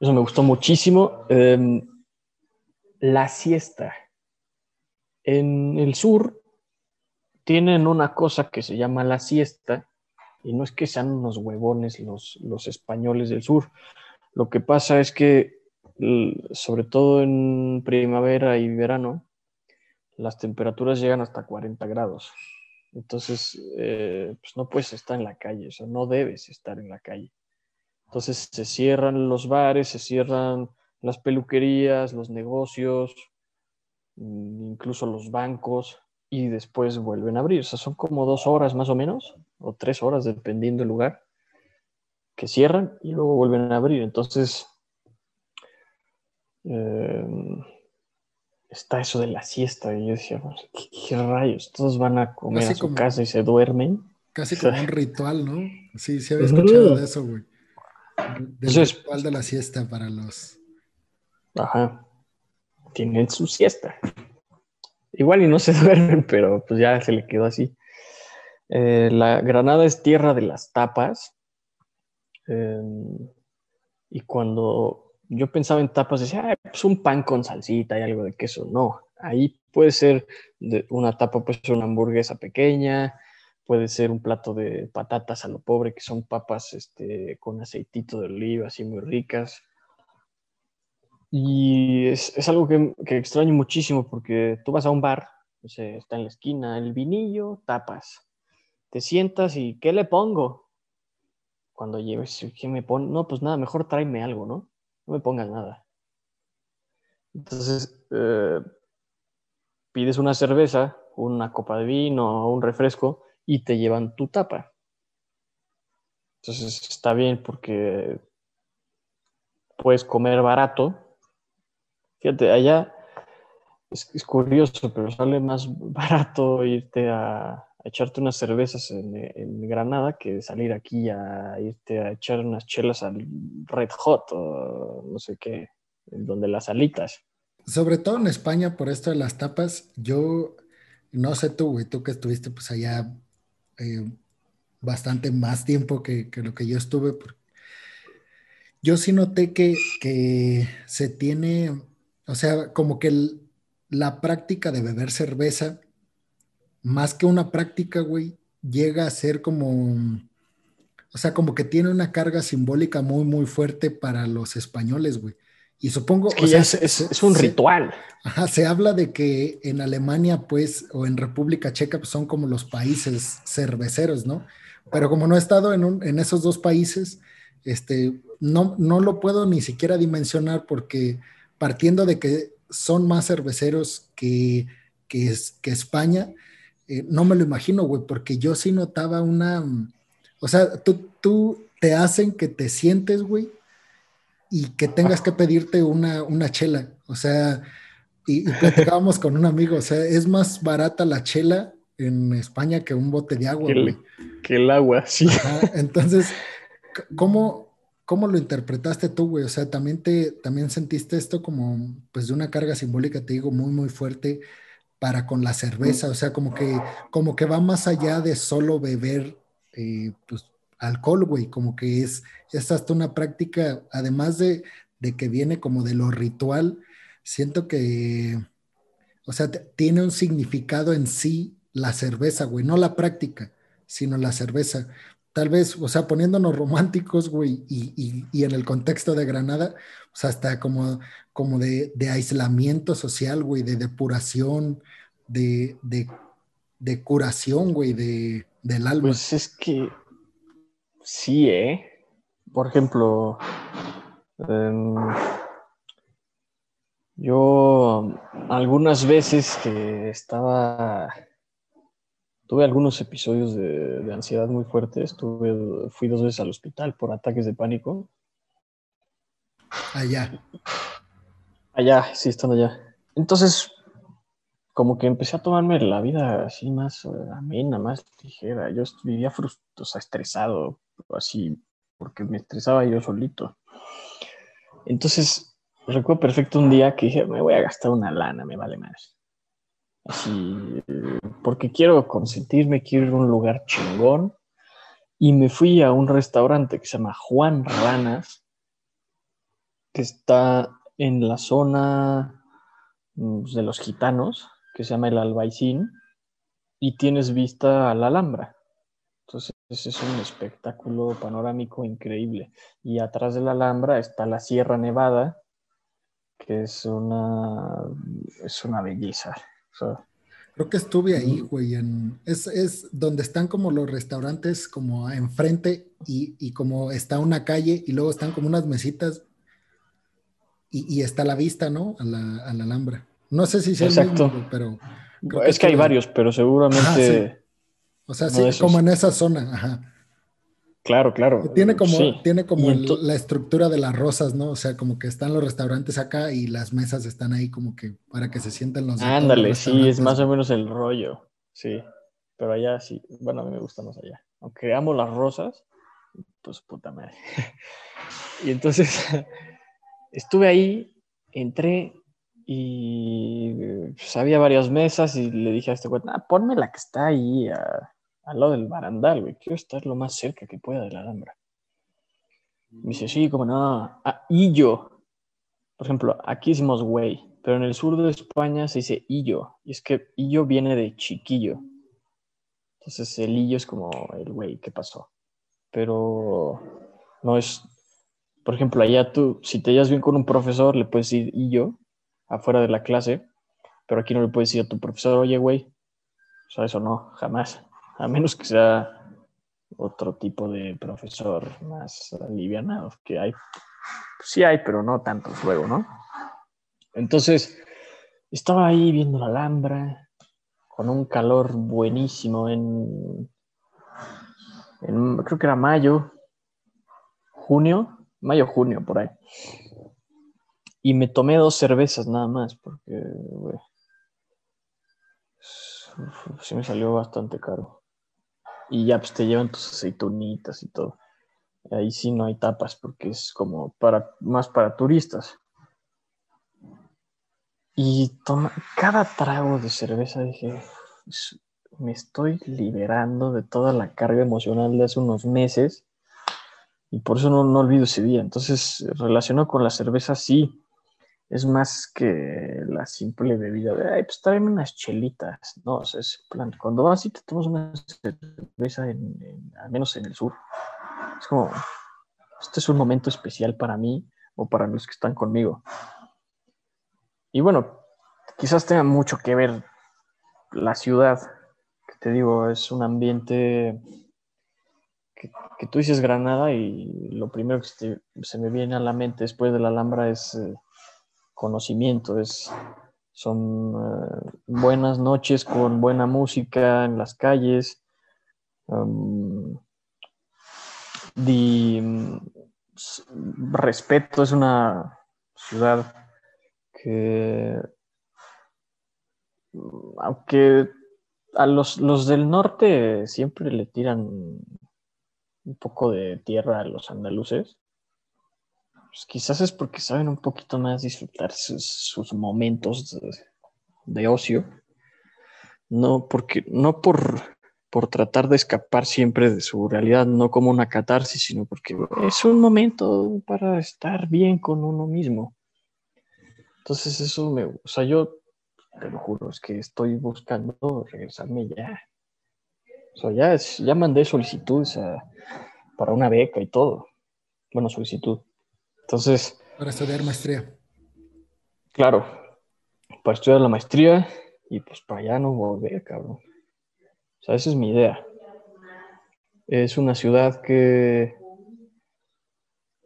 Eso me gustó muchísimo. Em, la siesta. En el sur tienen una cosa que se llama la siesta, y no es que sean unos huevones los, los españoles del sur. Lo que pasa es que, sobre todo en primavera y verano, las temperaturas llegan hasta 40 grados. Entonces, eh, pues no puedes estar en la calle, o sea, no debes estar en la calle. Entonces se cierran los bares, se cierran las peluquerías, los negocios, mm, incluso los bancos, y después vuelven a abrir. O sea, son como dos horas más o menos, o tres horas, dependiendo del lugar, que cierran y luego vuelven a abrir. Entonces, em, está eso de la siesta. Y yo decía, ¿qué, rayos? Todos van a comer a su casa y se duermen. Casi como un ritual, ¿no? Sí, sí había escuchado de eso, güey. Del ritual de la siesta para los Ajá. Tienen su siesta. Igual y no se duermen, pero pues ya se le quedó así. Eh, la Granada es tierra de las tapas. Eh, y cuando yo pensaba en tapas, decía, pues un pan con salsita y algo de queso. No, ahí puede ser una tapa, puede ser una hamburguesa pequeña, puede ser un plato de patatas a lo pobre, que son papas este, con aceitito de oliva, así muy ricas. Y es, algo que, que, extraño muchísimo porque tú vas a un bar, sé, está en la esquina, el vinillo, tapas. Te sientas y ¿qué le pongo? Cuando lleves, ¿qué me pone? No, pues nada, mejor tráeme algo, ¿no? No me pongas nada. Entonces, eh, pides una cerveza, una copa de vino un refresco y te llevan tu tapa. Entonces está bien porque puedes comer barato Fíjate, allá es, curioso, pero sale más barato irte a, echarte unas cervezas en, Granada que salir aquí a irte a echar unas chelas al Red Hot o no sé qué, donde las alitas. Sobre todo en España, por esto de las tapas, yo no sé tú, güey, tú que estuviste pues allá eh, bastante más tiempo que, lo que yo estuve, yo sí noté que, que se tiene o sea, como que la práctica de beber cerveza, más que una práctica, güey, llega a ser como, o sea, como que tiene una carga simbólica muy, muy fuerte para los españoles, güey. Y supongo, o sea, es, un ritual. Ajá, se habla de que en Alemania, pues, o en República Checa, pues, son como los países cerveceros, ¿no? Pero como no he estado en, en esos dos países, este, no, no lo puedo ni siquiera dimensionar porque partiendo de que son más cerveceros que, que, que España, eh, no me lo imagino, güey, porque yo sí notaba una, o sea, tú, tú te hacen que te sientes, güey, y que tengas que pedirte una, una chela, o sea, y, y platicábamos con un amigo, o sea, es más barata la chela en España que un bote de agua. Que, el, que el agua, sí. entonces, ¿cómo, ¿Cómo lo interpretaste tú, güey? O sea, también te, también sentiste esto como, pues, de una carga simbólica, te digo, muy, muy fuerte para con la cerveza. O sea, como que, como que va más allá de solo beber, eh, pues, alcohol, güey. Como que es, es hasta una práctica, además de, de que viene como de lo ritual, siento que, o sea, tiene un significado en sí la cerveza, güey, no la práctica, sino la cerveza tal vez, o sea, poniéndonos románticos, güey, y, en el contexto de Granada, o sea, hasta como, como de, aislamiento social, güey, de depuración, de, curación, güey, de, del alma. Pues es que sí, ¿eh? Por ejemplo, em, yo algunas veces que estaba Tuve algunos episodios de, ansiedad muy fuertes. Tuve, fui dos veces al hospital por ataques de pánico. Allá. Allá, sí, estando allá. Entonces, como que empecé a tomarme la vida así más eh, amena, más ligera. Yo vivía frustrado, o sea, estresado, así, porque me estresaba yo solito. Entonces, recuerdo perfecto un día que dije, me voy a gastar una lana, me vale más así, porque quiero consentirme, quiero ir a un lugar chingón. Y me fui a un restaurante que se llama Juan Ranas, que está en la zona pues, de los gitanos, que se llama el Albaicín, y tienes vista a la Alhambra. Entonces, es un espectáculo panorámico increíble. Y atrás de la Alhambra está la Sierra Nevada, que es una, es una belleza. Creo que estuve ahí, güey. es, donde están como los restaurantes como enfrente y, como está una calle y luego están como unas mesitas y, está la vista, ¿no? A la, Alhambra. No sé si sea Exacto. el mismo, pero... es que, hay varios, pero seguramente... O sea, sí, como en esa zona, ajá. Claro, claro. Tiene como, tiene como la estructura de las rosas, ¿no? O sea, como que están los restaurantes acá y las mesas están ahí como que para que se sienten los... Ándale, sí, es más o menos el rollo, sí. Pero allá sí, bueno, a mí me gusta más allá. Aunque amo las rosas, pues puta madre. y entonces estuve ahí, entré y pues, había varias mesas y le dije a este güey, ah, ponme la que está ahí a al lado del barandal, güey. Quiero estar lo más cerca que pueda de la Alhambra. Me dice, sí, como no. Ah, Illo. Por ejemplo, aquí decimos güey, pero en el sur de España se dice illo. Y es que illo viene de chiquillo. Entonces el illo es como el güey, ¿qué pasó? Pero no es, por ejemplo, allá tú, si te llevas bien con un profesor, le puedes decir illo afuera de la clase, pero aquí no le puedes decir a tu profesor, oye, güey. O sea, eso no, jamás. A menos que sea otro tipo de profesor más alivianado que hay. Sí hay, pero no tantos luego, ¿no? Entonces, estaba ahí viendo la Alhambra con un calor buenísimo en, creo que era mayo, junio, mayo, junio, por ahí. Y me tomé dos cervezas nada más, porque, güey, sí me salió bastante caro. Y ya pues te llevan tus aceitunitas y todo. Ahí sí no hay tapas porque es como para más para turistas. Y cada trago de cerveza dije, me estoy liberando de toda la carga emocional de hace unos meses y por eso no, no olvido ese día. Entonces, relacionado con la cerveza, sí, es más que la simple bebida de, ay, pues tráeme unas chelitas. No, o sea, es plan, cuando vas y te tomas una cerveza, en, al menos en el sur, es como, este es un momento especial para mí o para los que están conmigo. Y bueno, quizás tenga mucho que ver la ciudad, que te digo, es un ambiente que, tú dices Granada y lo primero que se, me viene a la mente después de la Alhambra es eh, conocimiento, es, son eh, buenas noches con buena música en las calles. Um, respeto es una ciudad que aunque a los, los, del norte siempre le tiran un poco de tierra a los andaluces, pues quizás es porque saben un poquito más disfrutar sus, momentos de, ocio, no, porque, no por, por tratar de escapar siempre de su realidad, no como una catarsis, sino porque es un momento para estar bien con uno mismo. Entonces eso me, o sea, yo te lo juro, es que estoy buscando regresarme ya. O sea, ya, ya mandé solicitudes para una beca y todo. Bueno, solicitud. Entonces. Para estudiar maestría. Claro, para estudiar la maestría y pues para allá no volver, cabrón. O sea, esa es mi idea. Es una ciudad que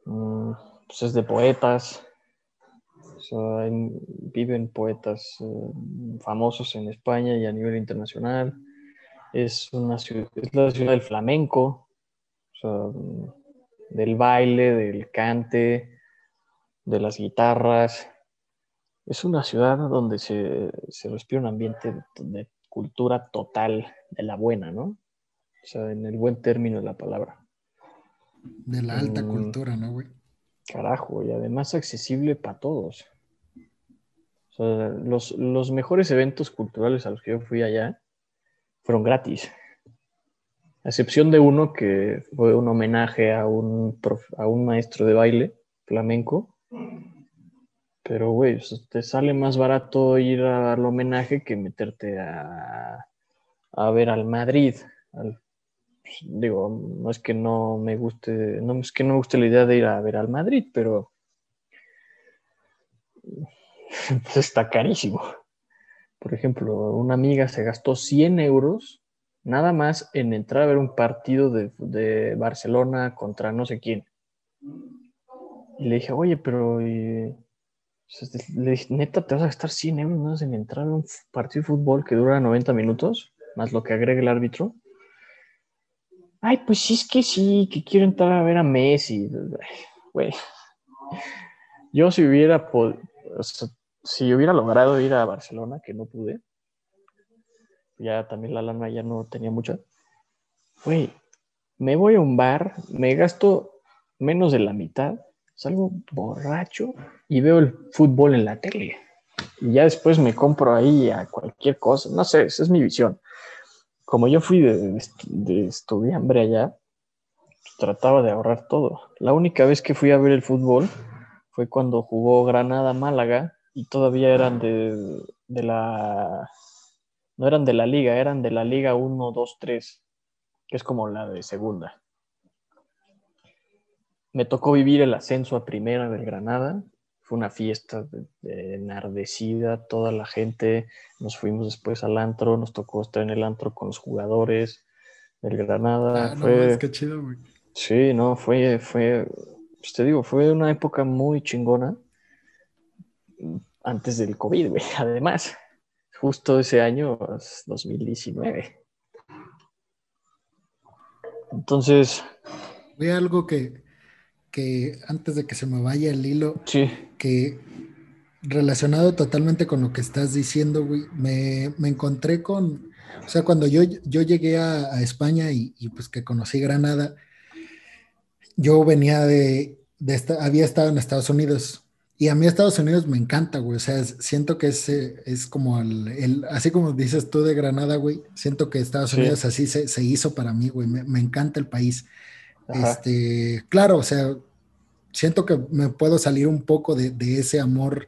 mm, pues es de poetas, viven poetas eh, famosos en España y a nivel internacional. Es, una ciudad, es la ciudad del flamenco, del baile, del cante, de las guitarras. Es una ciudad donde se, se respira un ambiente de, cultura total, de la buena, ¿no? O sea, en el buen término de la palabra. De la alta mm. cultura, ¿no, güey? Carajo, y además accesible para todos los, mejores eventos culturales a los que yo fui allá fueron gratis. A excepción de uno que fue un homenaje a un, a un maestro de baile flamenco. Pero, güey, te sale más barato ir al homenaje que meterte a, a ver al Madrid. Pues, digo, no es que no me guste, no es que no me guste la idea de ir a ver al Madrid, pero pues está carísimo. Por ejemplo, una amiga se gastó 100 euros nada más en entrar a ver un partido de, Barcelona contra no sé quién. Y le dije, oye, pero le dije, neta, te vas a gastar 100 euros más en entrar a un partido de fútbol que dura 90 minutos, más lo que agregue el árbitro. Ay, pues sí, es que sí, que quiero entrar a ver a Messi. Güey. Yo si hubiera podido, si hubiera logrado ir a Barcelona, que no pude, ya también la lana ya no tenía mucha, güey, me voy a un bar, me gasto menos de la mitad, salgo borracho y veo el fútbol en la tele. Y ya después me compro ahí a cualquier cosa, no sé, esa es mi visión. como yo fui de, de, estudiante allá, trataba de ahorrar todo. La única vez que fui a ver el fútbol fue cuando jugó Granada-Málaga y todavía eran de, de, la... No eran de la liga, eran de la liga 1, 2, 3, que es como la de segunda. Me tocó vivir el ascenso a primera del Granada. Fue una fiesta enardecida, toda la gente. Nos fuimos después al antro, nos tocó estar en el antro con los jugadores del Granada. Ah, fue... qué chido, güey. Sí, no, fue, fue, pues te digo, fue una época muy chingona antes del COVID, güey. Además, justo ese año, 2019. Entonces. Ve algo que, que antes de que se me vaya el hilo, sí. que relacionado totalmente con lo que estás diciendo, güey, me, encontré con, o sea, cuando yo, yo llegué a, España y, pues que conocí Granada, yo venía de, de había estado en Estados Unidos y a mí Estados Unidos me encanta, güey, o sea, siento que es, es como el, así como dices tú de Granada, güey, siento que Estados Unidos así se, se, hizo para mí, güey, me, me encanta el país. Este, claro, o sea, siento que me puedo salir un poco de, ese amor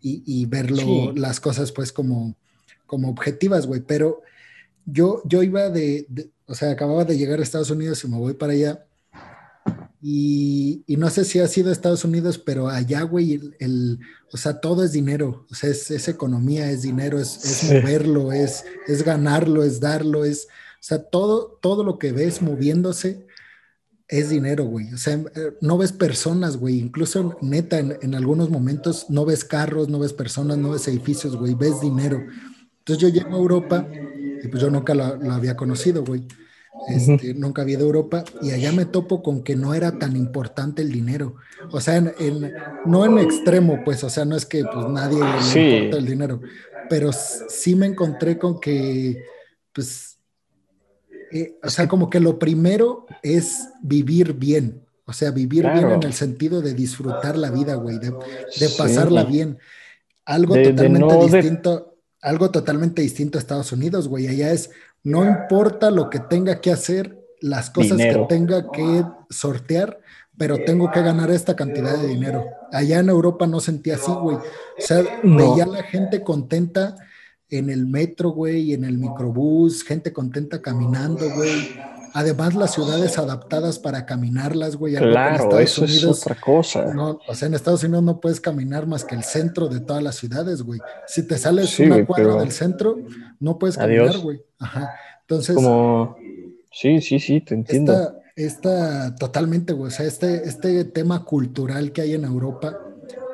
y, y verlo, las cosas pues como, como objetivas, güey, pero yo, yo iba de, o sea, acababa de llegar a Estados Unidos y me voy para allá. Y, no sé si ha sido Estados Unidos, pero allá, güey, el, o sea, todo es dinero, o sea, es, economía, es dinero, es, es moverlo, es, es ganarlo, es darlo, es, o sea, todo, todo lo que ves moviéndose es dinero, güey. O sea, eh, no ves personas, güey. Incluso neta, en, algunos momentos no ves carros, no ves personas, no ves edificios, güey. Ves dinero. Entonces yo llego a Europa y pues yo nunca lo, había conocido, güey. Este, Nunca había de Europa y allá me topo con que no era tan importante el dinero. O sea, en, no en extremo, pues, o sea, no es que pues nadie le importa el dinero, pero sí me encontré con que, pues, eh, o sea, como que lo primero es vivir bien. O sea, vivir bien en el sentido de disfrutar la vida, güey, de, pasarla bien. Algo totalmente distinto, algo totalmente distinto a Estados Unidos, güey. Allá es, no importa lo que tenga que hacer, las cosas que tenga que sortear, pero tengo que ganar esta cantidad de dinero. Allá en Europa no sentía así, güey. O sea, veía la gente contenta en el metro, güey, en el microbús, gente contenta caminando, güey. Además, las ciudades adaptadas para caminarlas, güey. Claro, eso es otra cosa. No, o sea, en Estados Unidos no puedes caminar más que el centro de todas las ciudades, güey. Si te sales una cuadra del centro, no puedes caminar, güey. Ajá. Entonces. Como. Sí, sí, sí, te entiendo. Esta, totalmente, güey. O sea, este, este tema cultural que hay en Europa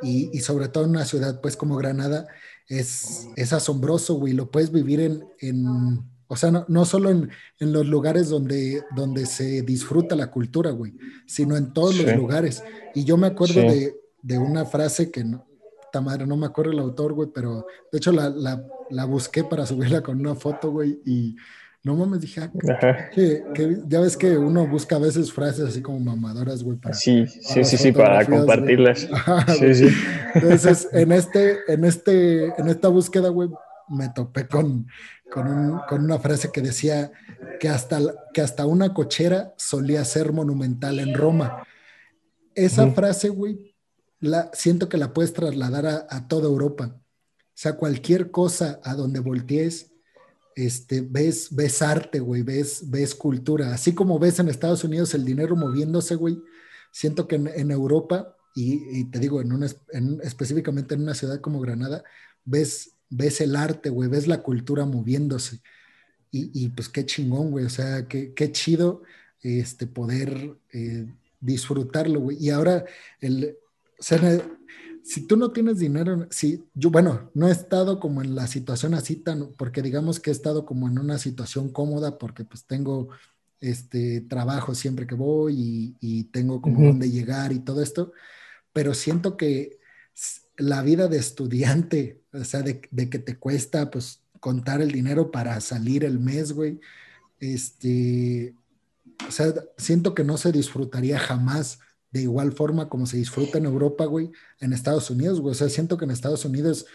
y, y sobre todo en una ciudad, pues, como Granada, es, es asombroso, güey. Lo puedes vivir en, en o sea, no, no solo en, en, los lugares donde, donde se disfruta la cultura, güey, sino en todos los lugares. Y yo me acuerdo de, de, una frase que no, madre, no me acuerdo el autor, güey, pero de hecho la, la, la busqué para subirla con una foto, güey, y no mames, dije, ah, que, ya ves que uno busca a veces frases así como mamadoras, güey. Para, sí, sí, sí, sí, para compartirlas. sí, sí. Entonces, en, este, en, este, en esta búsqueda, güey, me topé con, con, un, con, una frase que decía que hasta, que hasta una cochera solía ser monumental en Roma. Esa frase, güey, la, siento que la puedes trasladar a, a toda Europa. O sea, cualquier cosa a donde voltees, este, ves, ves arte, güey, ves, ves cultura. Así como ves en Estados Unidos el dinero moviéndose, güey, siento que en, Europa, y, te digo, en, en específicamente en una ciudad como Granada, ves, ves el arte, güey, ves la cultura moviéndose. Y, y pues qué chingón, güey, o sea, qué, qué chido este, poder eh, disfrutarlo, güey. Y ahora, el, o sea, si tú no tienes dinero, si yo, bueno, no he estado como en la situación así tan, porque digamos que he estado como en una situación cómoda porque pues tengo este trabajo siempre que voy y, tengo como donde llegar y todo esto, pero siento que la vida de estudiante, o sea, de, de, que te cuesta pues contar el dinero para salir el mes, güey, este, o sea, siento que no se disfrutaría jamás de igual forma como se disfruta en Europa, güey, en Estados Unidos, güey. O sea, siento que en Estados Unidos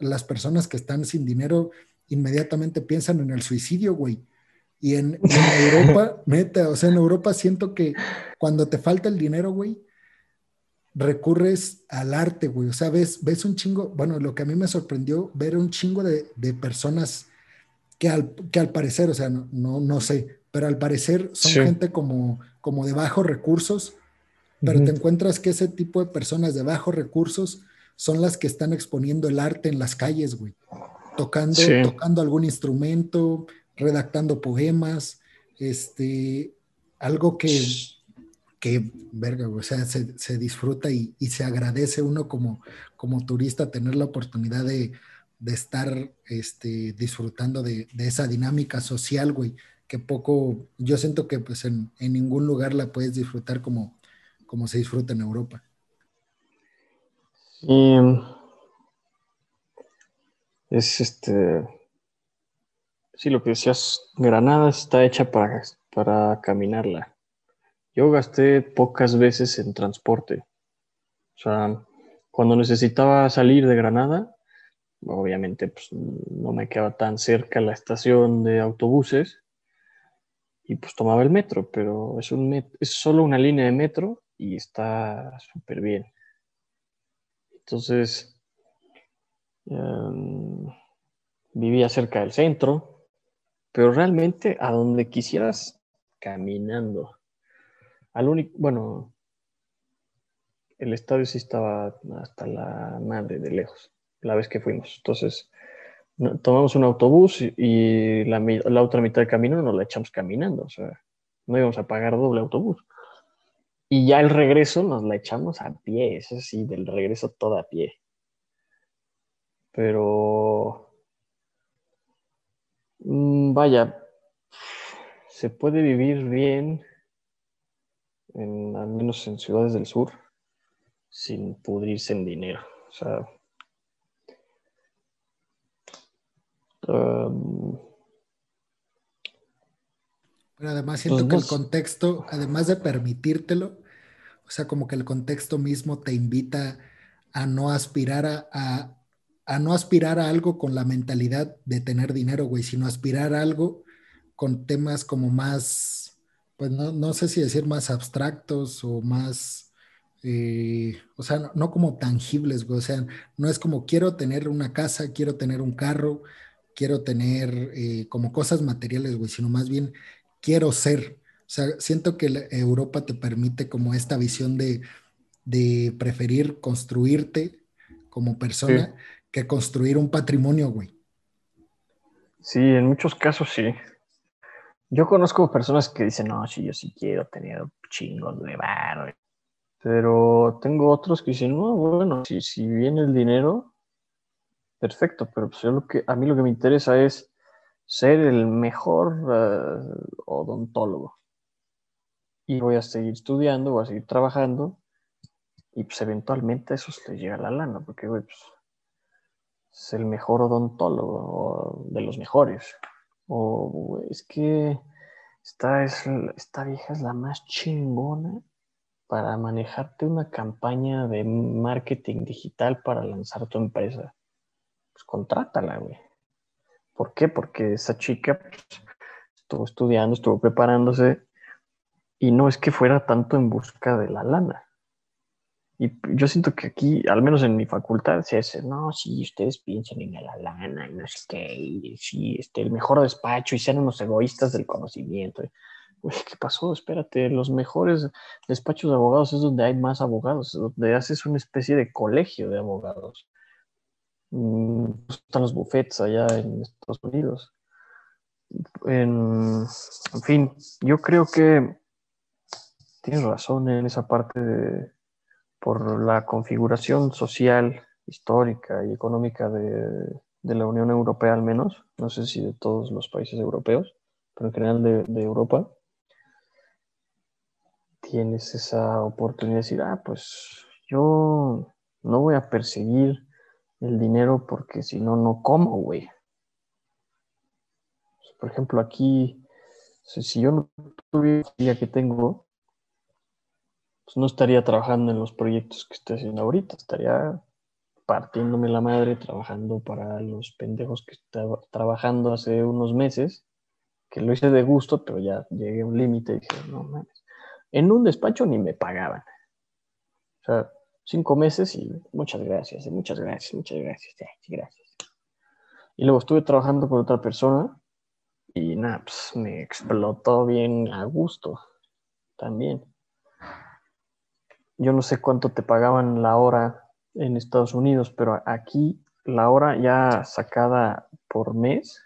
las personas que están sin dinero inmediatamente piensan en el suicidio, güey. Y en, Europa, neta, o sea, en Europa siento que cuando te falta el dinero, güey, recurres al arte, güey. O sea, ves, un chingo, bueno, lo que a mí me sorprendió, ver un chingo de, personas que al, que al parecer, o sea, no, no, sé, pero al parecer son gente como, como de bajos recursos, pero te encuentras que ese tipo de personas de bajos recursos son las que están exponiendo el arte en las calles, güey. Tocando, tocando algún instrumento, redactando poemas, este, algo que, que verga, o sea, se, disfruta y, se agradece uno como, como turista tener la oportunidad de, estar este, disfrutando de, esa dinámica social, güey, que poco, yo siento que pues en, ningún lugar la puedes disfrutar como, como se disfruta en Europa. Y es este, Sí, lo que decías, Granada está hecha para, para caminarla. Yo gasté pocas veces en transporte. O sea, cuando necesitaba salir de Granada, obviamente pues, no me quedaba tan cerca la estación de autobuses y pues tomaba el metro, pero es, un es solo una línea de metro y está súper bien. Entonces, em, vivía cerca del centro, pero realmente a donde quisieras caminando. Al único, bueno, el estadio sí estaba hasta la madre de lejos, la vez que fuimos. Entonces, tomamos un autobús y, la, otra mitad del camino nos la echamos caminando, o sea, no íbamos a pagar doble autobús. Y ya el regreso nos la echamos a pie, eso sí, del regreso todo a pie. Pero Mm, vaya, se puede vivir bien, al menos en ciudades del sur, sin pudrirse en dinero. O sea, Pero además siento pues que el contexto, además de permitírtelo, o sea, como que el contexto mismo te invita a no aspirar a a no aspirar a algo con la mentalidad de tener dinero, güey, sino aspirar a algo con temas como más, pues no, sé si decir más abstractos o más, eh, o sea, no, como tangibles, güey, o sea, no es como quiero tener una casa, quiero tener un carro, quiero tener eh, como cosas materiales, güey, sino más bien quiero ser. O sea, siento que Europa te permite como esta visión de, preferir construirte como persona que construir un patrimonio, güey. Sí, en muchos casos sí. Yo conozco personas que dicen, no, sí, yo sí quiero tener chingos de bar. Pero tengo otros que dicen, no, bueno, si, si viene el dinero, perfecto, pero pues lo que, a mí lo que me interesa es ser el mejor eh, odontólogo. Y voy a seguir estudiando, voy a seguir trabajando, y pues eventualmente eso se le llega a la lana, porque, pues es el mejor odontólogo, de los mejores. O es que esta, es, esta vieja es la más chingona para manejarte una campaña de marketing digital para lanzar tu empresa. Pues contrátala, güey. ¿Por qué? Porque esa chica pues, estuvo estudiando, estuvo preparándose y no es que fuera tanto en busca de la lana. Y yo siento que aquí, al menos en mi facultad, se hace, no, sí, ustedes piensen en la lana y no sé qué, y sí, este, el mejor despacho y sean unos egoístas del conocimiento. Uy, ¿qué pasó? Espérate, los mejores despachos de abogados es donde hay más abogados, donde haces una especie de colegio de abogados. Mm, están los buffets allá en Estados Unidos. En, en fin, yo creo que tienes razón en esa parte de por la configuración social, histórica y económica de, la Unión Europea al menos, no sé si de todos los países europeos, pero en general de, Europa, tienes esa oportunidad de decir, ah, pues yo no voy a perseguir el dinero porque si no, no como, güey. Por ejemplo, aquí, si yo no tuviera que tengo, pues no estaría trabajando en los proyectos que estoy haciendo ahorita, estaría partiéndome la madre trabajando para los pendejos que estaba trabajando hace unos meses, que lo hice de gusto, pero ya llegué a un límite y dije, no mames, en un despacho ni me pagaban. O sea, cinco meses y muchas gracias, muchas gracias, muchas gracias, gracias. Y luego estuve trabajando por otra persona y nada, pues me explotó bien a gusto también. Yo no sé cuánto te pagaban la hora en Estados Unidos, pero aquí la hora ya sacada por mes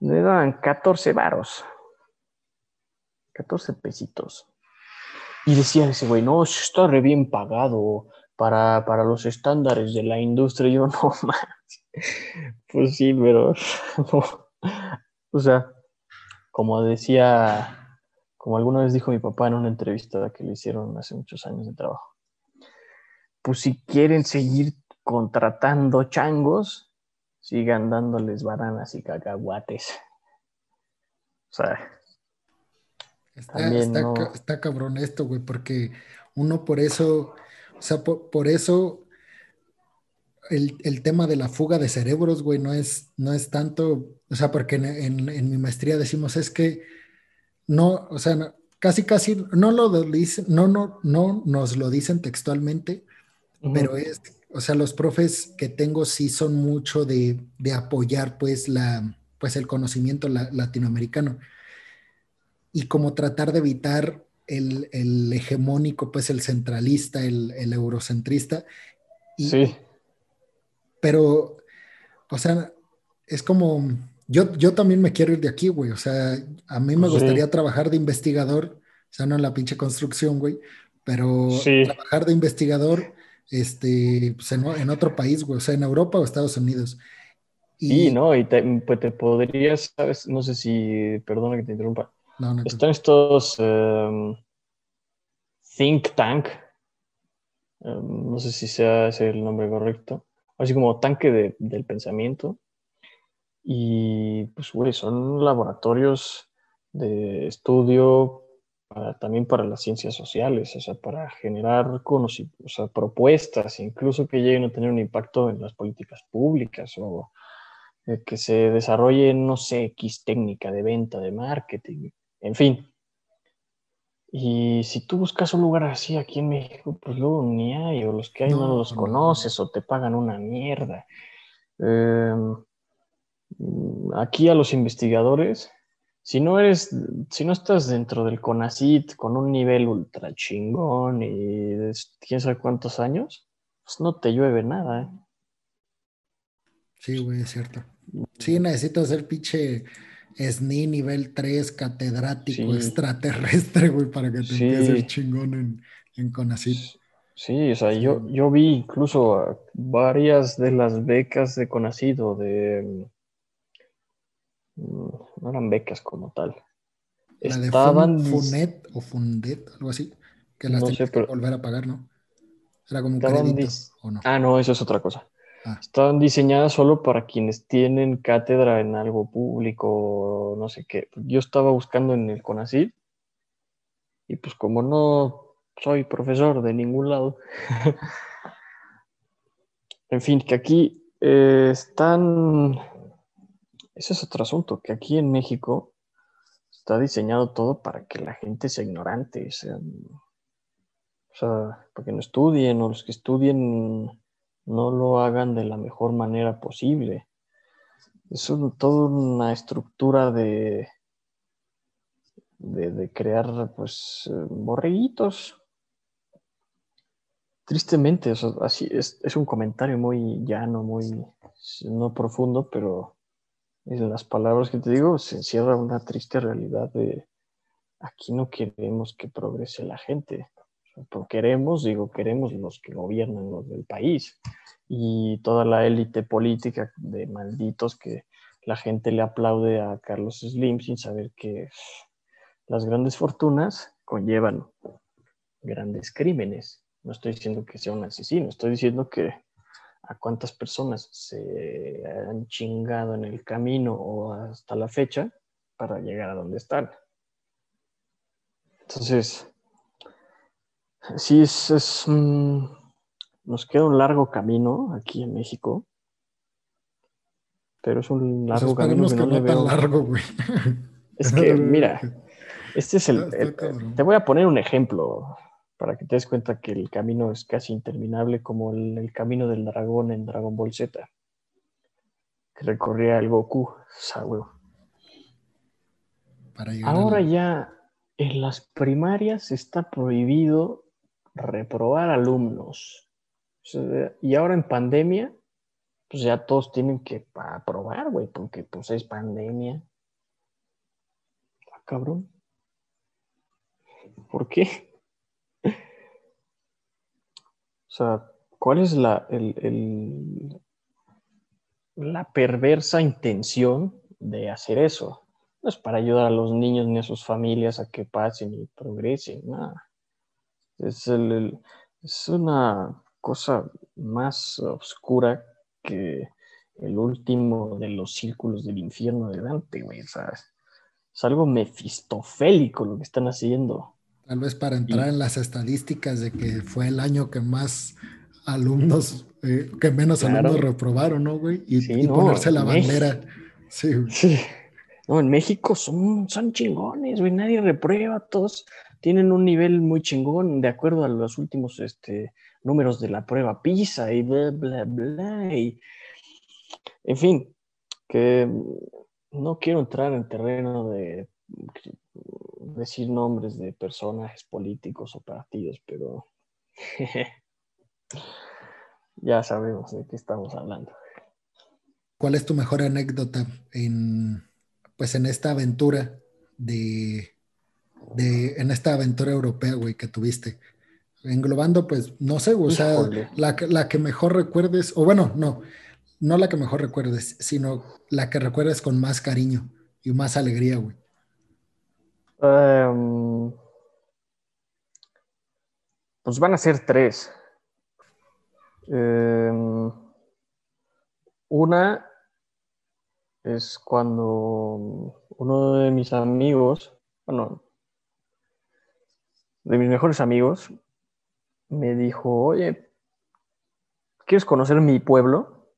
le dan 14 varos. 14 pesitos. Y decía ese güey, no, está re bien pagado para, para los estándares de la industria. Yo, no más. Pues sí, pero O sea, como decía, como alguna vez dijo mi papá en una entrevista que le hicieron hace muchos años de trabajo, pues si quieren seguir contratando changos, sigan dándoles bananas y cacahuates. O sea, Está, cabrón esto, güey, porque uno por eso, o sea, por, eso el, tema de la fuga de cerebros, güey, no es, no es tanto, o sea, porque en, mi maestría decimos es que no, o sea, casi, casi, no lo dicen, no, no, no nos lo dicen textualmente, pero es, o sea, los profes que tengo sí son mucho de, apoyar, pues, la, pues, el conocimiento latinoamericano y como tratar de evitar el, hegemónico, pues el centralista, el, eurocentrista. sí. Pero, o sea, es como, yo, yo también me quiero ir de aquí, güey. O sea, a mí me gustaría trabajar de investigador, o sea, no en la pinche construcción, güey, pero trabajar de investigador este, pues en, otro país, güey, o sea, en Europa o Estados Unidos. Y, sí, no, y te, pues te podrías, sabes, no sé si, perdona que te interrumpa, están estos em, think tank, em, no sé si sea ese el nombre correcto, así como tanque del pensamiento. Y pues, güey, son laboratorios de estudio también para las ciencias sociales, o sea, para generar o sea, propuestas, incluso que lleguen a tener un impacto en las políticas públicas o eh, que se desarrolle, no sé, X técnica de venta, de marketing. En fin. Y si tú buscas un lugar así aquí en México, pues luego ni hay, o los que hay no, los conoces, o te pagan una mierda. Em, aquí a los investigadores, si no eres, si no estás dentro del CONACIT con un nivel ultra chingón y quién sabe cuántos años, pues no te llueve nada. ¿eh? Sí, güey, es cierto. Sí, necesitas ser pinche SNI nivel 3, catedrático, extraterrestre, güey, para que te sí. empieces chingón en, en CONACYT. Sí, o sea, Yo, yo vi incluso varias de las becas de CONACYT o de... Mm, no eran becas como tal. La Estaban... de FUNET o FUNDET, algo así, que las no que volver a pagar, ¿no? Era como un crédito, ¿o no? Ah, no, eso es otra cosa. Ah. Están diseñadas solo para quienes tienen cátedra en algo público, no sé qué. Yo estaba buscando en el CONACYT y pues como no soy profesor de ningún lado, en fin, que aquí eh, están... Ese es otro asunto, que aquí en México está diseñado todo para que la gente sea ignorante, o sea, para que no estudien o los que estudien no lo hagan de la mejor manera posible. Es toda una estructura de, de, crear pues borreguitos. Tristemente, así es, es, un comentario muy llano, muy no profundo, pero en las palabras que te digo se encierra una triste realidad de aquí no queremos que progrese la gente queremos, digo, queremos los que gobiernan los del país y toda la élite política de malditos que la gente le aplaude a Carlos Slim sin saber que las grandes fortunas conllevan grandes crímenes. No estoy diciendo que sea un asesino, estoy diciendo que a cuántas personas se han chingado en el camino o hasta la fecha para llegar a donde están. Entonces, Sí, es, nos queda un largo camino aquí en México. Pero es un pues largo camino que, no, le veo. largo, güey. Es que, mira, este es el, Te voy a poner un ejemplo para que te des cuenta que el camino es casi interminable, como el, camino del dragón en Dragon Ball Z, que recorría el Goku. O sea, Ahora ya en las primarias está prohibido reprobar alumnos. y ahora en pandemia, pues ya todos tienen que aprobar, güey, porque pues es pandemia. Ah, cabrón. ¿Por qué? O sea, ¿cuál es la, la perversa intención de hacer eso? No es para ayudar a los niños ni a sus familias a que pasen y progresen, nada. Es, es una cosa más oscura que el último de los círculos del infierno de Dante, güey. ¿sabes? Es algo mefistofélico lo que están haciendo. Tal vez para entrar en las estadísticas de que fue el año que más alumnos, eh, que menos alumnos reprobaron, ¿no, güey? Y, ponerse la bandera. Sí, sí. No, en México son, son chingones, güey. Nadie reprueba, todos tienen un nivel muy chingón de acuerdo a los últimos este, números de la prueba PISA y bla, bla, bla. Y, en fin, que no quiero entrar en terreno de decir nombres de personajes políticos o partidos, pero ya sabemos de qué estamos hablando. ¿Cuál es tu mejor anécdota en, pues, en esta aventura de, en esta aventura europea, güey, que tuviste? Englobando, pues, no sé, o sea, la, la, que mejor recuerdes, o bueno, no, no la que mejor recuerdes, sino la que recuerdes con más cariño y más alegría, güey. Em, pues van a ser tres. Em, una es cuando uno de mis amigos, bueno, de mis mejores amigos, me dijo, oye, ¿quieres conocer mi pueblo?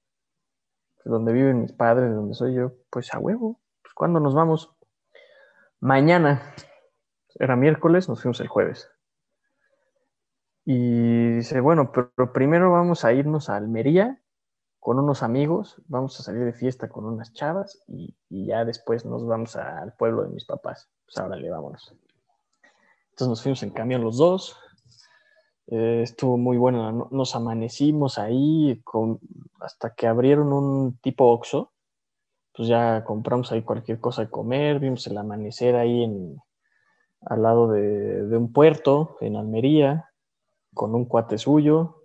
Donde viven mis padres, donde soy yo. Pues a huevo, pues ¿cuándo nos vamos? Mañana, era miércoles, nos fuimos el jueves. Y dice, bueno, pero primero vamos a irnos a Almería con unos amigos, vamos a salir de fiesta con unas chavas y, ya después nos vamos al pueblo de mis papás. Pues ahora le vámonos. Entonces nos fuimos en camión los dos. Eh, estuvo muy bueno. Nos amanecimos ahí con, hasta que abrieron un tipo Oxxo pues ya compramos ahí cualquier cosa de comer, vimos el amanecer ahí en, al lado de, un puerto, en Almería, con un cuate suyo,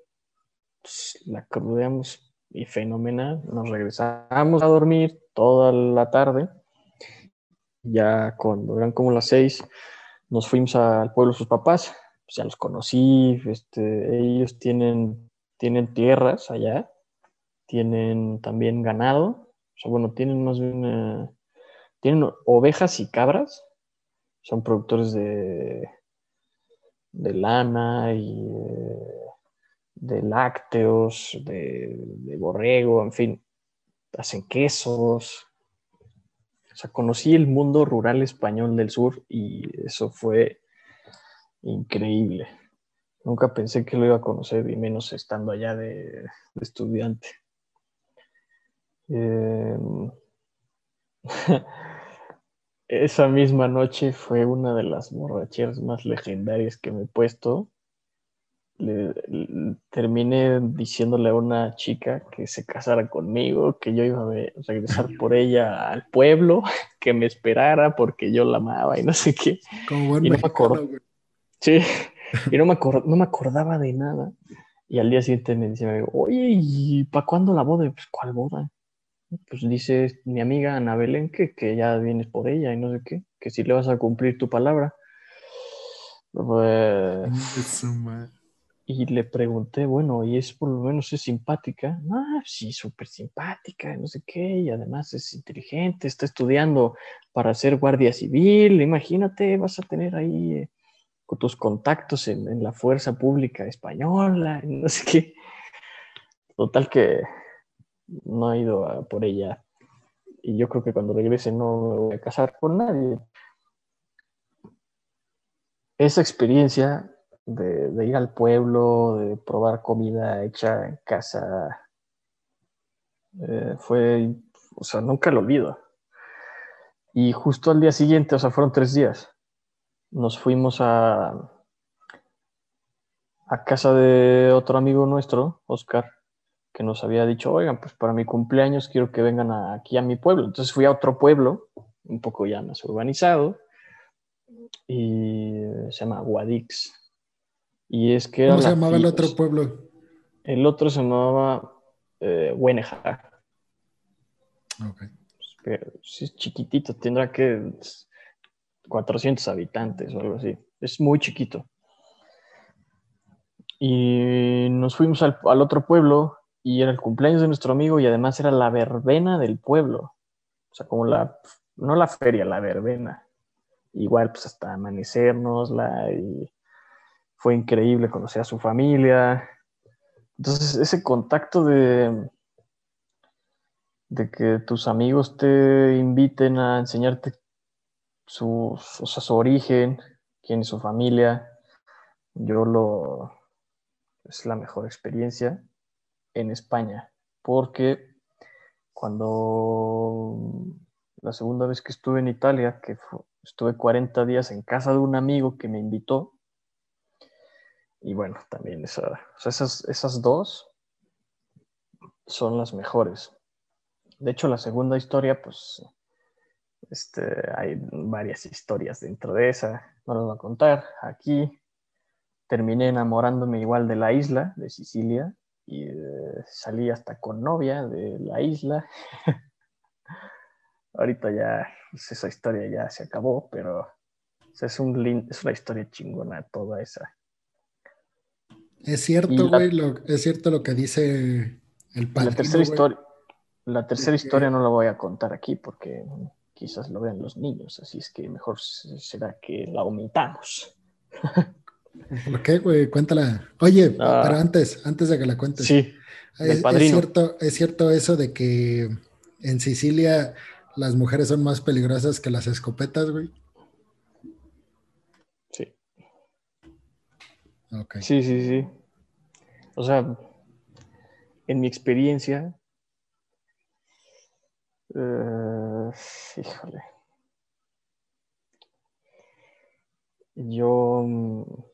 pues, la crudeamos y fenomenal, nos regresamos a dormir toda la tarde, ya cuando eran como las seis, nos fuimos al pueblo de sus papás, pues ya los conocí, este, ellos tienen, tienen tierras allá, tienen también ganado, bueno, tienen más bien, eh, tienen ovejas y cabras, son productores de, de lana y de, lácteos, de, de, borrego, en fin, hacen quesos. O sea, conocí el mundo rural español del sur y eso fue increíble. Nunca pensé que lo iba a conocer y menos estando allá de estudiante. Em, esa misma noche fue una de las borracheras más legendarias que me he puesto. terminé diciéndole a una chica que se casara conmigo, que yo iba a regresar por ella al pueblo, que me esperara porque yo la amaba y no sé qué. Como y no me acuerdo. Sí, y no me, no me acordaba de nada. Y al día siguiente me dice, oye, ¿y para cuándo la boda? Pues, ¿cuál boda? Pues dice mi amiga Ana Belén que, que, ya vienes por ella y no sé qué, que si le vas a cumplir tu palabra. Pues, y le pregunté, bueno, ¿y es por lo menos es simpática? Ah, sí, súper simpática, no sé qué, y además es inteligente, está estudiando para ser guardia civil, imagínate, vas a tener ahí eh, tus contactos en, en, la fuerza pública española, no sé qué. Total que no he ido por ella. Y yo creo que cuando regrese no me voy a casar con nadie. Esa experiencia de, ir al pueblo, de probar comida hecha en casa, eh, fue, o sea, nunca lo olvido. Y justo al día siguiente, o sea, fueron tres días, nos fuimos a, a casa de otro amigo nuestro, Oscar, que nos había dicho, oigan, pues para mi cumpleaños quiero que vengan aquí a mi pueblo. Entonces fui a otro pueblo, un poco ya más urbanizado, y se llama Guadix. Y es que ¿Cómo se llamaba el otro pueblo? El otro se llamaba eh, Hueneja. Ok. Pero si es chiquitito, tendrá que 400 habitantes o algo así. Es muy chiquito. Y nos fuimos al, otro pueblo y era el cumpleaños de nuestro amigo y además era la verbena del pueblo. O sea, como la, no la feria, la verbena. Igual, pues hasta amanecernosla y fue increíble conocer a su familia. Entonces, ese contacto de, de que tus amigos te inviten a enseñarte su, su origen, quién es su familia, yo lo, es la mejor experiencia en España, porque cuando la segunda vez que estuve en Italia, que estuve 40 días en casa de un amigo que me invitó, y bueno, también esas, esas dos son las mejores. De hecho, la segunda historia, pues, este, hay varias historias dentro de esa, no las voy a contar aquí, terminé enamorándome igual de la isla, de Sicilia, y eh, salí hasta con novia de la isla. Ahorita ya pues, esa historia ya se acabó, pero es, un es una historia chingona toda esa. Es cierto, güey, es cierto lo que dice el padre. La tercera, historia, la tercera historia no la voy a contar aquí porque quizás lo vean los niños, así es que mejor será que la omitamos. ¿Por qué, güey? Cuéntala. Oye, ah. pero antes, antes de que la cuentes. Sí. Es, cierto, es cierto eso de que en Sicilia las mujeres son más peligrosas que las escopetas, güey. Sí. Sí, sí, sí. O sea, en mi experiencia, eh, híjole. Yo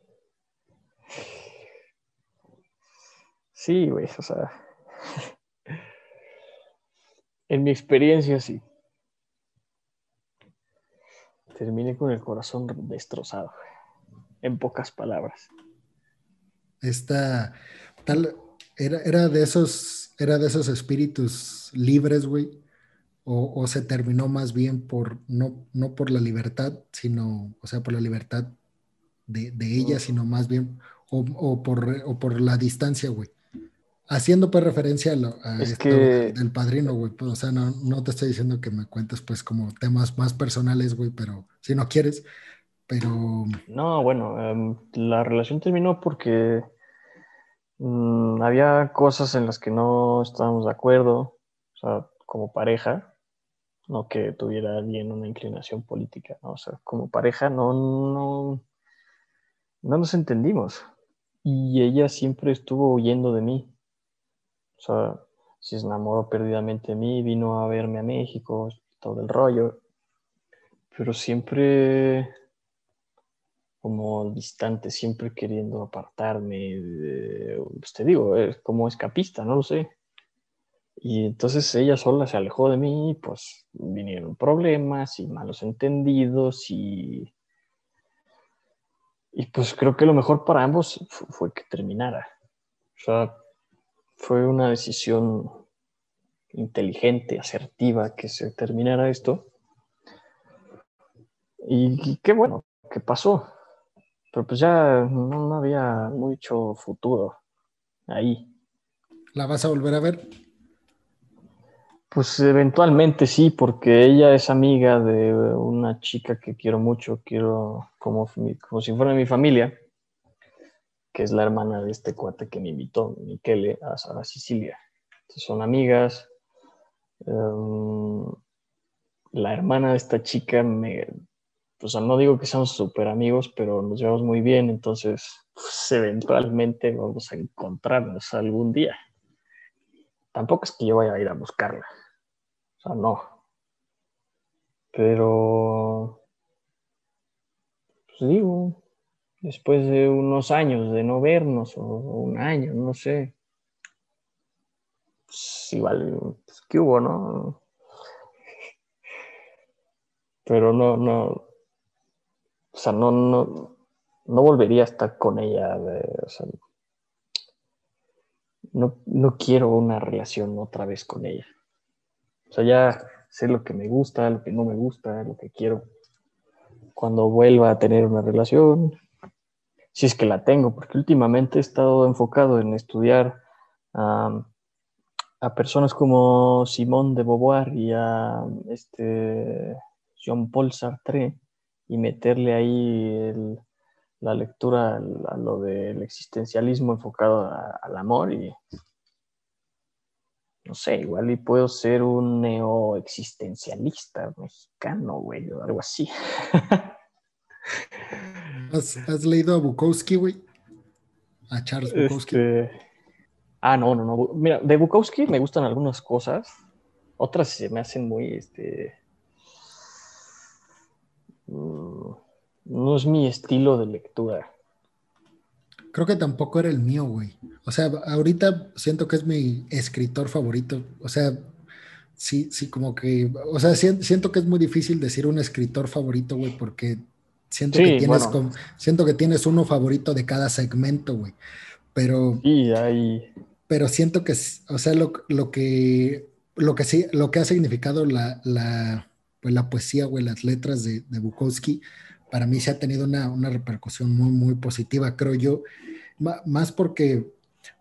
Sí, güey, o sea. en mi experiencia, sí. Terminé con el corazón destrozado, en pocas palabras. Esta, tal, era, era de esos, era de esos espíritus libres, güey, o, se terminó más bien por, no, no por la libertad, sino, o sea, por la libertad de, ella, sino más bien, o, por, o por la distancia, güey. Haciendo pues referencia a, esto del padrino, güey. Pues, o sea, no, no, te estoy diciendo que me cuentes pues como temas más personales, güey, pero si no quieres, pero... No, bueno, em, la relación terminó porque mm, había cosas en las que no estábamos de acuerdo, o sea, como pareja, no que tuviera bien una inclinación política, ¿no? O sea, como pareja no, no, no nos entendimos. Y ella siempre estuvo huyendo de mí. O sea, se enamoró perdidamente de mí, vino a verme a México, todo el rollo. Pero siempre como distante, siempre queriendo apartarme. pues te digo, es como escapista, no lo sé. Y entonces ella sola se alejó de mí, pues vinieron problemas y malos entendidos y, y pues creo que lo mejor para ambos fue que terminara. O sea, fue una decisión inteligente, asertiva, que se terminara esto. Y, qué bueno que pasó. Pero pues ya no, había mucho futuro ahí. ¿La vas a volver a ver? Pues eventualmente sí, porque ella es amiga de una chica que quiero mucho, quiero como, como si fuera mi familia que es la hermana de este cuate que me invitó, Michele, a, a Sicilia. son amigas. Em, la hermana de esta chica me, sea, no digo que seamos súper amigos, pero nos llevamos muy bien, entonces pues, eventualmente vamos a encontrarnos algún día. Tampoco es que yo vaya a ir a buscarla, o sea, no. Pero, pues digo, después de unos años de no vernos, o un año, no sé, pues igual, pues, ¿qué hubo, no? Pero no, no, o sea, no, no, no volvería a estar con ella, o sea, no, no quiero una relación otra vez con ella. O sea, ya sé lo que me gusta, lo que no me gusta, lo que quiero. Cuando vuelva a tener una relación, si es que la tengo, porque últimamente he estado enfocado en estudiar a personas como Simone de Beauvoir y a este Jean-Paul Sartre y meterle ahí la lectura a lo del existencialismo enfocado al amor y no sé, igual y puedo ser un neoexistencialista mexicano, güey, o algo así. ¿Has, leído a Bukowski, güey? A Charles Bukowski. Este, ah, no, no, no. Mira, de Bukowski me gustan algunas cosas, otras se me hacen muy, este, Mm, no es mi estilo de lectura. Creo que tampoco era el mío, güey. O sea, ahorita siento que es mi escritor favorito. O sea, sí, sí, como que, o sea, siento que es muy difícil decir un escritor favorito, güey, porque siento que tienes siento que tienes uno favorito de cada segmento, güey. Pero sí, ahí. Pero siento que, o sea, lo, que lo que sí, lo que ha significado la, pues la poesía, güey, las letras de, Bukowski, para mí se ha tenido una, repercusión muy, muy positiva, creo yo, más porque,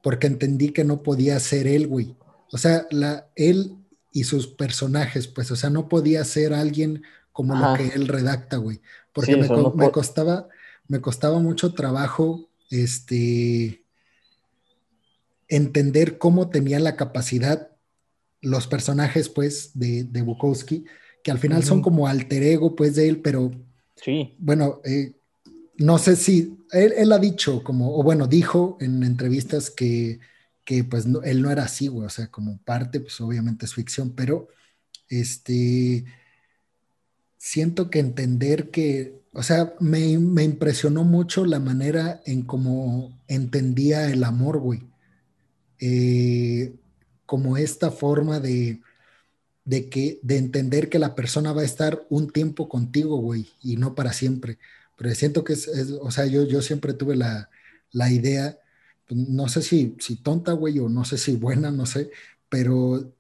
porque entendí que no podía ser él, güey. O sea, la, él y sus personajes, pues, o sea, no podía ser alguien como lo que él redacta, güey. Porque me, me, costaba, me costaba mucho trabajo, este, entender cómo tenía la capacidad los personajes, pues, de, de Bukowski, que al final son como alter ego, pues, de él, pero sí. bueno, eh, no sé si él, ha dicho como, o bueno, dijo en entrevistas que, que pues él no era así, güey, o sea, como parte, pues obviamente es ficción, pero este, siento que entender que, o sea, me, me impresionó mucho la manera en cómo entendía el amor, güey. Eh, como esta forma de, de que de entender que la persona va a estar un tiempo contigo, güey, y no para siempre. Pero siento que es, o sea, yo, yo siempre tuve la, idea, pues, no sé si, si tonta, güey, o no sé si buena, no sé, pero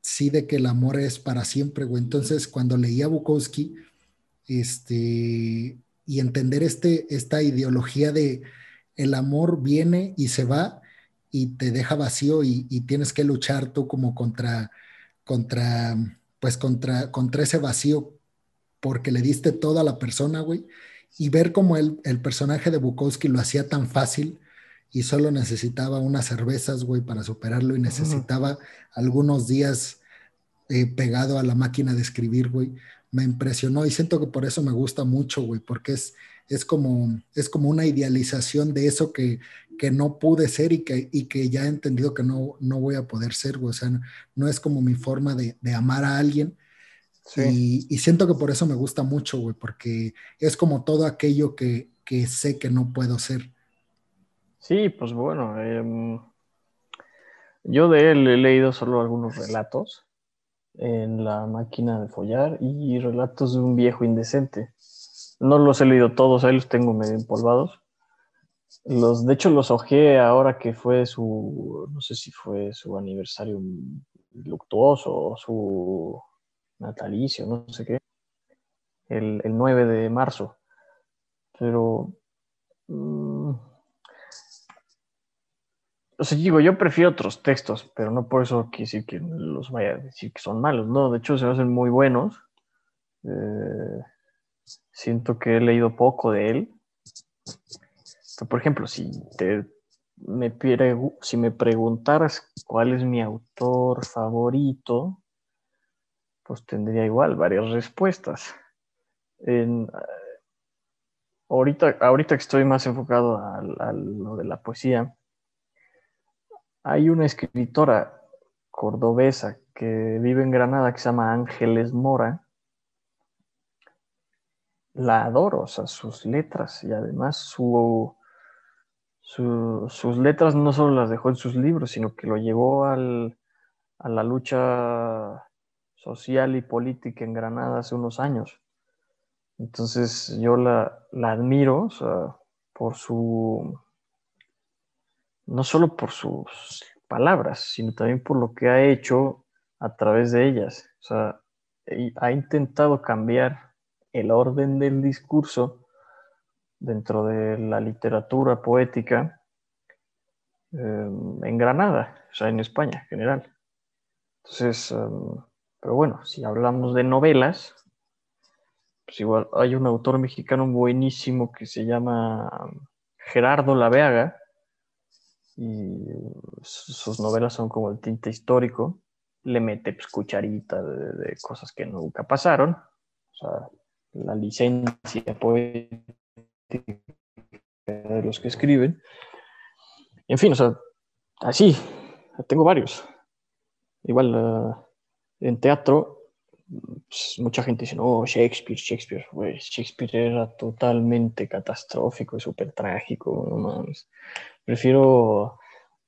sí de que el amor es para siempre, güey. Entonces, cuando leía Bukowski, este, y entender este, esta ideología de el amor viene y se va y te deja vacío y, y tienes que luchar tú como contra contra, pues contra, contra ese vacío porque le diste todo a la persona, güey, y ver cómo el, el personaje de Bukowski lo hacía tan fácil y solo necesitaba unas cervezas, güey, para superarlo y necesitaba algunos días eh, pegado a la máquina de escribir, güey, me impresionó y siento que por eso me gusta mucho, güey, porque es, es, como, es como una idealización de eso que, que no pude ser y que, y que ya he entendido que no, no voy a poder ser, O sea, no, es como mi forma de, amar a alguien. Y, siento que por eso me gusta mucho, güey, porque es como todo aquello que, sé que no puedo ser. Sí, pues bueno, em, yo de él he leído solo algunos relatos en la máquina de follar y relatos de un viejo indecente. No los he leído todos, ahí los tengo medio empolvados, los, de hecho, los ojé ahora que fue su, no sé si fue su aniversario luctuoso o su natalicio, no sé qué, el, 9 de marzo. Pero, mm, o sea, digo, yo prefiero otros textos, pero no por eso quiere decir que los vaya a decir que son malos, no, de hecho se me hacen muy buenos. Eh, siento que he leído poco de él por ejemplo, si te me, si me preguntaras cuál es mi autor favorito, pues tendría igual varias respuestas. En, ahorita, ahorita que estoy más enfocado a, lo de la poesía, hay una escritora cordobesa que vive en Granada que se llama Ángeles Mora. La adoro, o sea, sus letras y además su, sus letras no solo las dejó en sus libros, sino que lo llevó a la lucha social y política en Granada hace unos años. Entonces yo la, admiro por su, no solo por sus palabras, sino también por lo que ha hecho a través de ellas. O sea, ha intentado cambiar el orden del discurso dentro de la literatura poética em, en Granada, o sea, en España en general. Entonces, em, pero bueno, si hablamos de novelas, pues igual hay un autor mexicano buenísimo que se llama Gerardo Laveaga, y sus novelas son como el tinte histórico, le mete pues, cucharita de, cosas que nunca pasaron, o sea, la licencia poética de los que escriben. En fin, o sea, así, tengo varios. Igual uh, en teatro, pues, mucha gente dice, no, Shakespeare, Shakespeare, Shakespeare era totalmente catastrófico y súper trágico, no Prefiero,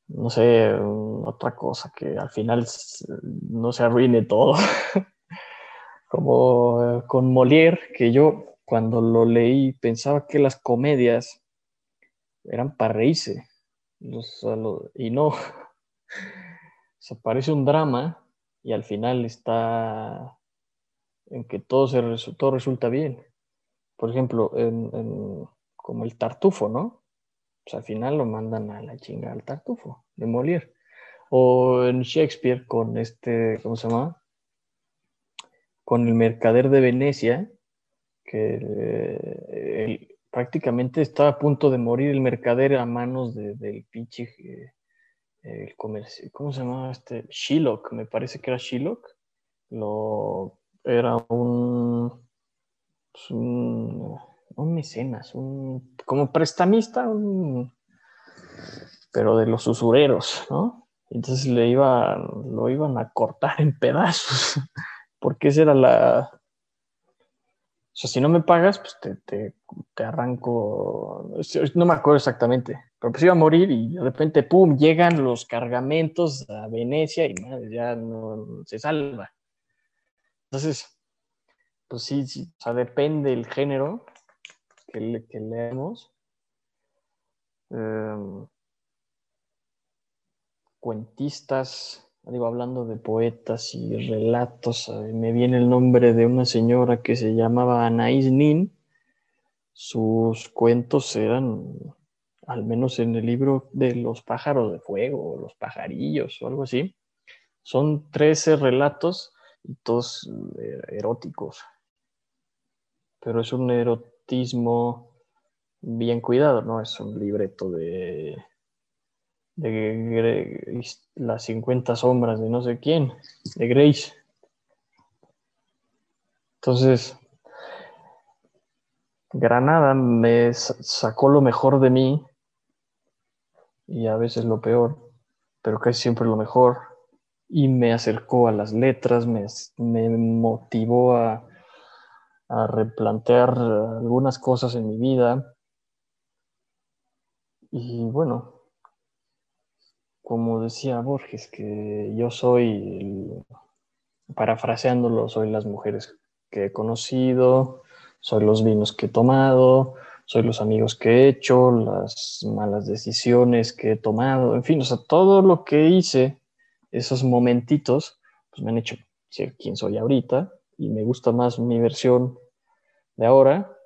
no sé, otra cosa que al final no se arruine todo. Como eh, con Molière, que yo cuando lo leí pensaba que las comedias eran para reírse. y no. se parece un drama y al final está en que todo, se, resulta bien. Por ejemplo, en, como el tartufo, ¿no? Pues al final lo mandan a la chinga al tartufo de Molière. O en Shakespeare con este, ¿cómo se llama? Con el mercader de Venecia, que eh, prácticamente estaba a punto de morir el mercader a manos del pinche eh, el comercio, ¿cómo se llamaba este? Shylock, me parece que era Shylock. Lo, era un, pues un, mecenas, un, como prestamista, pero de los usureros, ¿no? Entonces le iban, lo iban a cortar en pedazos, porque esa era la, o sea, si no me pagas, pues te, te, arranco. No me acuerdo exactamente, pero pues iba a morir y de repente, ¡pum! llegan los cargamentos a Venecia y ya no se salva. Entonces, pues sí, o sea, depende el género que, que leemos. Em, cuentistas, digo, hablando de poetas y relatos, me viene el nombre de una señora que se llamaba Anaïs Nin. Sus cuentos eran, al menos en el libro de los pájaros de fuego, los pajarillos o algo así, son 13 relatos y todos eh, eróticos. Pero es un bien cuidado, no es un libreto de de las 50 sombras de no sé quién, de Grace. Entonces, Granada me sacó lo mejor de mí y a veces lo peor, pero casi siempre lo mejor. Y me acercó a las letras, me, me motivó a, a replantear algunas cosas en mi vida. Y bueno, como decía Borges, que yo soy, parafraseándolo, soy las mujeres que he conocido, soy los vinos que he tomado, soy los amigos que he hecho, las malas decisiones que he tomado, en fin, o sea, todo lo que hice, esos momentitos, pues me han hecho ser quien soy ahorita y me gusta más mi versión de ahora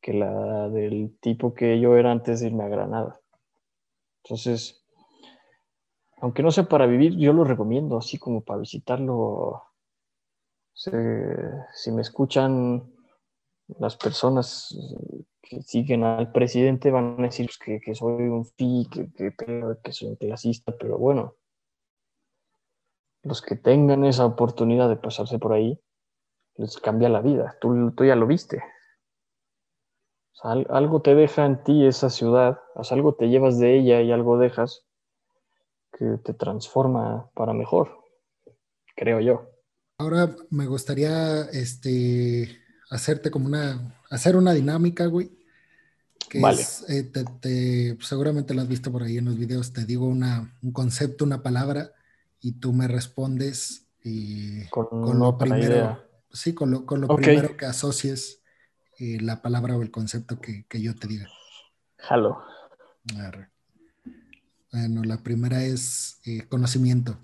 que la del tipo que yo era antes de irme a Granada. Entonces, aunque no sea para vivir, yo lo recomiendo, así como para visitarlo. si me escuchan las personas que siguen al presidente van a decir pues, que, soy un fi, que, que soy un clasista, pero bueno, los que tengan esa oportunidad de pasarse por ahí, les cambia la vida. Tú, tú ya lo viste. algo te deja en ti esa ciudad, algo te llevas de ella y algo dejas que te transforma para mejor, creo yo. Ahora me gustaría este, hacerte como una, hacer una dinámica, güey. Que vale. Eh, seguramente lo has visto por ahí en los videos, te digo una, un concepto, una palabra, y tú me respondes y con, lo primero, sí, con lo, primero que asocies eh, la palabra o el concepto que, yo te diga. Jalo. Bueno, la primera es eh, conocimiento.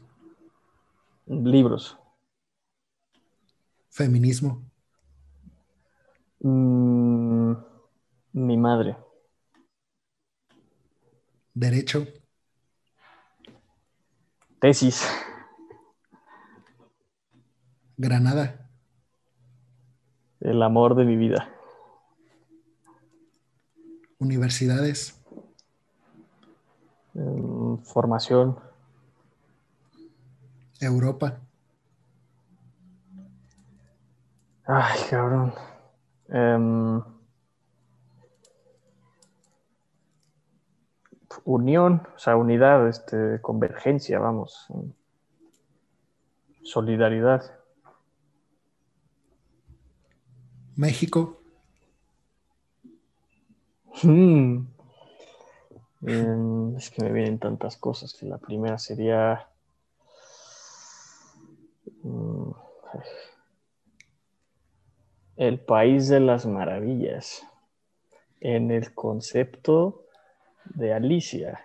Libros. Feminismo. Mm, mi madre. Derecho. Tesis. Granada. El amor de mi vida. Universidades. Formación. Europa. Ay, cabrón. Em, unión, o sea, unidad, este, convergencia, vamos. Solidaridad. México. Hmm. Em, es que me vienen tantas cosas que la primera sería... Mm, el país de las maravillas en el concepto de Alicia.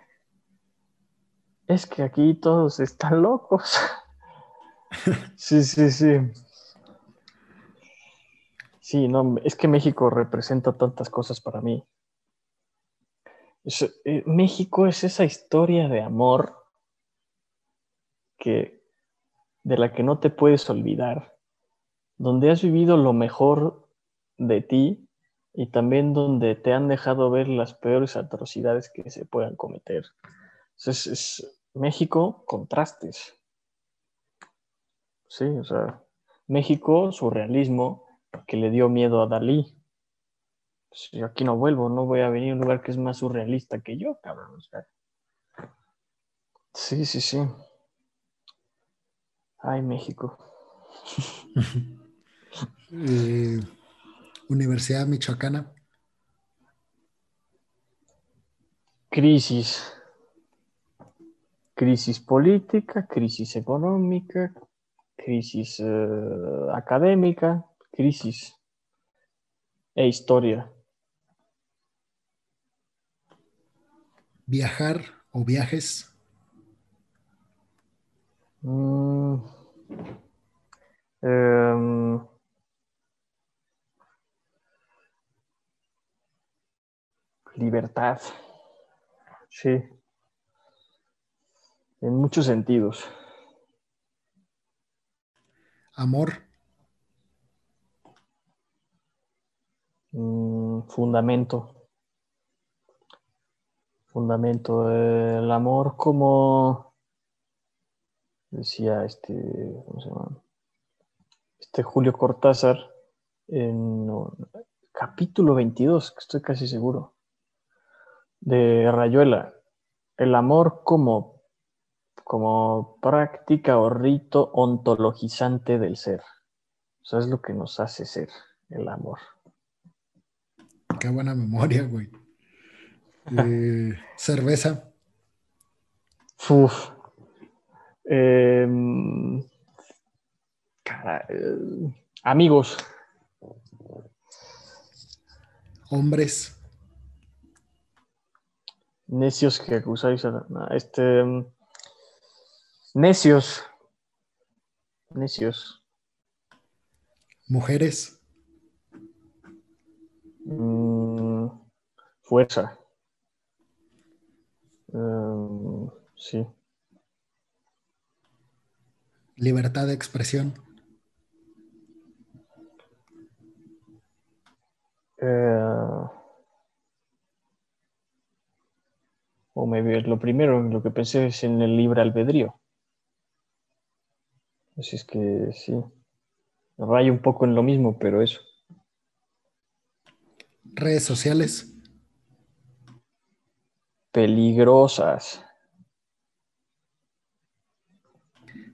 Es que aquí todos están locos. sí, sí, sí. Sí, no, es que México representa tantas cosas para mí. Eh, México es esa historia de amor que, de la que no te puedes olvidar, donde has vivido lo mejor de ti y también donde te han dejado ver las peores atrocidades que se puedan cometer. es México, contrastes. Sí, o sea, México, surrealismo, que le dio miedo a Dalí. Pues, yo aquí no vuelvo, no voy a venir a un lugar que es más surrealista que yo, cabrón. sí, sí, sí. Ay, México. Eh, Universidad Michoacana. Crisis. Crisis política, crisis económica, crisis eh, académica, crisis e historia. Viajar o viajes. Mm. Em, libertad. Sí. En muchos sentidos. Amor. Mm, fundamento. Fundamento. El amor como decía este, ¿cómo se llama? Este Julio Cortázar en capítulo 22, que estoy casi seguro, de Rayuela. El amor como como práctica o rito ontologizante del ser. O es lo que nos hace ser el amor. Qué buena memoria, güey. Eh, cerveza. Uf. Em, eh, amigos. Hombres. Necios que acusáis a este em, Necios. Necios. Mujeres. Mm, fuerza. Em, sí. Libertad de expresión. Uh, o oh, me lo primero, lo que pensé es en el libre albedrío. Así es que sí, rayo un poco en lo mismo, pero eso. Redes sociales. Peligrosas.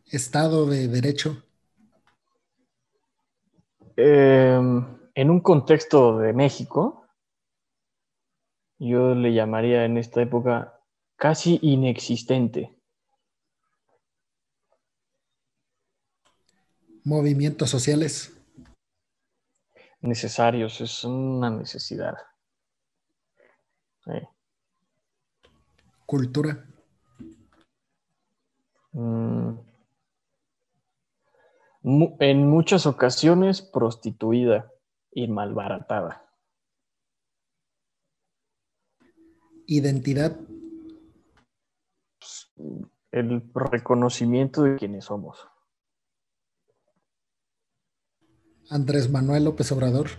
Estado de Derecho. Em, en un contexto de México, yo le llamaría en esta época casi inexistente. Movimientos sociales. Necesarios, es una necesidad. Cultura. Mm. En muchas ocasiones prostituida y malbaratada. Identidad. El reconocimiento de quienes somos. Andrés Manuel López Obrador.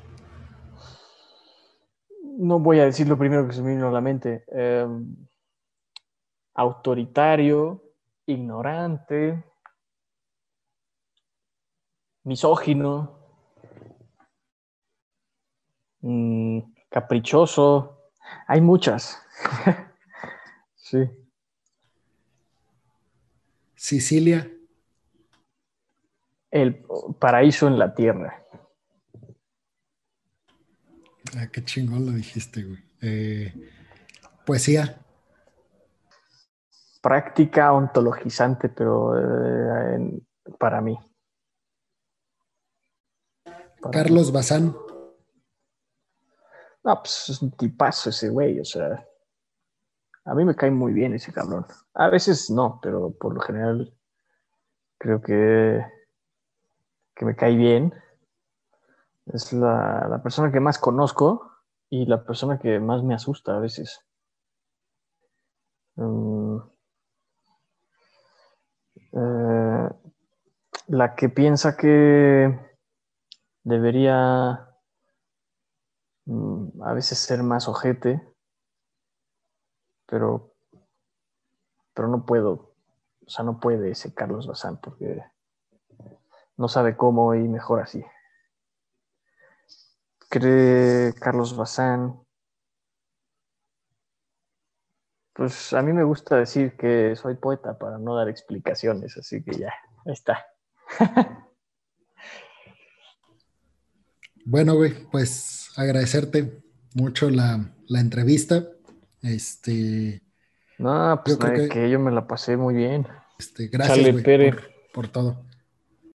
No voy a decir lo primero que se me vino a la mente. Em, autoritario, ignorante, misógino, mm, caprichoso. Hay muchas. sí. Sicilia. El paraíso en la tierra. Ah, qué chingón lo dijiste, güey. Eh, poesía. Práctica ontologizante, pero eh, para mí. Carlos Bazán. No, pues es un tipazo ese güey, o sea. A mí me cae muy bien ese cabrón. A veces no, pero por lo general creo que, que me cae bien. Es la, persona que más conozco y la persona que más me asusta a veces. Mm. Eh, la que piensa que debería mm, a veces ser más ojete, pero, pero no puedo, o sea, no puede ese Carlos Bazán porque no sabe cómo y mejor así cree Carlos Bazán. Pues a mí me gusta decir que soy poeta para no dar explicaciones, así que ya, ahí está. bueno, güey, pues agradecerte mucho la, entrevista. Este. No, pues que... yo me la pasé muy bien. Este, gracias, güey, por todo.